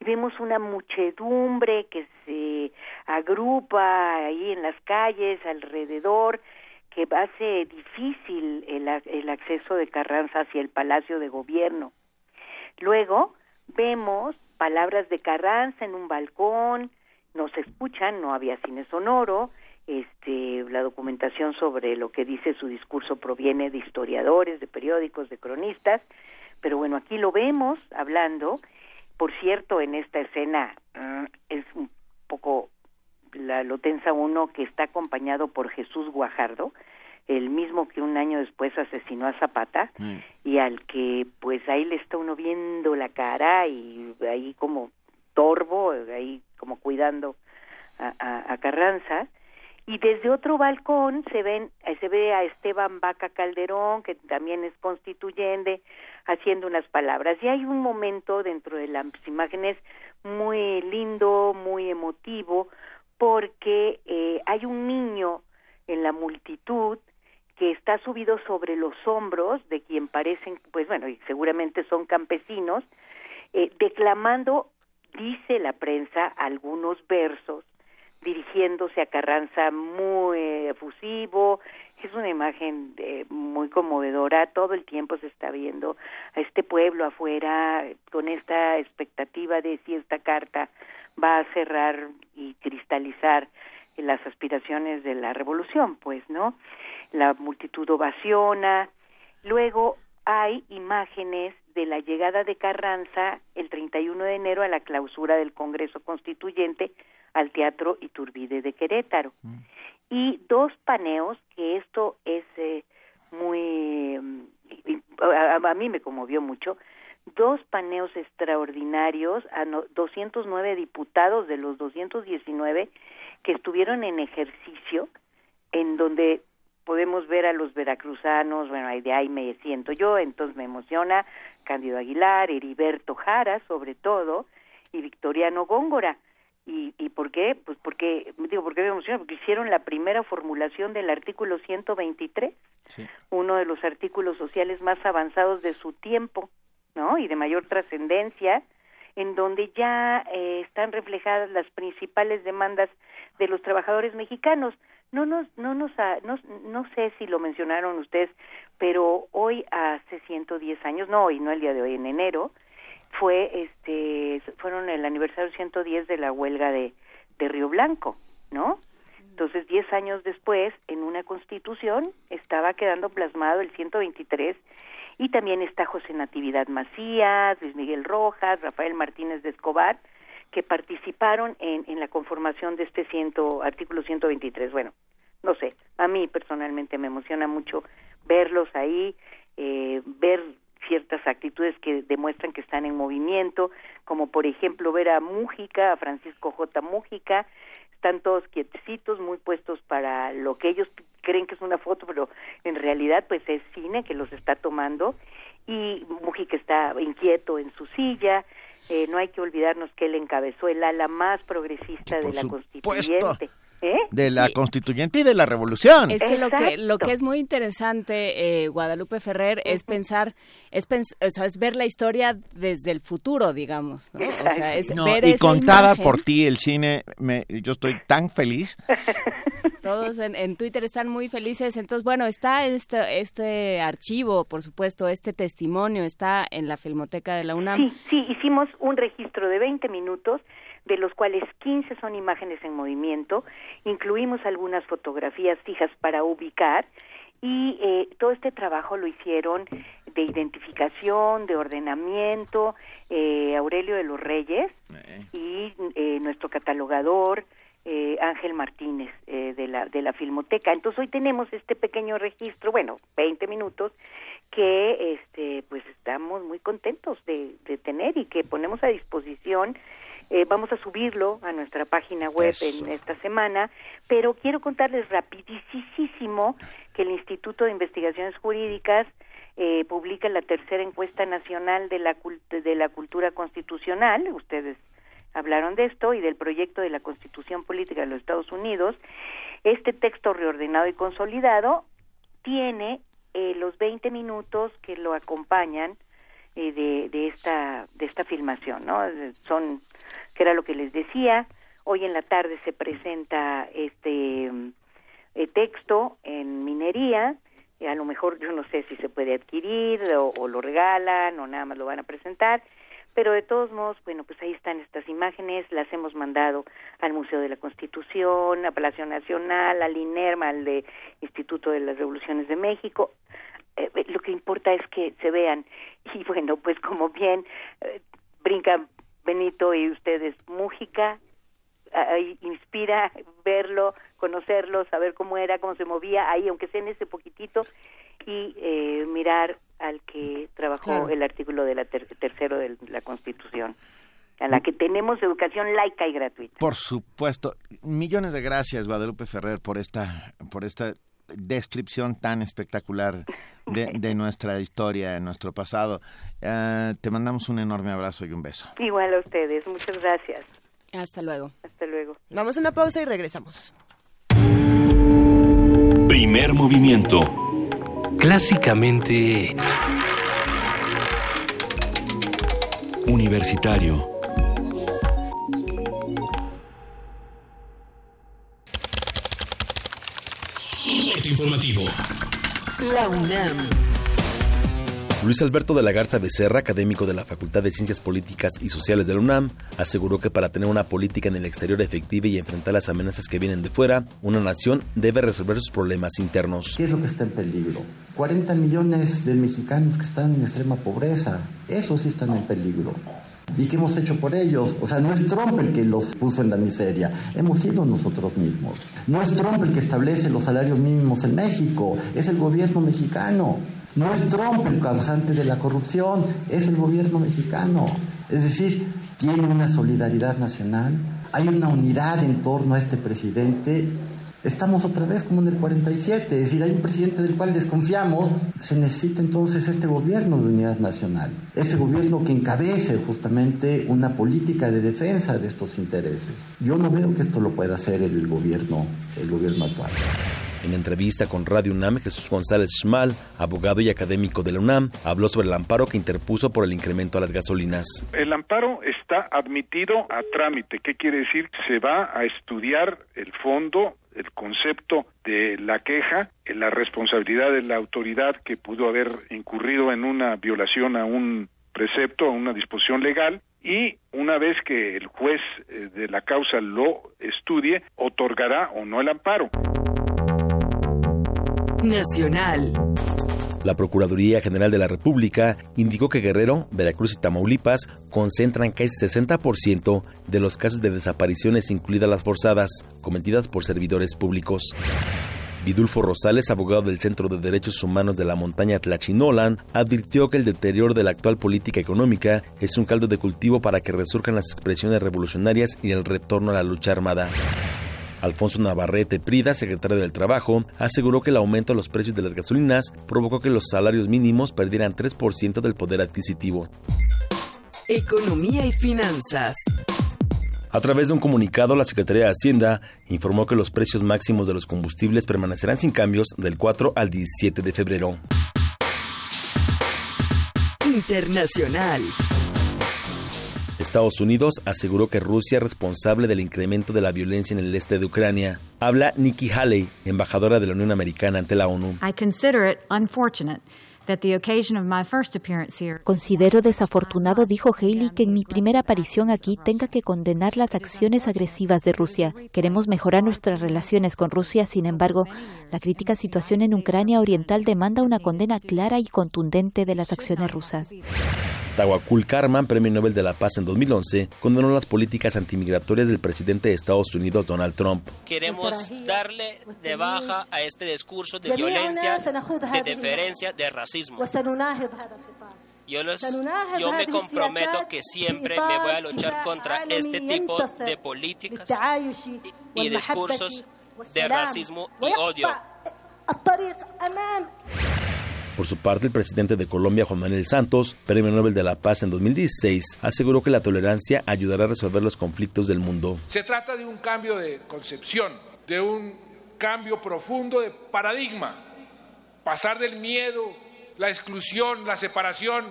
Y vemos una muchedumbre que se agrupa ahí en las calles, alrededor, que hace difícil el, el acceso de Carranza hacia el Palacio de Gobierno. Luego vemos palabras de Carranza en un balcón, nos escuchan, no había cine sonoro, este, la documentación sobre lo que dice su discurso proviene de historiadores, de periódicos, de cronistas, pero bueno, aquí lo vemos hablando. Por cierto, en esta escena uh, es un poco la, lo tensa uno que está acompañado por Jesús Guajardo, el mismo que un año después asesinó a Zapata mm. y al que pues ahí le está uno viendo la cara y ahí como torbo, ahí como cuidando a, a, a Carranza y desde otro balcón se ven se ve a Esteban Vaca Calderón que también es constituyente haciendo unas palabras. Y hay un momento dentro de las imágenes muy lindo muy emotivo porque eh, hay un niño en la multitud que está subido sobre los hombros de quien parecen pues bueno y seguramente son campesinos eh, declamando dice la prensa algunos versos dirigiéndose a Carranza muy efusivo, es una imagen eh, muy conmovedora, todo el tiempo se está viendo a este pueblo afuera con esta expectativa de si esta carta va a cerrar y cristalizar las aspiraciones de la revolución, pues, ¿no? La multitud ovaciona, Luego hay imágenes de la llegada de Carranza el 31 de enero a la clausura del Congreso Constituyente al Teatro Iturbide de Querétaro. Mm. Y dos paneos, que esto es eh, muy... Mm, a, mí me conmovió mucho, dos paneos extraordinarios a 209 diputados de los 219 que estuvieron en ejercicio, en donde podemos ver a los veracruzanos, bueno, de ahí me siento yo, entonces me emociona Cándido Aguilar, Heriberto Jara, sobre todo, y Victoriano Góngora. ¿Y, ¿Y por qué? Pues porque, digo, ¿por qué me emociona? Porque hicieron la primera formulación del artículo 123, uno de los artículos sociales más avanzados de su tiempo, ¿no? Y de mayor trascendencia, en donde ya eh, están reflejadas las principales demandas de los trabajadores mexicanos no nos no nos no, no sé si lo mencionaron ustedes pero hoy hace 110 años no hoy no el día de hoy en enero fue este fueron el aniversario 110 de la huelga de de Río Blanco no entonces 10 años después en una constitución estaba quedando plasmado el 123 y también está José Natividad Macías Luis Miguel Rojas Rafael Martínez de Escobar que participaron en, en la conformación de este ciento, artículo 123. Bueno, no sé, a mí personalmente me emociona mucho verlos ahí, eh, ver ciertas actitudes que demuestran que están en movimiento, como por ejemplo ver a Mújica, a Francisco J. Mújica, están todos quietecitos, muy puestos para lo que ellos creen que es una foto, pero en realidad pues es cine que los está tomando y Mújica está inquieto en su silla, eh, no hay que olvidarnos que él encabezó el ala más progresista de la constituyente. ¿Eh? De la constituyente y de la revolución. Es que lo que lo que es muy interesante, eh, Guadalupe Ferrer, es pensar, es, o sea, es ver la historia desde el futuro, digamos. ¿no? O sea, es ver y contada por ti el cine, me, yo estoy tan feliz. Todos en, Twitter están muy felices. Entonces, bueno, está este, este archivo, por supuesto, este testimonio está en la Filmoteca de la UNAM. Sí, sí, hicimos un registro de 20 minutos de los cuales 15 son imágenes en movimiento, incluimos algunas fotografías fijas para ubicar y eh, todo este trabajo lo hicieron de identificación, de ordenamiento, eh, Aurelio de los Reyes eh. y nuestro catalogador Ángel Martínez de la de la Filmoteca. Entonces hoy tenemos este pequeño registro, bueno, 20 minutos que este pues estamos muy contentos de, de tener y que ponemos a disposición eh, vamos a subirlo a nuestra página web en esta semana, pero quiero contarles rapidísimo que el Instituto de Investigaciones Jurídicas eh, publica la tercera encuesta nacional de la, de la cultura constitucional, ustedes hablaron de esto, y del proyecto de la Constitución Política de los Estados Unidos. Este texto reordenado y consolidado tiene eh, los 20 minutos que lo acompañan eh, de, de, esta de esta filmación, ¿no? Son que era lo que les decía. Hoy en la tarde se presenta este eh, texto en minería. A lo mejor yo no sé si se puede adquirir o, o, lo regalan o nada más lo van a presentar. Pero de todos modos, bueno, pues ahí están estas imágenes, las hemos mandado al Museo de la Constitución, a Palacio Nacional, al INERMA, al de Instituto de las Revoluciones de México, eh, eh, lo que importa es que se vean. Y bueno, pues como bien eh, brincan Benito y ustedes, Mújica, inspira verlo, conocerlo, saber cómo era, cómo se movía ahí, aunque sea en ese poquitito, y mirar al que trabajó el artículo de la tercero de la Constitución a la que tenemos educación laica y gratuita. Por supuesto. Millones de gracias, Guadalupe Ferrer, por esta, por esta descripción tan espectacular de, nuestra historia, nuestro pasado. Eh, te mandamos un enorme abrazo y un beso. Igual a ustedes, muchas gracias. Hasta luego. Hasta luego. Vamos a una pausa y regresamos. Primer movimiento. Clásicamente... Universitario informativo. La UNAM. Luis Alberto de la Garza Becerra, académico de la Facultad de Ciencias Políticas y Sociales de la UNAM, aseguró que para tener una política en el exterior efectiva y enfrentar las amenazas que vienen de fuera, una nación debe resolver sus problemas internos. ¿Qué es lo que está en peligro 40 millones de mexicanos que están en extrema pobreza. Esos sí están en peligro. ¿Y qué hemos hecho por ellos? O sea, no es Trump el que los puso en la miseria, hemos sido nosotros mismos. No es Trump el que establece los salarios mínimos en México, es el gobierno mexicano. No es Trump el causante de la corrupción, es el gobierno mexicano. Es decir, tiene una solidaridad nacional, hay una unidad en torno a este presidente estamos otra vez como en el 47, es decir, hay un presidente del cual desconfiamos, se necesita entonces este gobierno de unidad nacional, este gobierno que encabece justamente una política de defensa de estos intereses. Yo no veo que esto lo pueda hacer el gobierno, el gobierno actual. En entrevista con Radio UNAM, Jesús González Schmal, abogado y académico de la UNAM, habló sobre el amparo que interpuso por el incremento a las gasolinas. El amparo está admitido a trámite. ¿Qué quiere decir? Se va a estudiar el fondo el concepto de la queja, la responsabilidad de la autoridad que pudo haber incurrido en una violación a un precepto, a una disposición legal, y una vez que el juez eh, de la causa lo estudie, otorgará o no el amparo. Nacional. La Procuraduría General de la República indicó que Guerrero, Veracruz y Tamaulipas concentran casi 60% de los casos de desapariciones, incluidas las forzadas, cometidas por servidores públicos. Vidulfo Rosales, abogado del Centro de Derechos Humanos de la montaña Tlachinolan, advirtió que el deterioro de la actual política económica es un caldo de cultivo para que resurjan las expresiones revolucionarias y el retorno a la lucha armada. Alfonso Navarrete Prida, secretario del Trabajo, aseguró que el aumento de los precios de las gasolinas provocó que los salarios mínimos perdieran 3% del poder adquisitivo. Economía y finanzas. A través de un comunicado, la Secretaría de Hacienda informó que los precios máximos de los combustibles permanecerán sin cambios del 4 al 17 de febrero. Internacional. Estados Unidos aseguró que Rusia es responsable del incremento de la violencia en el este de Ucrania. Habla Nikki Haley, embajadora de la Unión Americana ante la ONU. Considero desafortunado, dijo Haley, que en mi primera aparición aquí tenga que condenar las acciones agresivas de Rusia. Queremos mejorar nuestras relaciones con Rusia, sin embargo, la crítica situación en Ucrania Oriental demanda una condena clara y contundente de las acciones rusas. Tawakul Karman, Premio Nobel de la Paz en 2011, condenó las políticas antimigratorias del presidente de Estados Unidos, Donald Trump. Queremos darle de baja a este discurso de violencia, de deferencia, de racismo. Yo, yo, me comprometo que siempre me voy a luchar contra este tipo de políticas y, y discursos de racismo y odio. Por su parte, el presidente de Colombia, Juan Manuel Santos, Premio Nobel de la Paz en 2016, aseguró que la tolerancia ayudará a resolver los conflictos del mundo. Se trata de un cambio de concepción, de un cambio profundo de paradigma, pasar del miedo, la exclusión, la separación,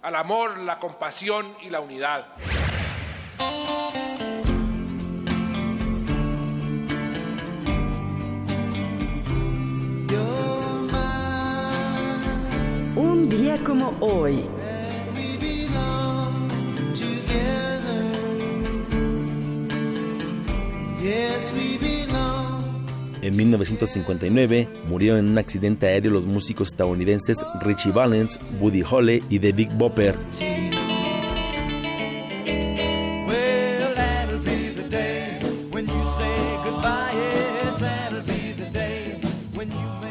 al amor, la compasión y la unidad. Día como hoy. En 1959 murieron en un accidente aéreo los músicos estadounidenses Richie Valens, Buddy Holly y The Big Bopper.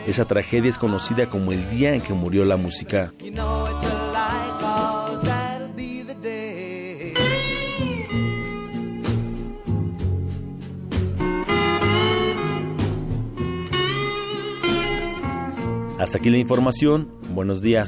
Esa tragedia es conocida como el día en que murió la música. Hasta aquí la información. Buenos días.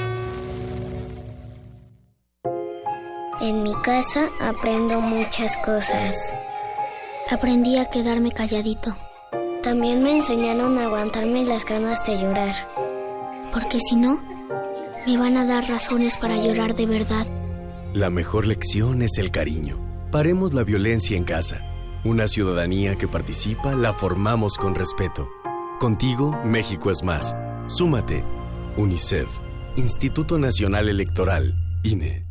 En mi casa aprendo muchas cosas. Aprendí a quedarme calladito. También me enseñaron a aguantarme las ganas de llorar. Porque si no, me van a dar razones para llorar de verdad. La mejor lección es el cariño. Paremos la violencia en casa. Una ciudadanía que participa la formamos con respeto. Contigo, México es más. Súmate. UNICEF, Instituto Nacional Electoral, INE.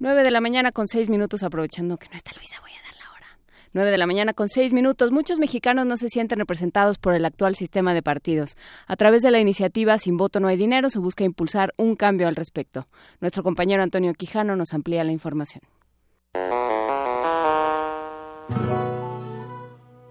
9 de la mañana con 6 minutos, aprovechando que no está Luisa, voy a dar la hora. 9 de la mañana con 6 minutos. Muchos mexicanos no se sienten representados por el actual sistema de partidos. A través de la iniciativa Sin voto no hay dinero se busca impulsar un cambio al respecto. Nuestro compañero Antonio Quijano nos amplía la información.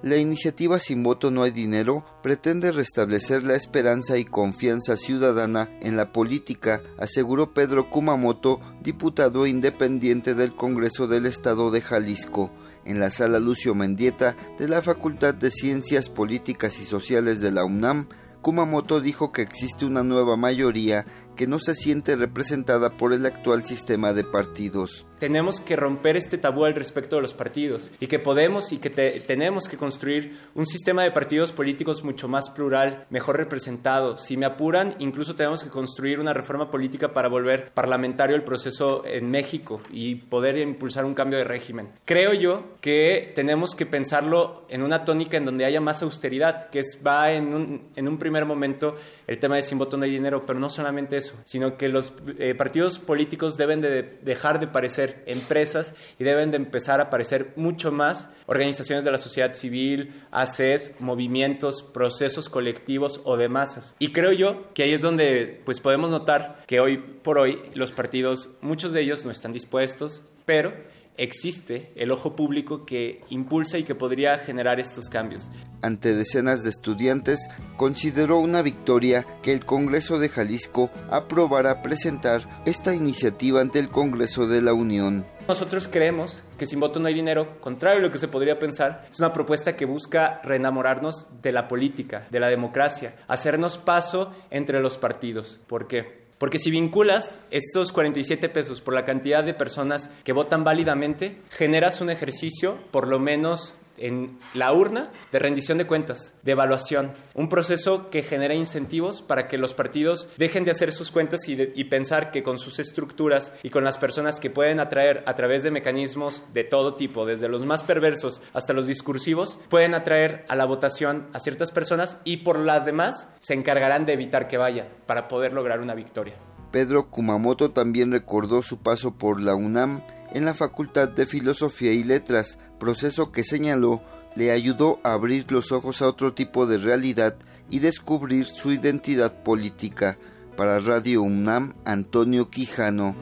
La iniciativa Sin voto no hay dinero pretende restablecer la esperanza y confianza ciudadana en la política, aseguró Pedro Kumamoto, diputado independiente del Congreso del Estado de Jalisco, en la sala Lucio Mendieta de la Facultad de Ciencias Políticas y Sociales de la UNAM. Kumamoto dijo que existe una nueva mayoría que no se siente representada por el actual sistema de partidos tenemos que romper este tabú al respecto de los partidos y que podemos y que tenemos que construir un sistema de partidos políticos mucho más plural, mejor representado. Si me apuran, incluso tenemos que construir una reforma política para volver parlamentario el proceso en México y poder impulsar un cambio de régimen. Creo yo que tenemos que pensarlo en una tónica en donde haya más austeridad, que es, va en un, en un primer momento el tema de sin voto no hay dinero, pero no solamente eso, sino que los eh, partidos políticos deben de dejar de parecer empresas y deben de empezar a aparecer mucho más organizaciones de la sociedad civil, ACES, movimientos, procesos colectivos o de masas. Y creo yo que ahí es donde pues podemos notar que hoy por hoy los partidos, muchos de ellos no están dispuestos, pero existe el ojo público que impulsa y que podría generar estos cambios. Ante decenas de estudiantes, consideró una victoria que el Congreso de Jalisco aprobara presentar esta iniciativa ante el Congreso de la Unión. Nosotros creemos que sin voto no hay dinero, contrario a lo que se podría pensar, es una propuesta que busca reenamorarnos de la política, de la democracia, hacernos paso entre los partidos. ¿Por qué? Porque si vinculas esos 47 pesos por la cantidad de personas que votan válidamente, generas un ejercicio, por lo menos en la urna de rendición de cuentas, de evaluación, un proceso que genera incentivos para que los partidos dejen de hacer sus cuentas y, pensar que con sus estructuras y con las personas que pueden atraer a través de mecanismos de todo tipo, desde los más perversos hasta los discursivos, pueden atraer a la votación a ciertas personas y por las demás se encargarán de evitar que vayan para poder lograr una victoria. Pedro Kumamoto también recordó su paso por la UNAM en la Facultad de Filosofía y Letras, proceso que señaló le ayudó a abrir los ojos a otro tipo de realidad y descubrir su identidad política. Para Radio UNAM, Antonio Quijano.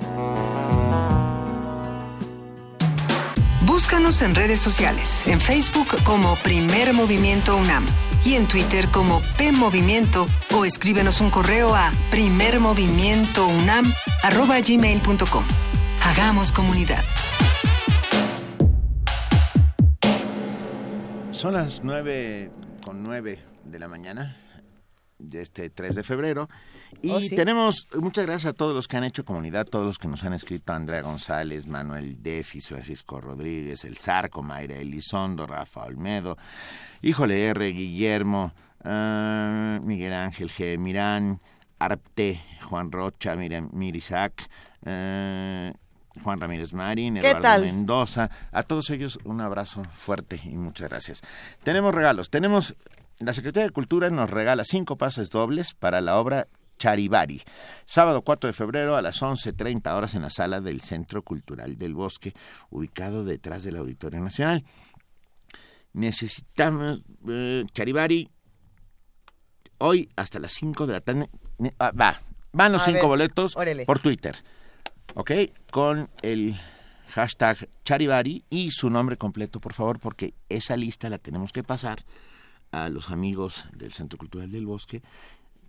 Búscanos en redes sociales, en Facebook como Primer Movimiento UNAM y en Twitter como P Movimiento o escríbenos un correo a primermovimientounam@gmail.com. Hagamos comunidad. Son las nueve con nueve de la mañana de este 3 de febrero. Y oh, tenemos, muchas gracias a todos los que han hecho comunidad, todos los que nos han escrito, Andrea González, Manuel Defis, Francisco Rodríguez, El Zarco, Mayra Elizondo, Rafa Olmedo, híjole R, Guillermo, ah, Miguel Ángel G. Mirán, Arte, Juan Rocha, Miriam Mirisac, uh, Juan Ramírez Marín, Eduardo Mendoza, a todos ellos un abrazo fuerte y muchas gracias. Tenemos regalos, tenemos, la Secretaría de Cultura nos regala cinco pases dobles para la obra Charivari, sábado 4 de febrero a las 11.30 horas en la sala del Centro Cultural del Bosque, ubicado detrás del Auditorio Nacional. necesitamos eh, Charivari hoy hasta las 5 de la tarde. Ah, va, van los cinco boletos por Twitter. ¿Ok? Con el hashtag Charivari y su nombre completo, por favor, porque esa lista la tenemos que pasar a los amigos del Centro Cultural del Bosque.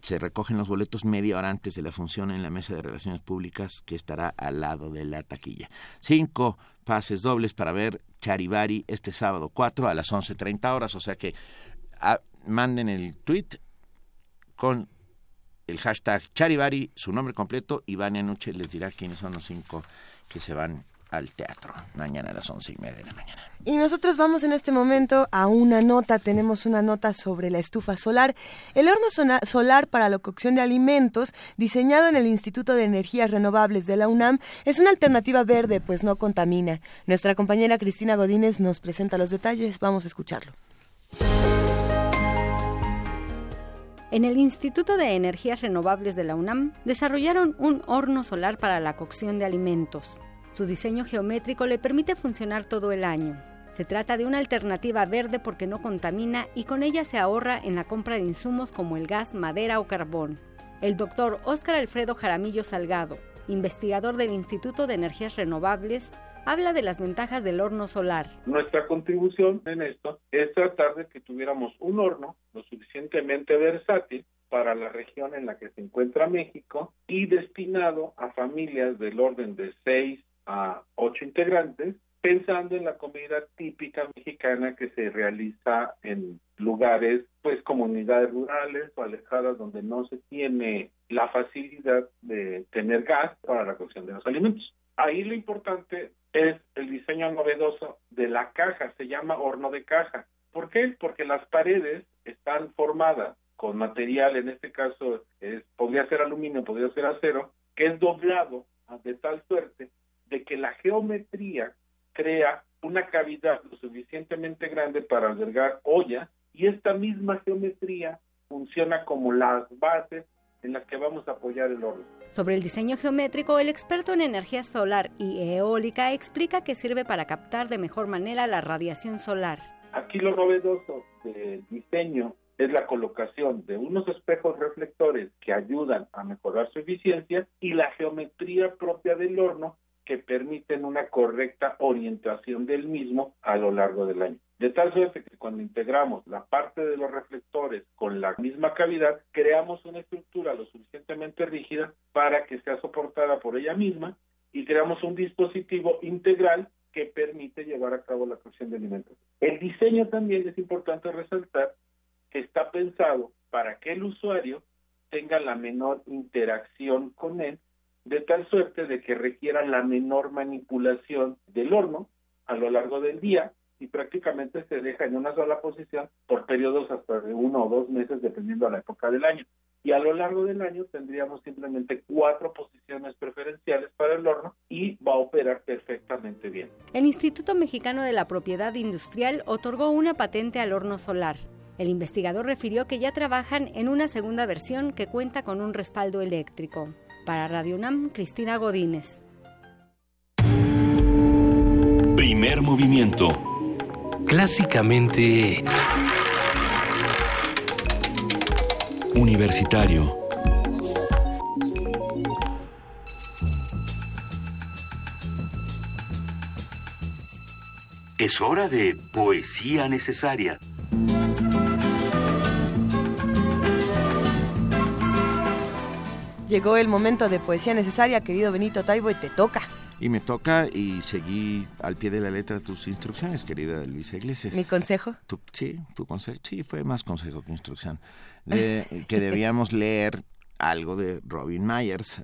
Se recogen los boletos media hora antes de la función en la mesa de relaciones públicas que estará al lado de la taquilla. Cinco pases dobles para ver Charivari este sábado 4 a las 11.30 horas, o sea que ah, manden el tweet con el hashtag Charivari, su nombre completo, y Vania Nuche les dirá quiénes son los cinco que se van al teatro mañana a las once y media de la mañana. Y nosotros vamos en este momento a una nota, tenemos una nota sobre la estufa solar. El horno solar para la cocción de alimentos, diseñado en el Instituto de Energías Renovables de la UNAM, es una alternativa verde, pues no contamina. Nuestra compañera Cristina Godínez nos presenta los detalles, vamos a escucharlo. En el Instituto de Energías Renovables de la UNAM desarrollaron un horno solar para la cocción de alimentos. Su diseño geométrico le permite funcionar todo el año. Se trata de una alternativa verde porque no contamina y con ella se ahorra en la compra de insumos como el gas, madera o carbón. El doctor Óscar Alfredo Jaramillo Salgado, investigador del Instituto de Energías Renovables, habla de las ventajas del horno solar. Nuestra contribución en esto es tratar de que tuviéramos un horno lo suficientemente versátil para la región en la que se encuentra México y destinado a familias del orden de 6 a 8 integrantes, pensando en la comida típica mexicana que se realiza en lugares, pues comunidades rurales o alejadas donde no se tiene la facilidad de tener gas para la cocción de los alimentos. Ahí lo importante es el diseño novedoso de la caja, se llama horno de caja. ¿Por qué? Porque las paredes están formadas con material, en este caso podría ser aluminio, podría ser acero, que es doblado de tal suerte de que la geometría crea una cavidad lo suficientemente grande para albergar olla y esta misma geometría funciona como las bases en las que vamos a apoyar el horno. Sobre el diseño geométrico, el experto en energía solar y eólica explica que sirve para captar de mejor manera la radiación solar. Aquí lo novedoso del diseño es la colocación de unos espejos reflectores que ayudan a mejorar su eficiencia y la geometría propia del horno que permiten una correcta orientación del mismo a lo largo del año. De tal suerte que cuando integramos la parte de los reflectores con la misma cavidad, creamos una estructura lo suficientemente rígida para que sea soportada por ella misma y creamos un dispositivo integral que permite llevar a cabo la cocción de alimentos. El diseño también es importante resaltar que está pensado para que el usuario tenga la menor interacción con él, de tal suerte de que requiera la menor manipulación del horno a lo largo del día y prácticamente se deja en una sola posición por periodos hasta de uno o dos meses dependiendo de la época del año. Y a lo largo del año tendríamos simplemente cuatro posiciones preferenciales para el horno y va a operar perfectamente bien. El Instituto Mexicano de la Propiedad Industrial otorgó una patente al horno solar. El investigador refirió que ya trabajan en una segunda versión que cuenta con un respaldo eléctrico. Para Radio UNAM, Cristina Godínez. Primer movimiento clásicamente universitario. Es hora de poesía necesaria. Llegó el momento de poesía necesaria, querido Benito Taibo, y te toca. Y me toca y seguí al pie de la letra tus instrucciones, querida Luisa Iglesias. ¿Mi consejo? sí, tu consejo. Sí, fue más consejo que instrucción. que debíamos leer algo de Robin Myers, eh,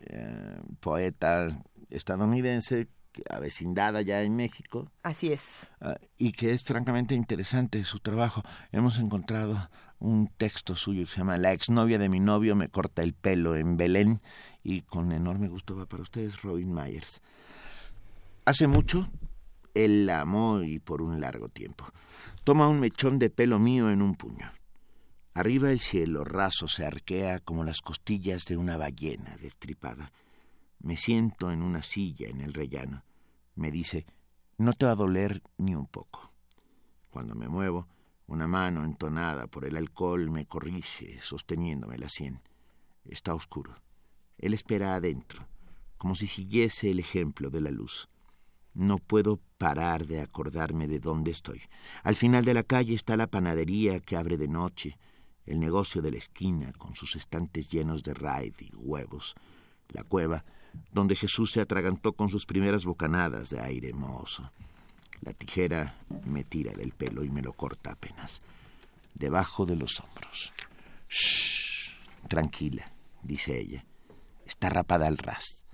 eh, poeta estadounidense avecindada ya en México. Así es. Ah, y que es francamente interesante su trabajo. Hemos encontrado un texto suyo que se llama La exnovia de mi novio me corta el pelo en Belén y con enorme gusto va para ustedes Robin Myers. Hace mucho él la amó y por un largo tiempo. Toma un mechón de pelo mío en un puño. Arriba el cielo raso se arquea como las costillas de una ballena destripada. Me siento en una silla en el rellano. Me dice, no te va a doler ni un poco. Cuando me muevo, una mano entonada por el alcohol me corrige, sosteniéndome la sien. Está oscuro. Él espera adentro, como si siguiese el ejemplo de la luz. No puedo parar de acordarme de dónde estoy. Al final de la calle está la panadería que abre de noche, el negocio de la esquina con sus estantes llenos de raid y huevos, la cueva donde Jesús se atragantó con sus primeras bocanadas de aire mohoso. La tijera me tira del pelo y me lo corta apenas, debajo de los hombros. Shh, tranquila, dice ella. Está rapada al ras.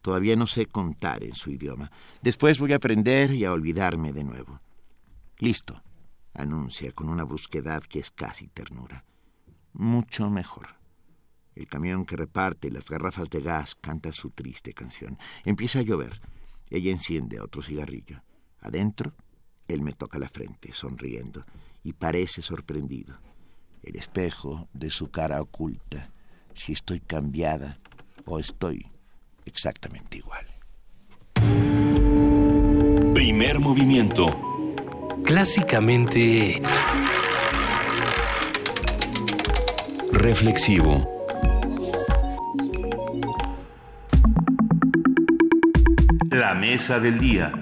Todavía no sé contar en su idioma. Después voy a aprender y a olvidarme de nuevo. Listo, anuncia con una brusquedad que es casi ternura. Mucho mejor. El camión que reparte las garrafas de gas canta su triste canción. Empieza a llover. Ella enciende otro cigarrillo. Adentro, él me toca la frente, sonriendo, y parece sorprendido. El espejo de su cara oculta si estoy cambiada o estoy exactamente igual. Primer movimiento. Clásicamente... Reflexivo. La mesa del día.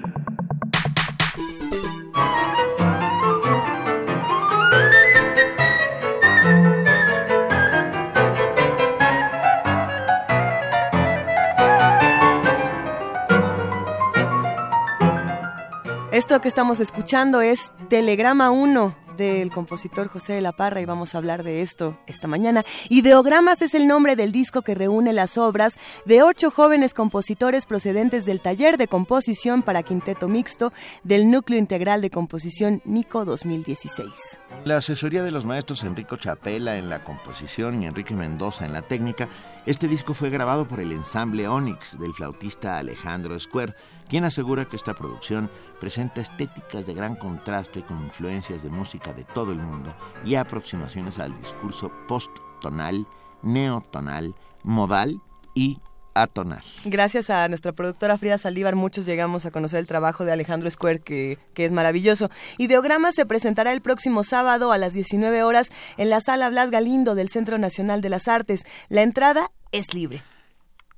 Esto que estamos escuchando es Telegrama 1 del compositor José de la Parra y vamos a hablar de esto esta mañana. Ideogramas es el nombre del disco que reúne las obras de ocho jóvenes compositores procedentes del taller de composición para quinteto mixto del Núcleo Integral de Composición NICO 2016. La asesoría de los maestros Enrico Chapela en la composición y Enrique Mendoza en la técnica, este disco fue grabado por el ensamble Onyx del flautista Alejandro Square, quien asegura que esta producción presenta estéticas de gran contraste con influencias de música de todo el mundo y aproximaciones al discurso post-tonal, neotonal, modal y atonal. Gracias a nuestra productora Frida Saldívar, muchos llegamos a conocer el trabajo de Alejandro Square, que, que es maravilloso. Ideograma se presentará el próximo sábado a las 19 horas en la Sala Blas Galindo del Centro Nacional de las Artes. La entrada es libre.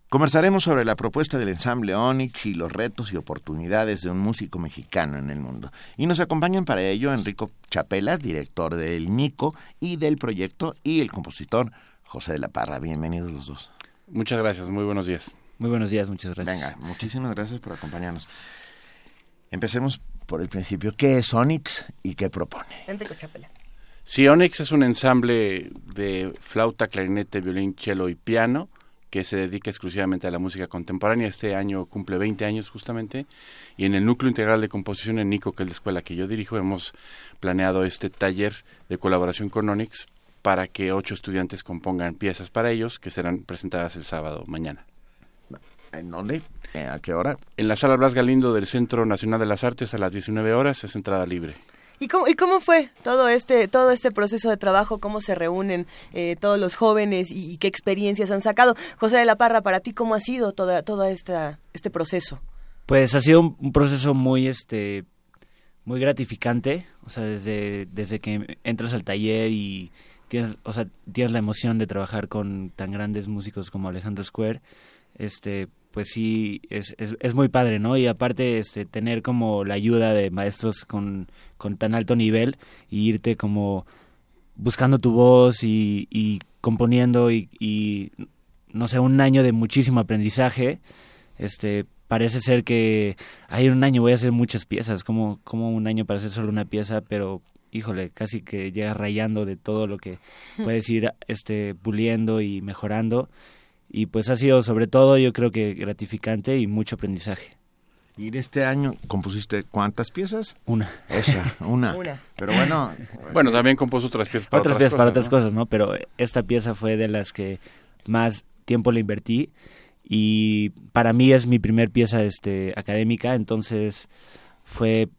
Conversaremos sobre la propuesta del ensamble Onyx y los retos y oportunidades de un músico mexicano en el mundo. Y nos acompañan para ello Enrico Chapela, director del NICO y del proyecto, y el compositor José de la Parra. Bienvenidos los dos. Muchas gracias, muy buenos días. Muy buenos días, muchas gracias. Venga, muchísimas gracias por acompañarnos. Empecemos por el principio. ¿Qué es Onyx y qué propone? Enrico Chapela. Sí, Onyx es un ensamble de flauta, clarinete, violín, cello y piano que se dedica exclusivamente a la música contemporánea. Este año cumple 20 años justamente y en el Núcleo Integral de Composición en NICO, que es la escuela que yo dirijo, hemos planeado este taller de colaboración con Onyx para que ocho estudiantes compongan piezas para ellos que serán presentadas el sábado mañana. ¿En dónde? ¿A qué hora? En la Sala Blas Galindo del Centro Nacional de las Artes a las 19 horas es entrada libre. ¿Y cómo, ¿Y cómo fue todo este, todo este proceso de trabajo? ¿Cómo se reúnen eh, todos los jóvenes y, qué experiencias han sacado? José de la Parra, para ti, ¿cómo ha sido todo toda esta, este proceso? Pues ha sido un, proceso muy, este, muy gratificante, o sea, desde, desde que entras al taller y tienes, o sea, tienes la emoción de trabajar con tan grandes músicos como Alejandro Square, este, pues sí, es, es, es, muy padre, ¿no? Y aparte, este, tener como la ayuda de maestros con, con tan alto nivel y irte como buscando tu voz y, y componiendo y, y, no sé, un año de muchísimo aprendizaje, este, parece ser que hay un año voy a hacer muchas piezas, como, como un año para hacer solo una pieza, pero híjole, casi que llegas rayando de todo lo que puedes ir este, puliendo y mejorando y pues ha sido sobre todo yo creo que gratificante y mucho aprendizaje. ¿Y en este año compusiste cuántas piezas? Una. Esa, una. Pero bueno. Bueno, también compuso otras piezas para otras, piezas cosas, para otras cosas, ¿no? Pero esta pieza fue de las que más tiempo le invertí y para mí es mi primer pieza este académica, entonces fue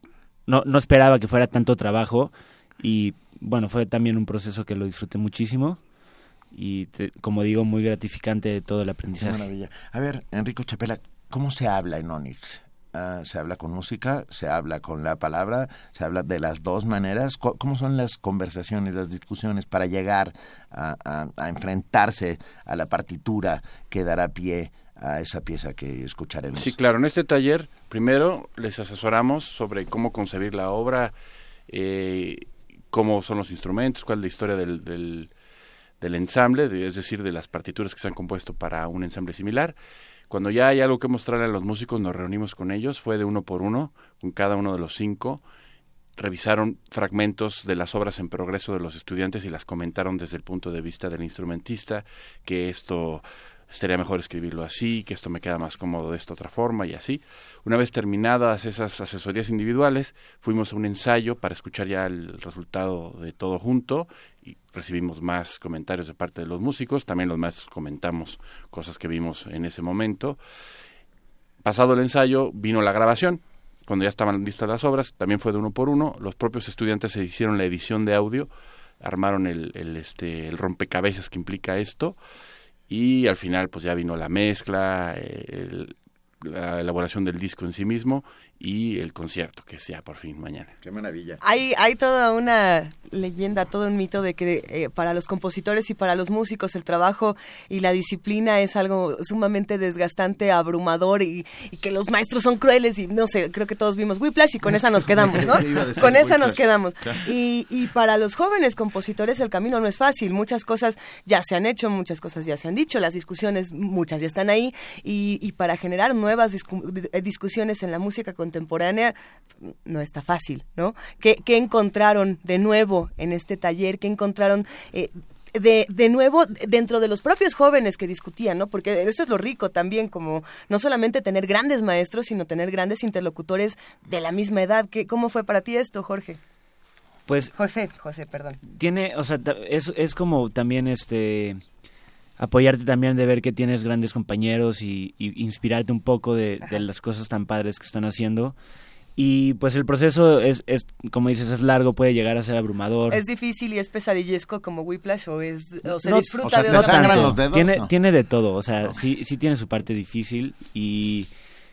no no esperaba que fuera tanto trabajo y bueno, fue también un proceso que lo disfruté muchísimo y como digo, muy gratificante todo el aprendizaje. Maravilla. A ver, Enrico Chapela, ¿cómo se habla en Onyx? ah, se habla con música, se habla con la palabra, se habla de las dos maneras. ¿Cómo son las conversaciones, las discusiones para llegar a, enfrentarse a la partitura que dará pie a esa pieza que escucharemos? Sí, claro. En este taller, primero les asesoramos sobre cómo concebir la obra, eh, cómo son los instrumentos, cuál es la historia del, del, del ensamble, es decir, de las partituras que se han compuesto para un ensamble similar cuando ya hay algo que mostrarle a los músicos, nos reunimos con ellos, fue de uno por uno, con cada uno de los cinco. Revisaron fragmentos de las obras en progreso de los estudiantes y las comentaron desde el punto de vista del instrumentista, que esto sería mejor escribirlo así, que esto me queda más cómodo de esta otra forma y así. Una vez terminadas esas asesorías individuales, fuimos a un ensayo para escuchar ya el resultado de todo junto recibimos más comentarios de parte de los músicos, también los más comentamos cosas que vimos en ese momento. Pasado el ensayo vino la grabación, cuando ya estaban listas las obras, también fue de uno por uno, los propios estudiantes se hicieron la edición de audio, armaron el, este, el rompecabezas que implica esto, y al final pues ya vino la mezcla, el, la elaboración del disco en sí mismo y el concierto que sea por fin mañana. Qué maravilla. Hay, hay toda una leyenda, todo un mito de que eh, para los compositores y para los músicos el trabajo y la disciplina es algo sumamente desgastante, abrumador y, que los maestros son crueles y no sé, creo que todos vimos Whiplash y con esa nos quedamos, ¿no? con esa nos quedamos. Y, y para los jóvenes compositores el camino no es fácil, muchas cosas ya se han hecho, muchas cosas ya se han dicho, las discusiones muchas ya están ahí y, y para generar nuevas discusiones en la música contemporánea no está fácil, ¿no? ¿Qué, encontraron de nuevo en este taller? ¿Qué encontraron eh, de, de nuevo dentro de los propios jóvenes que discutían, ¿no? Porque esto es lo rico también, como no solamente tener grandes maestros, sino tener grandes interlocutores de la misma edad. ¿Qué, ¿Cómo fue para ti esto, Jorge? Pues José, José, perdón. Tiene, o sea, es, es como también este apoyarte también de ver que tienes grandes compañeros y, inspirarte un poco de, las cosas tan padres que están haciendo. Y pues el proceso es, es, como dices, es largo, puede llegar a ser abrumador. ¿Es difícil y es pesadillesco como Whiplash o, es, o se disfruta de otra los dedos, tiene, tiene de todo, o sea, sí, sí tiene su parte difícil y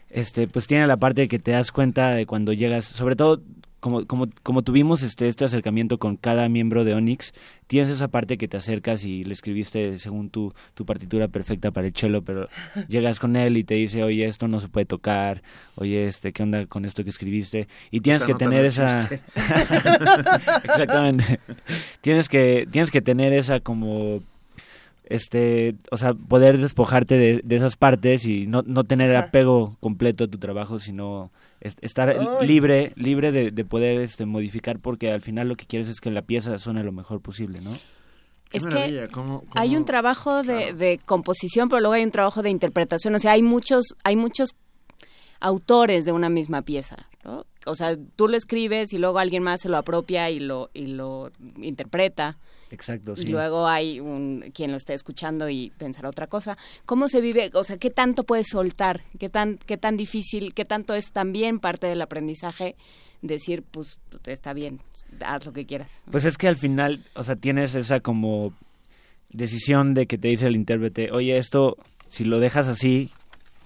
este pues tiene la parte de que te das cuenta de cuando llegas, sobre todo como, como, como tuvimos este, este acercamiento con cada miembro de Onyx, tienes esa parte que te acercas y le escribiste según tu, tu partitura perfecta para el cello, pero llegas con él y te dice, oye, esto no se puede tocar, oye, este, ¿qué onda con esto que escribiste? Y tienes que tener esa... Exactamente. tienes que, tienes que tener esa como este, o sea, poder despojarte de, de esas partes y no, no tener apego completo a tu trabajo, sino estar libre libre de, poder este, modificar porque al final lo que quieres es que la pieza suene lo mejor posible, ¿no? Es que hay un trabajo de, composición, pero luego hay un trabajo de interpretación. O sea, hay muchos, hay muchos autores de una misma pieza, ¿no? O sea, tú lo escribes y luego alguien más se lo apropia y lo, y lo interpreta. Exacto, Y luego hay un, quien lo esté escuchando y pensará otra cosa. ¿Cómo se vive? O sea, ¿qué tanto puedes soltar? ¿Qué tan, qué tan difícil, qué tanto es también parte del aprendizaje? decir, pues está bien, haz lo que quieras. Pues es que al final, o sea, tienes esa como decisión de que te dice el intérprete, oye, esto, si lo dejas así,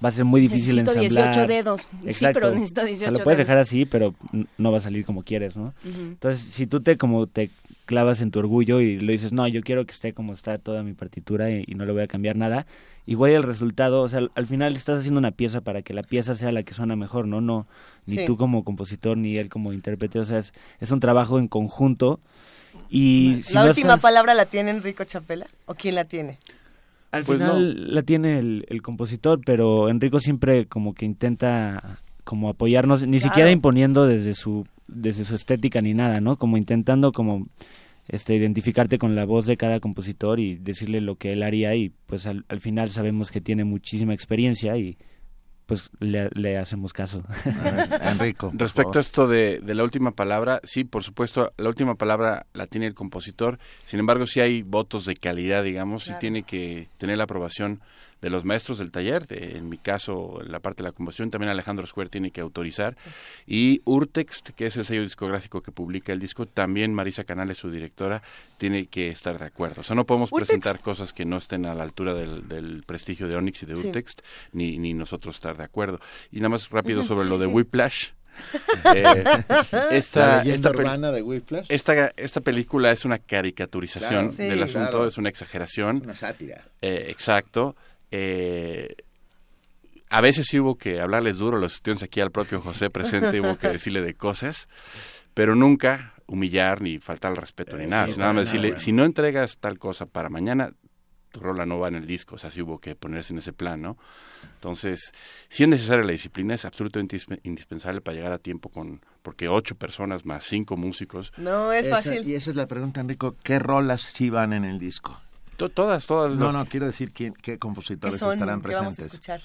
va a ser muy difícil necesito ensamblar. 18 dedos. Sí, pero necesito 18 o lo puedes dejar así, pero no va a salir como quieres, ¿no? Entonces, si tú te como te clavas en tu orgullo y le dices, no, yo quiero que esté como está toda mi partitura y, no le voy a cambiar nada, igual el resultado, o sea, al, final estás haciendo una pieza para que la pieza sea la que suena mejor, ¿no? No, ni tú como compositor, ni él como intérprete, o sea, es, un trabajo en conjunto. Y ¿La última palabra la tiene Enrico Chapela? ¿O quién la tiene? Al pues final la tiene el, compositor, pero Enrico siempre como que intenta como apoyarnos, ni siquiera imponiendo desde su desde su estética ni nada, ¿no? Como intentando como este identificarte con la voz de cada compositor y decirle lo que él haría y pues al, al final sabemos que tiene muchísima experiencia y pues le, hacemos caso. Enrico. Respecto a esto de, de, la última palabra, sí, por supuesto, la última palabra la tiene el compositor, sin embargo, sí hay votos de calidad, digamos, y tiene que tener la aprobación de los maestros del taller, de, en mi caso, en la parte de la composición, también Alejandro Square tiene que autorizar, y Urtext, que es el sello discográfico que publica el disco, también Marisa Canales, su directora, tiene que estar de acuerdo. O sea, no podemos presentar cosas que no estén a la altura del, prestigio de Onyx y de Urtext, ni, ni nosotros estar de acuerdo. Y nada más rápido sobre lo de Whiplash. Eh, esta, esta, de esta, esta película es una caricaturización del asunto, es una exageración. Una sátira. Eh, exacto. Eh, a veces sí hubo que hablarles duro los estudiantes aquí al propio José presente, hubo que decirle de cosas, pero nunca humillar ni faltar al respeto ni nada. nada más decirle, si no entregas tal cosa para mañana, tu rola no va en el disco, o sea, sí hubo que ponerse en ese plan, ¿no? Entonces, si es necesaria la disciplina, es absolutamente indispensable para llegar a tiempo con, porque ocho personas más cinco músicos. No es fácil. Y esa es la pregunta, Enrico, ¿qué rolas sí van en el disco? Todas, todas. No, no, quiero decir quién, qué compositores estarán presentes. vamos a escuchar?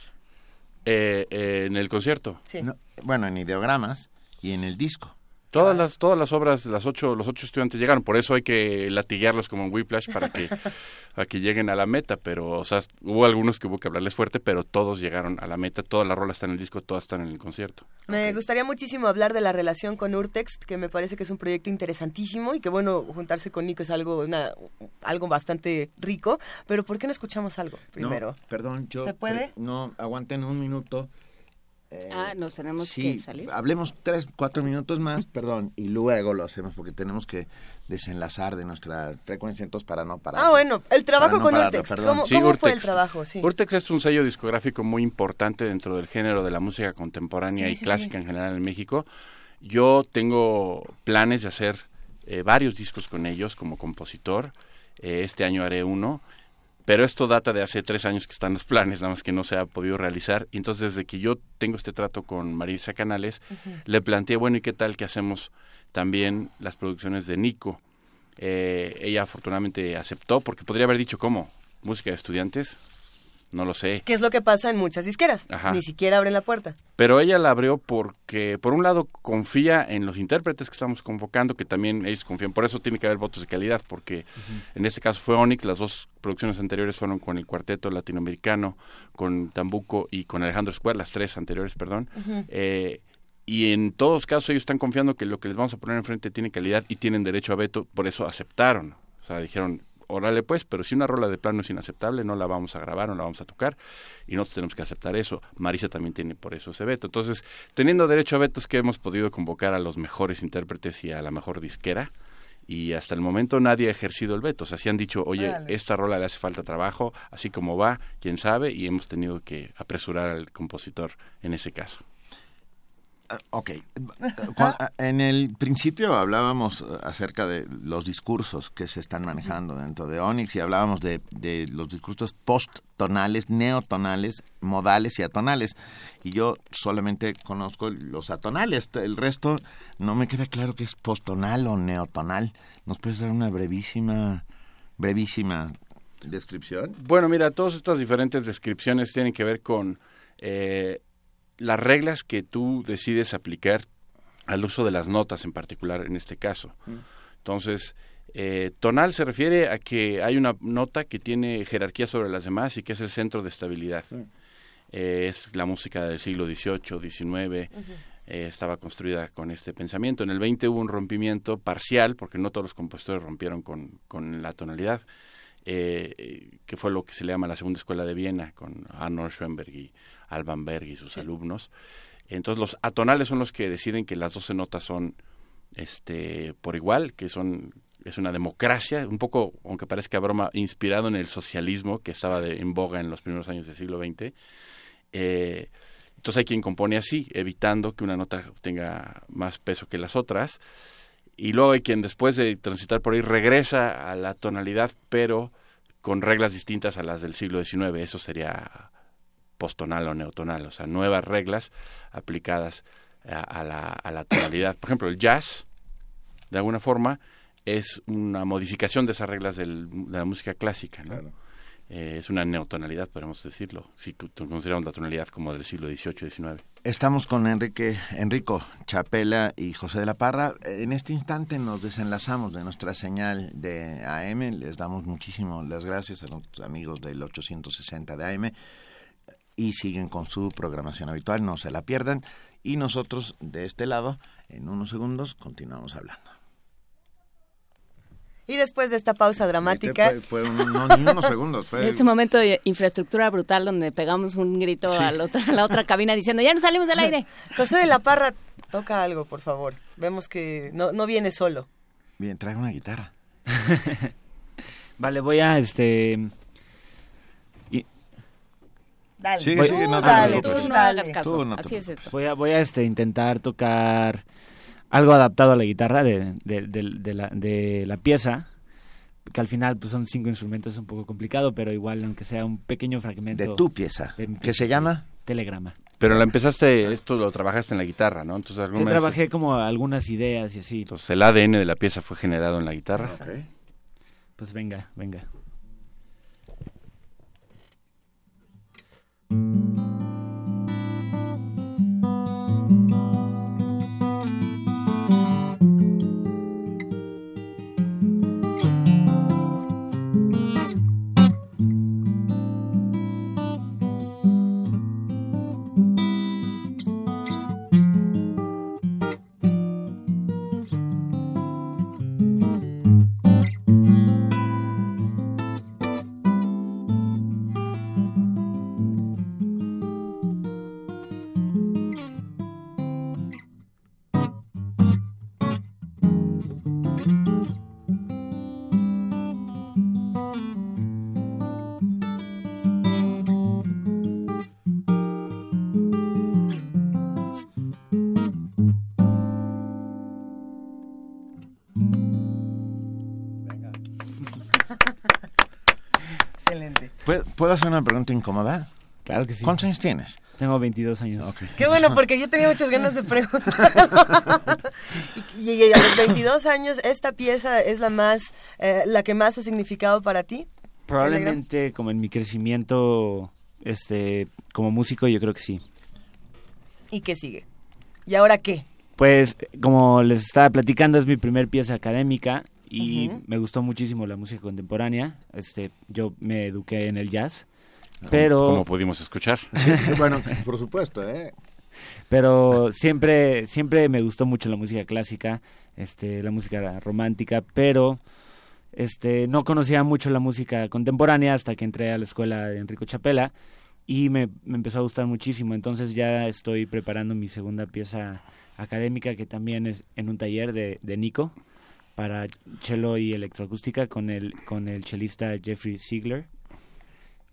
Eh, eh, en el concierto. Sí. bueno, en ideogramas y en el disco. Todas las, todas las obras, las ocho, los ocho estudiantes llegaron, por eso hay que latiguearlos como en Whiplash para que, para que lleguen a la meta, pero, o sea, hubo algunos que hubo que hablarles fuerte, pero todos llegaron a la meta, todas las rolas están en el disco, todas están en el concierto. Me gustaría muchísimo hablar de la relación con Urtext, que me parece que es un proyecto interesantísimo y que, bueno, juntarse con Nico es algo, una, algo bastante rico, pero ¿por qué no escuchamos algo primero? perdón, yo... ¿Se puede? No, aguanten un minuto. Eh, ah, nos tenemos que salir. Hablemos tres, cuatro minutos más, perdón, y luego lo hacemos porque tenemos que desenlazar de nuestra frecuencia entonces para no parar. Ah, bueno, el trabajo con Urtex. ¿Cómo, fue el trabajo? Sí. Urtex es un sello discográfico muy importante dentro del género de la música contemporánea y clásica en general en México. Yo tengo planes de hacer eh, varios discos con ellos como compositor. Eh, este año haré uno pero esto data de hace tres años que están los planes, nada más que no se ha podido realizar. Y entonces, desde que yo tengo este trato con Marisa Canales, le planteé, bueno, ¿y qué tal que hacemos también las producciones de Nico? Eh, ella afortunadamente aceptó, porque podría haber dicho, ¿cómo? ¿Música de estudiantes? No lo sé. ¿Qué es lo que pasa en muchas disqueras? Ni siquiera abren la puerta. Pero ella la abrió porque, por un lado, confía en los intérpretes que estamos convocando, que también ellos confían. Por eso tiene que haber votos de calidad, porque en este caso fue Onyx, las dos producciones anteriores fueron con el cuarteto latinoamericano, con Tambuco y con Alejandro Square, las tres anteriores, perdón. Eh, y en todos casos ellos están confiando que lo que les vamos a poner enfrente tiene calidad y tienen derecho a veto, por eso aceptaron. O sea, dijeron, órale pues, pero si una rola de plano es inaceptable, no la vamos a grabar, no la vamos a tocar, y nosotros tenemos que aceptar eso. Marisa también tiene por eso ese veto. Entonces, teniendo derecho a vetos que hemos podido convocar a los mejores intérpretes y a la mejor disquera, y hasta el momento nadie ha ejercido el veto. O sea, si han dicho, oye, esta rola le hace falta trabajo, así como va, quién sabe, y hemos tenido que apresurar al compositor en ese caso. Ah, ok. Ah, en el principio hablábamos acerca de los discursos que se están manejando dentro de Onyx y hablábamos de, los discursos post-tonales, neotonales, modales y atonales. Y yo solamente conozco los atonales. El resto no me queda claro qué es post-tonal o neotonal. ¿Nos puedes dar una brevísima, brevísima descripción? Bueno, mira, todas estas diferentes descripciones tienen que ver con... Eh, las reglas que tú decides aplicar al uso de las notas en particular en este caso. Mm. Entonces, eh, tonal se refiere a que hay una nota que tiene jerarquía sobre las demás y que es el centro de estabilidad. Eh, es la música del siglo XVIII, XIX, eh, estaba construida con este pensamiento. En el XX hubo un rompimiento parcial, porque no todos los compositores rompieron con, con la tonalidad, que fue lo que se le llama la Segunda Escuela de Viena, con Arnold Schoenberg y Alban Berg y sus alumnos. Entonces los atonales son los que deciden que las 12 notas son este por igual, que son es una democracia, un poco, aunque parezca broma, inspirado en el socialismo que estaba de, en boga en los primeros años del siglo XX. Eh, entonces hay quien compone así, evitando que una nota tenga más peso que las otras. Y luego hay quien después de transitar por ahí regresa a la tonalidad, pero con reglas distintas a las del siglo XIX. Eso sería postonal o neotonal, o sea, nuevas reglas aplicadas a, la, a la tonalidad. Por ejemplo, el jazz, de alguna forma, es una modificación de esas reglas de la música clásica, ¿no? eh, es una neotonalidad, podemos decirlo, si consideramos la tonalidad como del siglo XVIII XIX. Estamos con Enrique, Enrico Chapela y José de la Parra. En este instante nos desenlazamos de nuestra señal de AM. Les damos muchísimo las gracias a los amigos del 860 de AM y siguen con su programación habitual, no se la pierdan. Y nosotros de este lado, en unos segundos, continuamos hablando. Y después de esta pausa dramática... Fue, unos segundos. Fue... Este momento de infraestructura brutal donde pegamos un grito a, la otra, a la otra cabina diciendo, ya no salimos del aire. José de la Parra, toca algo, por favor. Vemos que no, no viene solo. Bien, trae una guitarra. vale, voy a, este... Dale, sigue, sigue, no, dale, tú no hagas caso. Así es esto. Voy a, voy a este, intentar tocar algo adaptado a la guitarra de, de, de, la, de la pieza, que al final pues son cinco instrumentos, es un poco complicado, pero igual aunque sea un pequeño fragmento. De tu pieza, ¿qué se llama? Telegrama. Pero la empezaste, esto lo trabajaste en la guitarra, ¿no? Entonces, Yo trabajé como algunas ideas y así. Entonces el ADN de la pieza fue generado en la guitarra. Okay. Pues venga, venga. Música ¿Puedo hacer una pregunta incómoda? Claro que sí. ¿Cuántos años tienes? Tengo 22 años. Qué bueno, porque yo tenía muchas ganas de preguntar. y, a los 22 años, ¿esta pieza es la más, eh, la que más ha significado para ti? Probablemente como en mi crecimiento este, como músico, yo creo que sí. ¿Y qué sigue? ¿Y ahora qué? Pues, como les estaba platicando, es mi primer pieza académica y me gustó muchísimo la música contemporánea. Este, yo me eduqué en el jazz, pero como pudimos escuchar. bueno, por supuesto, ¿eh? Pero siempre siempre me gustó mucho la música clásica, este, la música romántica, pero este no conocía mucho la música contemporánea hasta que entré a la escuela de Enrico Chapela y me, empezó a gustar muchísimo. Entonces ya estoy preparando mi segunda pieza académica que también es en un taller de, de Nico para cello y electroacústica con el con el chelista Jeffrey Ziegler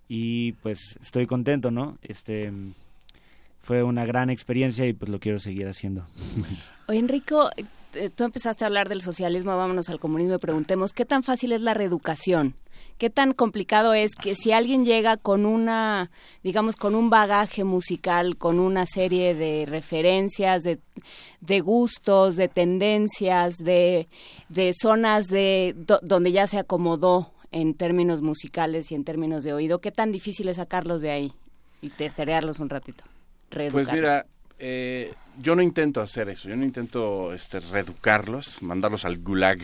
y pues estoy contento, ¿no? Este fue una gran experiencia y pues lo quiero seguir haciendo. Oye, Enrico, tú empezaste a hablar del socialismo, vámonos al comunismo y preguntemos, ¿qué tan fácil es la reeducación? ¿Qué tan complicado es que si alguien llega con una, digamos, con un bagaje musical, con una serie de referencias, de, de gustos, de tendencias, de, de zonas de donde ya se acomodó en términos musicales y en términos de oído, ¿qué tan difícil es sacarlos de ahí y testearlos un ratito? Pues mira, eh, yo no intento hacer eso, yo no intento este, reeducarlos, mandarlos al gulag,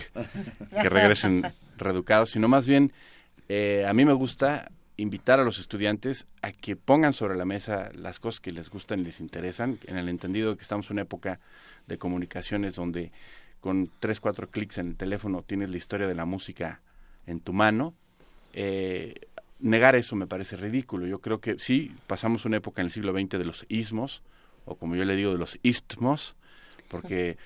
que regresen reeducados, sino más bien eh, a mí me gusta invitar a los estudiantes a que pongan sobre la mesa las cosas que les gustan y les interesan, en el entendido de que estamos en una época de comunicaciones donde con tres, cuatro clics en el teléfono tienes la historia de la música en tu mano. Eh, negar eso me parece ridículo. Yo creo que sí, pasamos una época en el siglo XX de los ismos, o como yo le digo, de los istmos, porque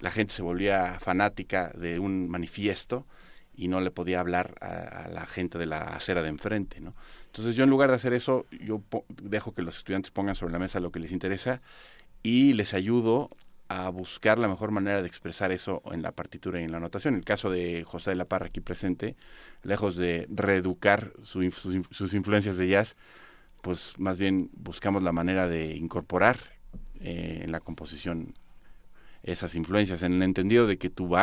la gente se volvía fanática de un manifiesto y no le podía hablar a, la gente de la acera de enfrente, ¿no? Entonces yo en lugar de hacer eso, yo dejo que los estudiantes pongan sobre la mesa lo que les interesa y les ayudo a buscar la mejor manera de expresar eso en la partitura y en la notación. En el caso de José de la Parra aquí presente, lejos de reeducar sus, influencias de jazz, pues más bien buscamos la manera de incorporar eh, en la composición esas influencias, en el entendido de que tu,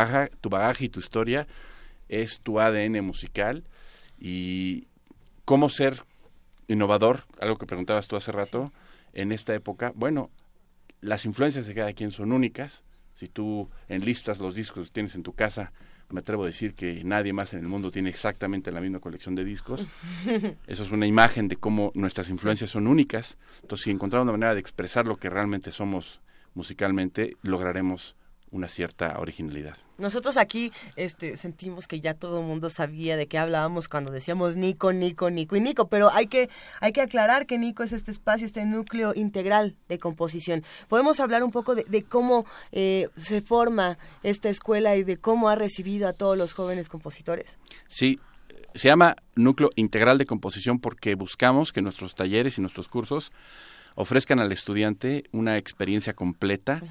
tu bagaje y tu historia es tu ADN musical y ¿Cómo ser innovador? Algo que preguntabas tú hace rato, en esta época. Bueno, las influencias de cada quien son únicas. Si tú enlistas los discos que tienes en tu casa, me atrevo a decir que nadie más en el mundo tiene exactamente la misma colección de discos. Eso es una imagen de cómo nuestras influencias son únicas. Entonces, si encontramos una manera de expresar lo que realmente somos musicalmente, lograremos una cierta originalidad. Nosotros aquí este, sentimos que ya todo el mundo sabía de qué hablábamos cuando decíamos Nico, Nico, Nico y Nico, pero hay que, hay que aclarar que Nico es este espacio, este núcleo integral de composición. Podemos hablar un poco de, cómo eh, se forma esta escuela y de cómo ha recibido a todos los jóvenes compositores. Sí, se llama núcleo integral de composición porque buscamos que nuestros talleres y nuestros cursos ofrezcan al estudiante una experiencia completa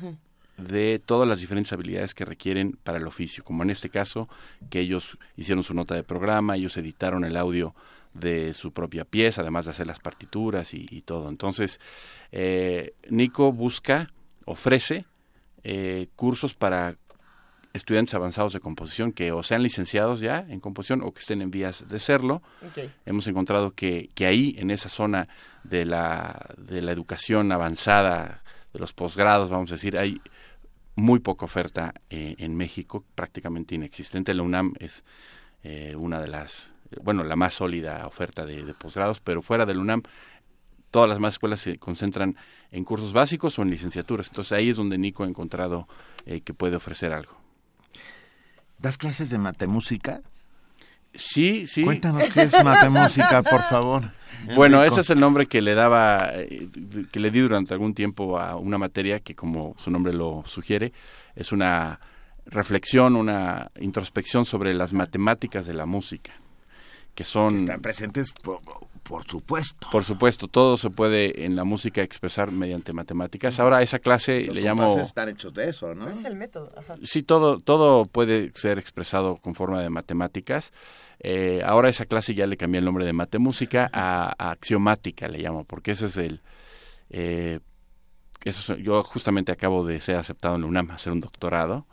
de todas las diferentes habilidades que requieren para el oficio, como en este caso que ellos hicieron su nota de programa, ellos editaron el audio de su propia pieza, además de hacer las partituras y, todo. Entonces, eh, Nico busca, ofrece eh, cursos para estudiantes avanzados de composición que o sean licenciados ya en composición o que estén en vías de serlo. Hemos encontrado que, que ahí, en esa zona de la, de la educación avanzada, de los posgrados, vamos a decir, hay muy poca oferta eh, en México, prácticamente inexistente. La UNAM es eh, una de las, bueno, la más sólida oferta de, posgrados, pero fuera de la UNAM todas las más escuelas se concentran en cursos básicos o en licenciaturas. Entonces ahí es donde Nico ha encontrado eh, que puede ofrecer algo. ¿Das clases de matemúsica? Sí, sí. Cuéntanos qué es matemúsica, por favor. Bueno, ese es el nombre que le daba, eh, que le di durante algún tiempo a una materia que, como su nombre lo sugiere, es una reflexión, una introspección sobre las matemáticas de la música, que son... están presentes por supuesto. Por supuesto, todo se puede en la música expresar mediante matemáticas. Ahora esa clase le llamo... están hechos de eso, ¿no? Es el método. Sí, todo, todo puede ser expresado con forma de matemáticas. Eh, ahora esa clase ya le cambié el nombre de matemúsica a, a axiomática, le llamo, porque ese es el... Eh, eso, yo justamente acabo de ser aceptado en la UNAM a hacer un doctorado.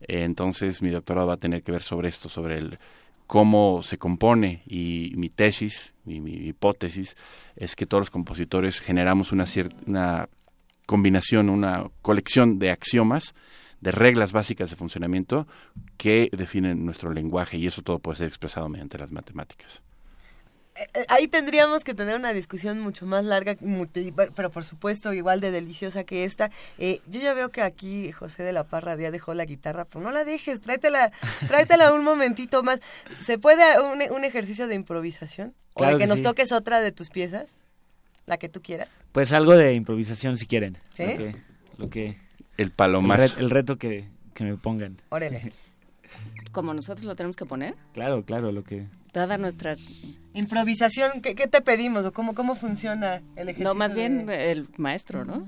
Eh, entonces mi doctorado va a tener que ver sobre esto, sobre el cómo se compone y mi tesis, mi, hipótesis es que todos los compositores generamos una, una combinación, una colección de axiomas, de reglas básicas de funcionamiento que definen nuestro lenguaje y eso todo puede ser expresado mediante las matemáticas. Eh, ahí tendríamos que tener una discusión mucho más larga, pero por supuesto igual de deliciosa que esta. Eh, yo ya veo que aquí José de la Parra ya dejó la guitarra, pues no la dejes, tráetela, tráetela un momentito más. ¿Se puede un, un ejercicio de improvisación? ¿O de que, nos toques otra de tus piezas? La que tú quieras. Pues algo de improvisación si quieren. ¿Sí? Lo que... el palomazo. El, el, reto que, que me pongan. Órale. ¿Como nosotros lo tenemos que poner? Claro, claro, lo que... Dada nuestra Improvisación, ¿qué, te pedimos o cómo, cómo funciona el ejercicio? No, más bien el maestro, ¿no?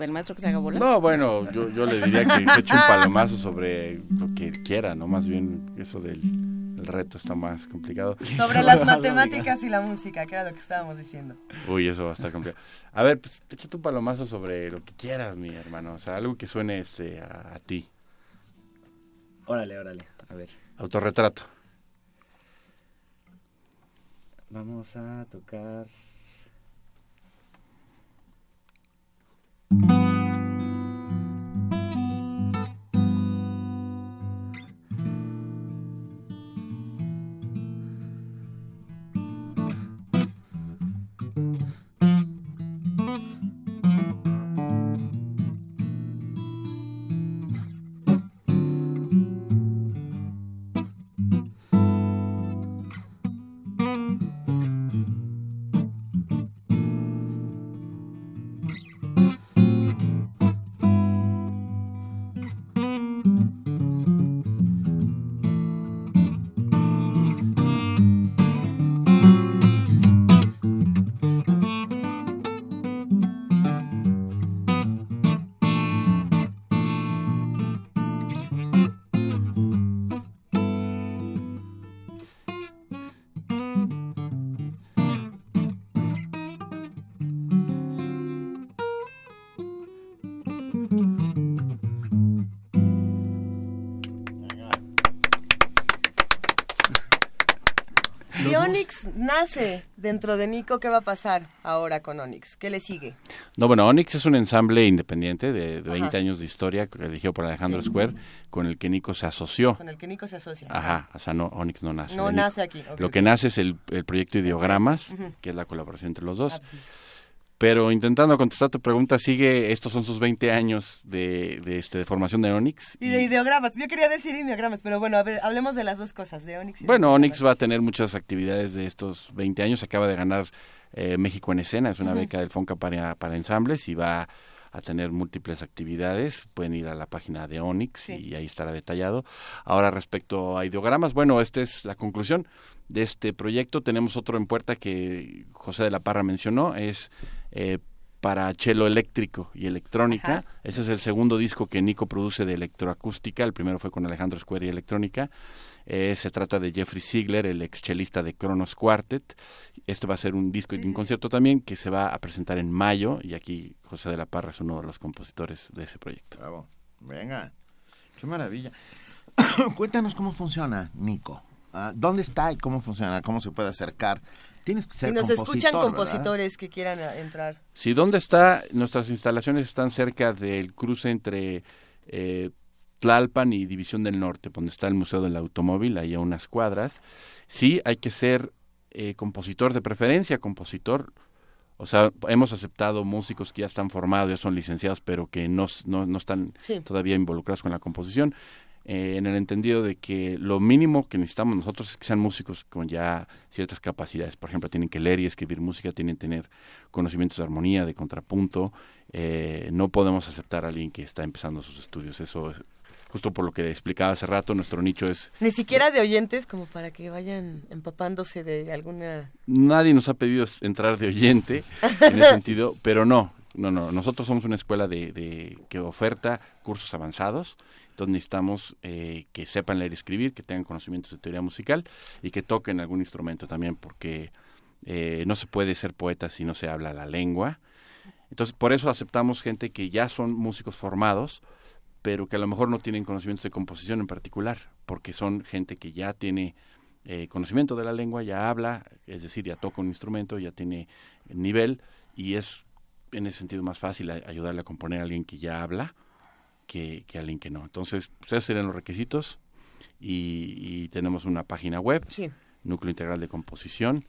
El maestro que se haga bola. No, bueno, yo, yo le diría que, eche un palomazo sobre lo que quiera, ¿no? Más bien eso del el reto está más complicado. Sobre las matemáticas y la música, que era lo que estábamos diciendo. Uy, eso va a estar complicado. A ver, pues échate un palomazo sobre lo que quieras, mi hermano. O sea, algo que suene este a, a ti. Órale, órale. A ver. Autorretrato. Vamos a tocar... Onyx nace dentro de Nico, ¿qué va a pasar ahora con Onyx? ¿Qué le sigue? No, bueno, Onyx es un ensamble independiente de, 20 años de historia, elegido por Alejandro Square, con el que Nico se asoció. Con el que Nico se asocia. Ajá, o sea, no, Onyx no nace. No nace aquí. Lo que nace es el, proyecto Ideogramas, que es la colaboración entre los dos. Ah, pues pero intentando contestar tu pregunta, sigue, estos son sus 20 años de, de, este, de formación de Onyx. Y, de ideogramas, yo quería decir ideogramas, pero bueno, a ver, hablemos de las dos cosas, de Onyx. Y bueno, Onyx va a tener muchas actividades de estos 20 años, acaba de ganar eh, México en Escena, es una beca del FONCA para, para ensambles y va a tener múltiples actividades. Pueden ir a la página de Onyx y ahí estará detallado. Ahora respecto a ideogramas, bueno, esta es la conclusión de este proyecto. Tenemos otro en puerta que José de la Parra mencionó, es eh, para cello eléctrico y electrónica. Ese es el segundo disco que Nico produce de electroacústica. El primero fue con Alejandro Square y electrónica. Eh, se trata de Jeffrey Ziegler, el ex chelista de Kronos Quartet. Este va a ser un disco y un concierto también que se va a presentar en mayo. Y aquí José de la Parra es uno de los compositores de ese proyecto. Bravo. Venga, qué maravilla. Cuéntanos cómo funciona, Nico. Ah, ¿Dónde está y cómo funciona? ¿Cómo se puede acercar? Si nos escuchan compositores que quieran entrar. Sí, ¿dónde está? Nuestras instalaciones están cerca del cruce entre eh, Tlalpan y División del Norte, donde está el Museo del Automóvil, ahí a unas cuadras. Sí, hay que ser eh, compositor de preferencia, compositor. O sea, hemos aceptado músicos que ya están formados, ya son licenciados, pero que no, no, están todavía involucrados con la composición. Eh, en el entendido de que lo mínimo que necesitamos nosotros es que sean músicos con ya ciertas capacidades. Por ejemplo, tienen que leer y escribir música, tienen que tener conocimientos de armonía, de contrapunto. Eh, no podemos aceptar a alguien que está empezando sus estudios. Eso es, justo por lo que explicaba hace rato, nuestro nicho es... Ni siquiera de oyentes, como para que vayan empapándose de alguna... Nadie nos ha pedido entrar de oyente en ese sentido, pero no, no, no. Nosotros somos una escuela de, de que oferta cursos avanzados entonces necesitamos eh, que sepan leer y escribir, que tengan conocimientos de teoría musical y que toquen algún instrumento también, porque eh, no se puede ser poeta si no se habla la lengua. Entonces, por eso aceptamos gente que ya son músicos formados, pero que a lo mejor no tienen conocimientos de composición en particular, porque son gente que ya tiene eh, conocimiento de la lengua, ya habla, es decir, ya toca un instrumento, ya tiene nivel, y es en ese sentido más fácil ayudarle a componer a alguien que ya habla que, que alguien que no. Entonces, pues, esos serían los requisitos y, tenemos una página web, Núcleo Integral de Composición,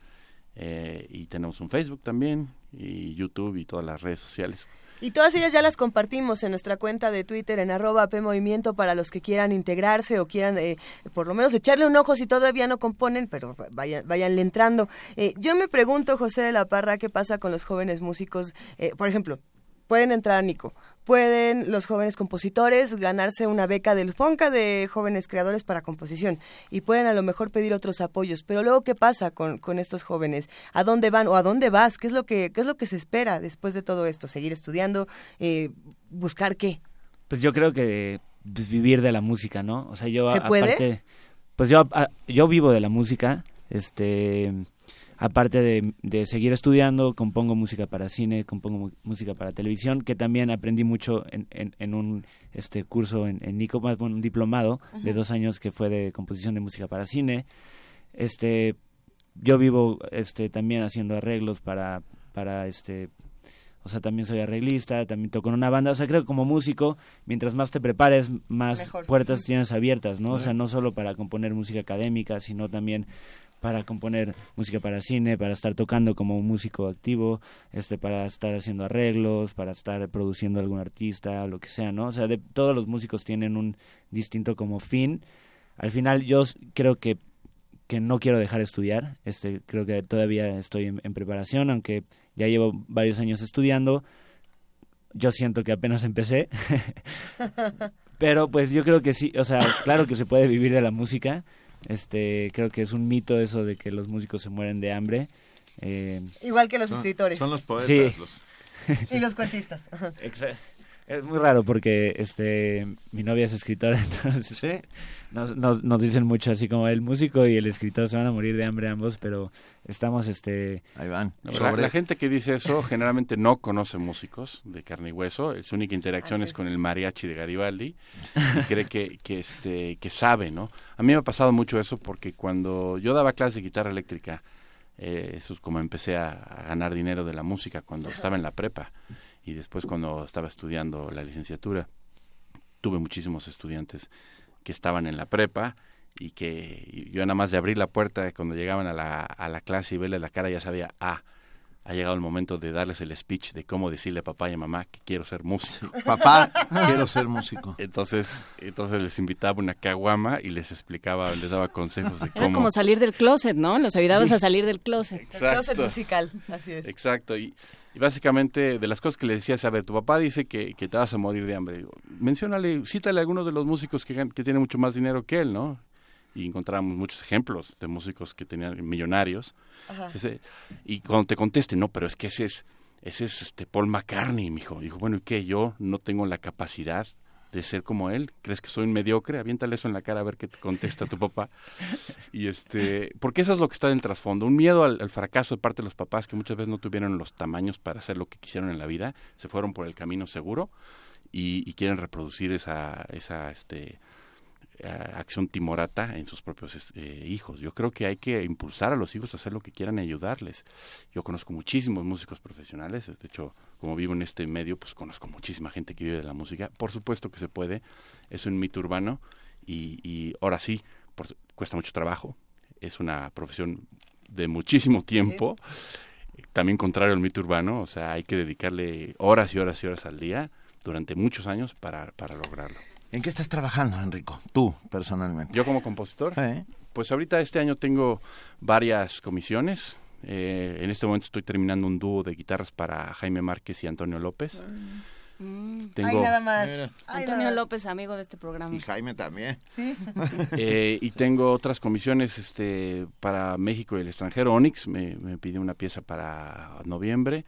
eh, y tenemos un Facebook también, y YouTube y todas las redes sociales. Y todas ellas ya las compartimos en nuestra cuenta de Twitter en arroba PMovimiento para los que quieran integrarse o quieran eh, por lo menos echarle un ojo si todavía no componen, pero vayan, váyanle entrando. Eh, yo me pregunto, José de la Parra, ¿qué pasa con los jóvenes músicos? por ejemplo, pueden entrar a Nico, pueden los jóvenes compositores ganarse una beca del FONCA de jóvenes creadores para composición y pueden a lo mejor pedir otros apoyos. Pero luego, ¿qué pasa con, con estos jóvenes? ¿A dónde van o a dónde vas? ¿Qué es lo que, qué es lo que se espera después de todo esto? ¿Seguir estudiando? Eh, ¿Buscar qué? Pues yo creo que pues, vivir de la música, ¿no? O sea, yo ¿Se puede? pues yo, yo vivo de la música, este aparte de, seguir estudiando, compongo música para cine, compongo música para televisión, que también aprendí mucho en, en, un este curso en, en Nico, más bueno, un diplomado de dos años que fue de composición de música para cine. Este, yo vivo este también haciendo arreglos para para este o sea, también soy arreglista, también toco en una banda, o sea, creo que como músico, mientras más te prepares, más puertas tienes abiertas, ¿no? O sea, no solo para componer música académica, sino también para componer música para cine, para estar tocando como un músico activo, este, para estar haciendo arreglos, para estar produciendo algún artista, lo que sea, ¿no? O sea, de, todos los músicos tienen un distinto como fin. Al final yo creo que, que no quiero dejar de estudiar, este, creo que todavía estoy en, preparación, aunque ya llevo varios años estudiando. Yo siento que apenas empecé. Pero pues yo creo que sí, o sea, claro que se puede vivir de la música, este, creo que es un mito eso de que los músicos se mueren de hambre. Eh, Igual que los escritores. Son los poetas. y los cuentistas. Es muy raro porque este mi novia es escritora, entonces nos, nos, nos, dicen mucho así como el músico y el escritor se van a morir de hambre ambos, pero estamos este ahí van. la, gente que dice eso generalmente no conoce músicos de carne y hueso, su única interacción es. con el mariachi de Garibaldi. Y cree que, que este que sabe, ¿no? A mí me ha pasado mucho eso porque cuando yo daba clases de guitarra eléctrica eh, eso es como empecé a, a ganar dinero de la música cuando estaba en la prepa y después cuando estaba estudiando la licenciatura tuve muchísimos estudiantes que estaban en la prepa y que yo nada más de abrir la puerta cuando llegaban a la, a la clase y verles la cara ya sabía, ah, ha llegado el momento de darles el speech de cómo decirle a papá y a mamá que quiero ser músico. papá, quiero ser músico. Entonces, entonces les invitaba una caguama y les explicaba, les daba consejos de cómo. Era como salir del closet, ¿no? Los ayudabas a salir del closet. Exacto. El closet musical, así es. Exacto. Y, y, básicamente de las cosas que le decías, a ver, tu papá dice que, que te vas a morir de hambre. Digo, menciónale, cítale a algunos de los músicos que, que tienen mucho más dinero que él, ¿no? y encontramos muchos ejemplos de músicos que tenían millonarios. Ese, y cuando te conteste, no, pero es que ese es, ese es este Paul McCartney, mi hijo. Dijo, bueno, ¿y qué? Yo no tengo la capacidad de ser como él. ¿Crees que soy un mediocre? Aviéntale eso en la cara a ver qué te contesta tu papá. Y este, porque eso es lo que está en el trasfondo. Un miedo al, al, fracaso de parte de los papás que muchas veces no tuvieron los tamaños para hacer lo que quisieron en la vida. Se fueron por el camino seguro y, y quieren reproducir esa, esa, este, acción timorata en sus propios eh, hijos. Yo creo que hay que impulsar a los hijos a hacer lo que quieran y ayudarles. Yo conozco muchísimos músicos profesionales, de hecho, como vivo en este medio, pues conozco muchísima gente que vive de la música. Por supuesto que se puede, es un mito urbano y, y ahora sí, cuesta mucho trabajo, es una profesión de muchísimo tiempo. También contrario al mito urbano, o sea, hay que dedicarle horas y horas y horas al día durante muchos años para, para lograrlo. ¿En qué estás trabajando, Enrico? Tú, personalmente. ¿Yo como compositor? Pues ahorita este año tengo varias comisiones. Eh, en este momento estoy terminando un dúo de guitarras para Jaime Márquez y Antonio López. Mm. Tengo... Ay, nada más. Antonio López, amigo de este programa. Y Jaime también. Sí. eh, y tengo otras comisiones este, para México y el extranjero. Onyx me, me pidió una pieza para noviembre.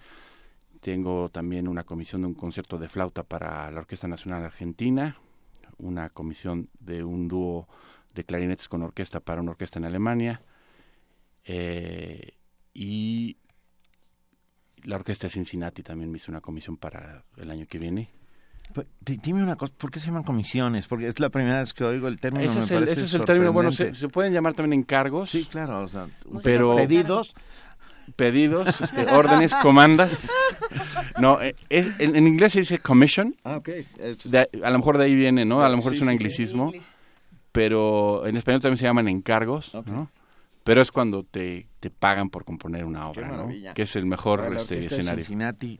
Tengo también una comisión de un concierto de flauta para la Orquesta Nacional Argentina una comisión de un dúo de clarinetes con orquesta para una orquesta en Alemania eh, y la orquesta de Cincinnati también me hizo una comisión para el año que viene. Dime una cosa, ¿por qué se llaman comisiones? Porque es la primera vez que oigo el término. Ese, es, el, ese es el término, bueno, se, pueden llamar también encargos. Sí, claro, o sea, pero pedidos pedidos, este, órdenes, comandas. No, eh, en, inglés se dice commission. Ah, ok. a lo mejor de ahí viene, ¿no? A lo mejor es un anglicismo. Pero en español también se llaman encargos, ¿no? Pero es cuando te, te pagan por componer una obra, ¿no? Que es el mejor este, escenario. Cincinnati,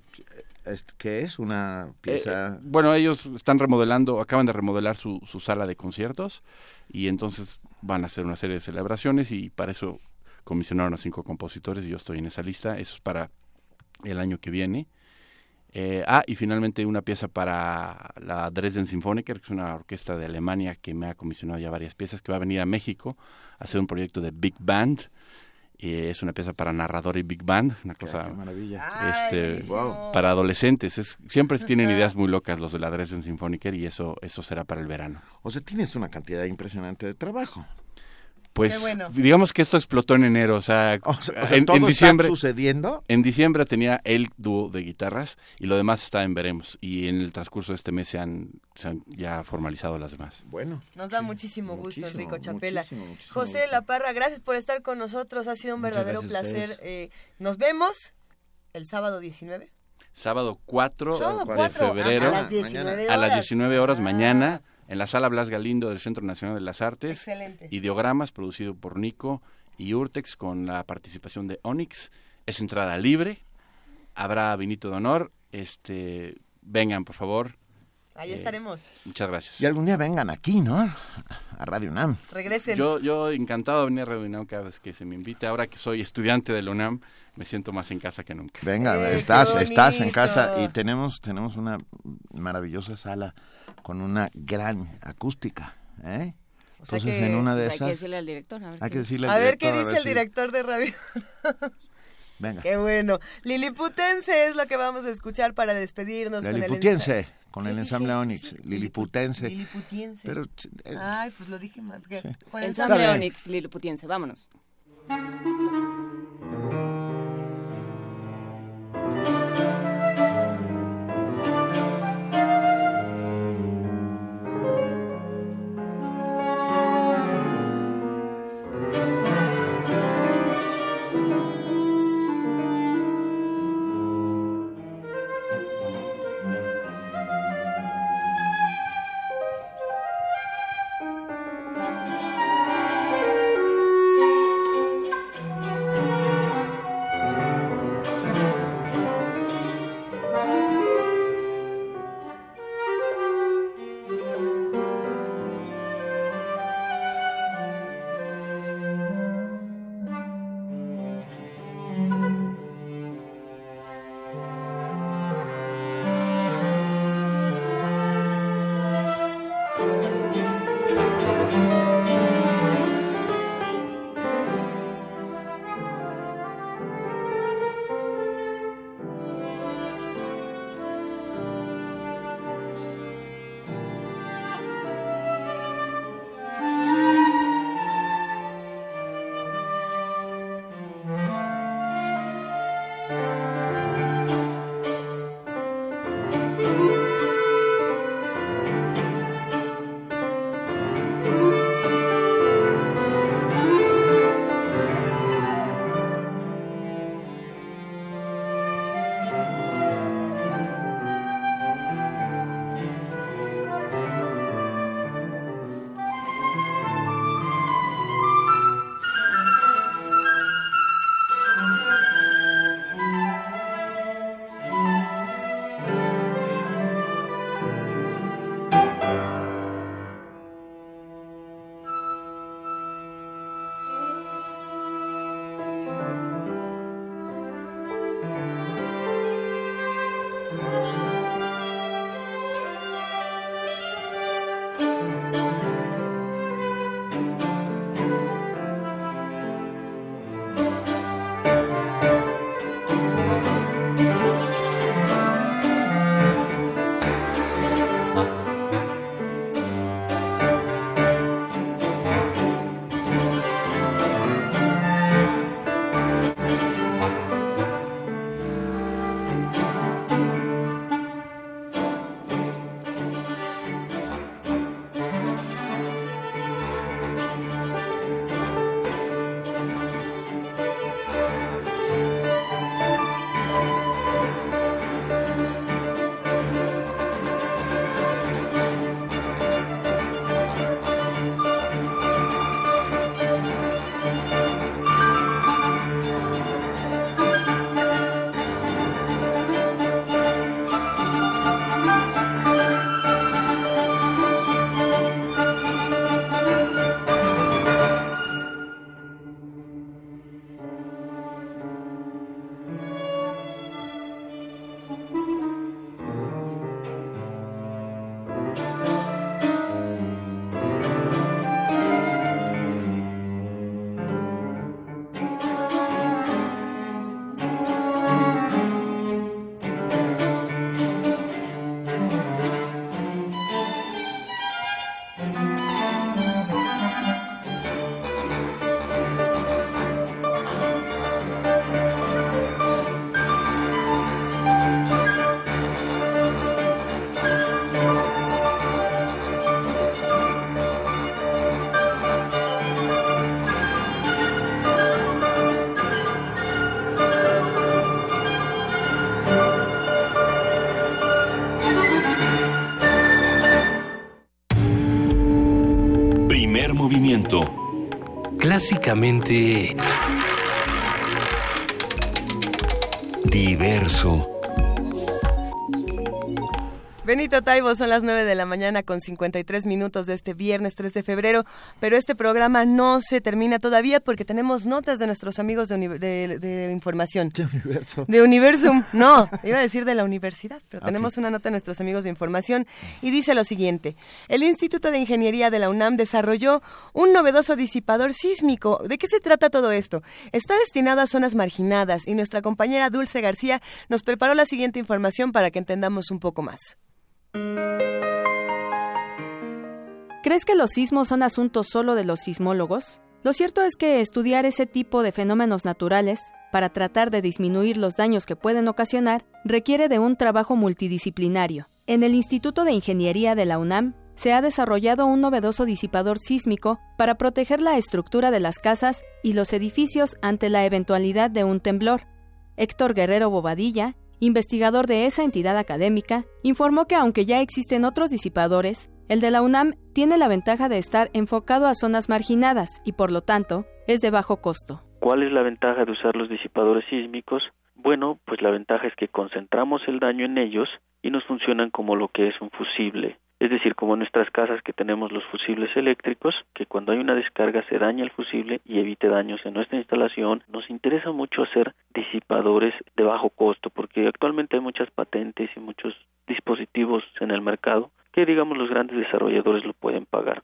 ¿qué es? ¿Una pieza? Eh, bueno, ellos están remodelando, acaban de remodelar su, su sala de conciertos y entonces van a hacer una serie de celebraciones y para eso comisionaron a cinco compositores y yo estoy en esa lista. Eso es para el año que viene. Eh, ah, y finalmente una pieza para la Dresden Symphoniker, que es una orquesta de Alemania que me ha comisionado ya varias piezas, que va a venir a México a hacer un proyecto de Big Band. Eh, es una pieza para narrador y Big Band, una cosa maravilla. Este, para adolescentes. Es, siempre tienen ideas muy locas los de la Dresden Symphoniker y eso, eso será para el verano. O sea, tienes una cantidad impresionante de trabajo. Pues digamos que esto explotó en enero, o sea, en, diciembre sucediendo. En diciembre tenía el dúo de guitarras y lo demás está en veremos y en el transcurso de este mes se han, ya formalizado las demás. Bueno, nos da muchísimo gusto, Enrico Chapela. José La Parra, gracias por estar con nosotros, ha sido un verdadero placer. Eh, nos vemos el sábado 19. Sábado 4, de febrero a, las 19 horas, a las 19 horas mañana en la sala Blas Galindo del Centro Nacional de las Artes. Excelente. Ideogramas, producido por Nico y Urtex, con la participación de Onyx. Es entrada libre. Habrá vinito de honor. Este, vengan, por favor. Ahí eh, estaremos. Muchas gracias. Y algún día vengan aquí, ¿no? A Radio UNAM. Regresen. Yo, yo encantado de venir a Radio UNAM cada vez que se me invite. Ahora que soy estudiante de la UNAM, me siento más en casa que nunca. Venga, eh, estás, estás en casa y tenemos, tenemos una maravillosa sala con una gran acústica, ¿eh? Entonces, en una de pues esas... Hay que decirle al director. A ver, hay que decirle a ver qué dice el director de radio. Venga. Qué bueno. Liliputense es lo que vamos a escuchar para despedirnos con el Liliputense. con el ensamble Onyx, liliputense. Liliputiense. Pero, eh, Ay, pues lo dije mal. el Ensamble Onyx, Liliputiense, vámonos. Clásicamente... Benito Taibo, son las 9 de la mañana con 53 minutos de este viernes 3 de febrero, pero este programa no se termina todavía porque tenemos notas de nuestros amigos de, uni- de- de información. De universo. De Universum, no, iba a decir de la universidad, pero tenemos una nota de nuestros amigos de información y dice lo siguiente. El Instituto de Ingeniería de la UNAM desarrolló un novedoso disipador sísmico. ¿De qué se trata todo esto? Está destinado a zonas marginadas y nuestra compañera Dulce García nos preparó la siguiente información para que entendamos un poco más. ¿Crees que los sismos son asuntos solo de los sismólogos? Lo cierto es que estudiar ese tipo de fenómenos naturales, para tratar de disminuir los daños que pueden ocasionar, requiere de un trabajo multidisciplinario. En el Instituto de Ingeniería de la UNAM se ha desarrollado un novedoso disipador sísmico para proteger la estructura de las casas y los edificios ante la eventualidad de un temblor. Héctor Guerrero Bobadilla, investigador de esa entidad académica, informó que aunque ya existen otros disipadores, el de la UNAM tiene la ventaja de estar enfocado a zonas marginadas y por lo tanto es de bajo costo. ¿Cuál es la ventaja de usar los disipadores sísmicos? Bueno, pues la ventaja es que concentramos el daño en ellos y nos funcionan como lo que es un fusible. Es decir, como en nuestras casas que tenemos los fusibles eléctricos, que cuando hay una descarga se daña el fusible y evite daños en nuestra instalación, nos interesa mucho hacer disipadores de bajo costo, porque actualmente hay muchas patentes y muchos dispositivos en el mercado que digamos los grandes desarrolladores lo pueden pagar.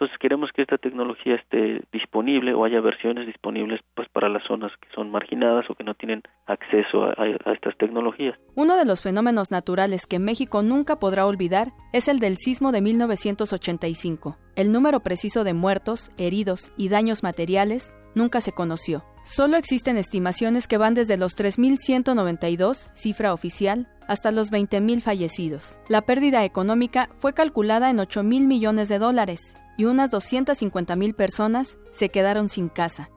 Entonces queremos que esta tecnología esté disponible o haya versiones disponibles pues para las zonas que son marginadas o que no tienen acceso a, a, estas tecnologías. Uno de los fenómenos naturales que México nunca podrá olvidar es el del sismo de 1985. El número preciso de muertos, heridos y daños materiales nunca se conoció. Solo existen estimaciones que van desde los 3.192, cifra oficial, hasta los 20.000 fallecidos. La pérdida económica fue calculada en 8.000 millones de dólares y unas 250.000 personas se quedaron sin casa.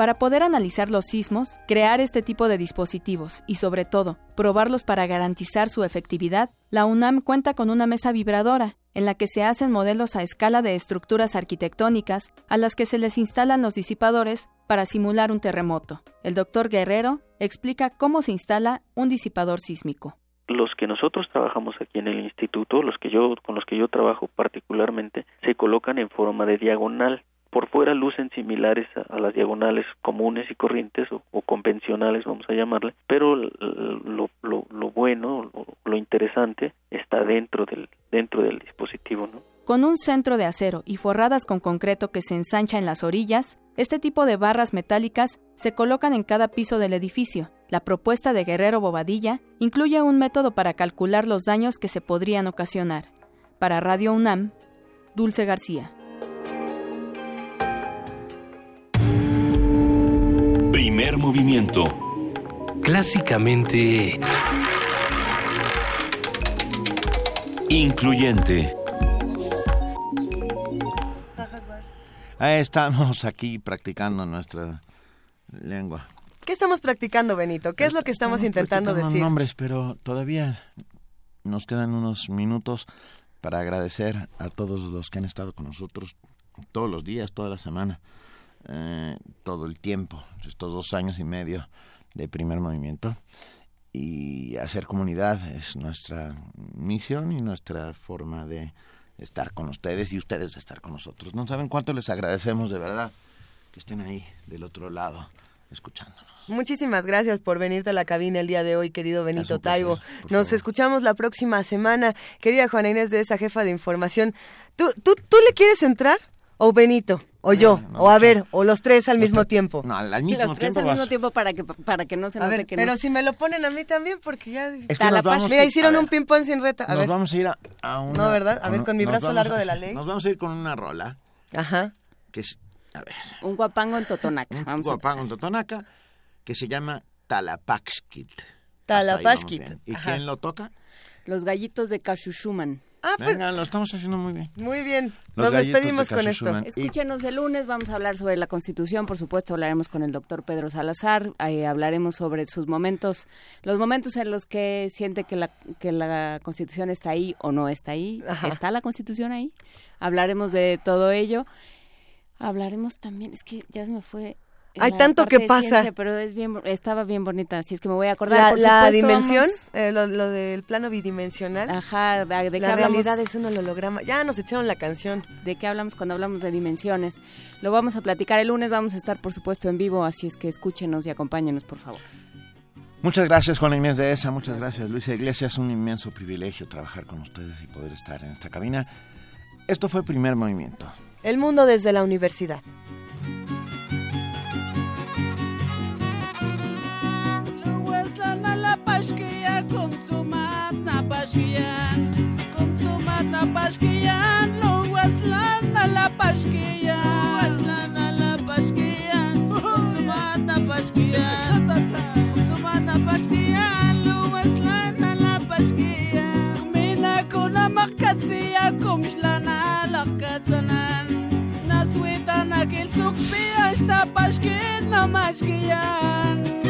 Para poder analizar los sismos, crear este tipo de dispositivos y sobre todo probarlos para garantizar su efectividad, la UNAM cuenta con una mesa vibradora en la que se hacen modelos a escala de estructuras arquitectónicas a las que se les instalan los disipadores para simular un terremoto. El doctor Guerrero explica cómo se instala un disipador sísmico. Los que nosotros trabajamos aquí en el instituto, los que yo con los que yo trabajo particularmente, se colocan en forma de diagonal. Por fuera lucen similares a, las diagonales comunes y corrientes o, convencionales, vamos a llamarle, pero lo, lo, bueno, lo, lo interesante está dentro del dentro del dispositivo, ¿no? Con un centro de acero y forradas con concreto que se ensancha en las orillas, este tipo de barras metálicas se colocan en cada piso del edificio. La propuesta de Guerrero Bobadilla incluye un método para calcular los daños que se podrían ocasionar. Para Radio UNAM, Dulce García. Primer movimiento. Clásicamente... Incluyente. estamos aquí practicando nuestra lengua. ¿Qué estamos practicando, Benito? ¿Qué es lo que estamos, intentando decir? nombres, pero todavía nos quedan unos minutos para agradecer a todos los que han estado con nosotros todos los días, toda la semana, eh, todo el tiempo, estos dos años y medio de primer movimiento. Y hacer comunidad es nuestra misión y nuestra forma de estar con ustedes y ustedes de estar con nosotros. No saben cuánto les agradecemos de verdad que estén ahí del otro lado escuchándonos. Muchísimas gracias por venirte a la cabina el día de hoy, querido Benito Taibo. Nos escuchamos la próxima semana. Querida Juana Inés de esa jefa de información, ¿tú, tú, tú le quieres entrar o Benito? O yo, o a ver, o los tres al mismo tiempo. No, al mismo los tres tiempo. al mismo tiempo para que, para que no se note que Pero no. si me lo ponen a mí también, porque ya... Es que nos vamos- Mira, hicieron a un ver, ping-pong sin reta. A nos ver. vamos a ir a, a una... No, ¿verdad? A ver, con mi brazo largo a- de la ley. Nos vamos a ir con una rola. Ajá. Que es, a ver, Un guapango en Totonaca. un Vamos a guapango en Totonaca que se llama Talapaxkit. Talapaxkit. ¿Y Ajá. quién lo toca? Los gallitos de Kashushuman. Ah, pues, Venga, lo estamos haciendo muy bien. muy bien. Los Nos despedimos de con esto. Escúchenos el lunes, vamos a hablar sobre la Constitución, por supuesto hablaremos con el doctor Pedro Salazar, eh, hablaremos sobre sus momentos, los momentos en los que siente que la, que la Constitución está ahí o no está ahí, Ajá. está la Constitución ahí, hablaremos de todo ello, hablaremos también, es que ya se me fue... Hay tanto que pasa. ciencia, pero es bien, estaba bien bonita, así es que me voy a acordar. La, por la supuesto, dimensión, vamos- eh, lo, lo del plano bidimensional. Ajá, ¿de, de qué la hablamos? realidad es un holograma. Ya nos echaron la canción. de qué hablamos cuando hablamos de dimensiones. Lo vamos a platicar el lunes, vamos a estar por supuesto en vivo, así es que escúchenos y acompáñenos, por favor. Muchas gracias, Juana Inés de ESA. Muchas gracias, Luisa Iglesias. Un inmenso privilegio trabajar con ustedes y poder estar en esta cabina. Esto fue Primer Movimiento. El mundo desde la universidad. paskian, kontzumata paskian, nuaz lan ala paskian. Nuaz lan ala paskian, kontzumata uh-huh. paskian. Kontzumata paskian, nuaz lan ala paskian. Kminako na markatzia, komx lan ala katzanan. Nazuetan akiltzuk bihazta paskian, namaskian. Kminako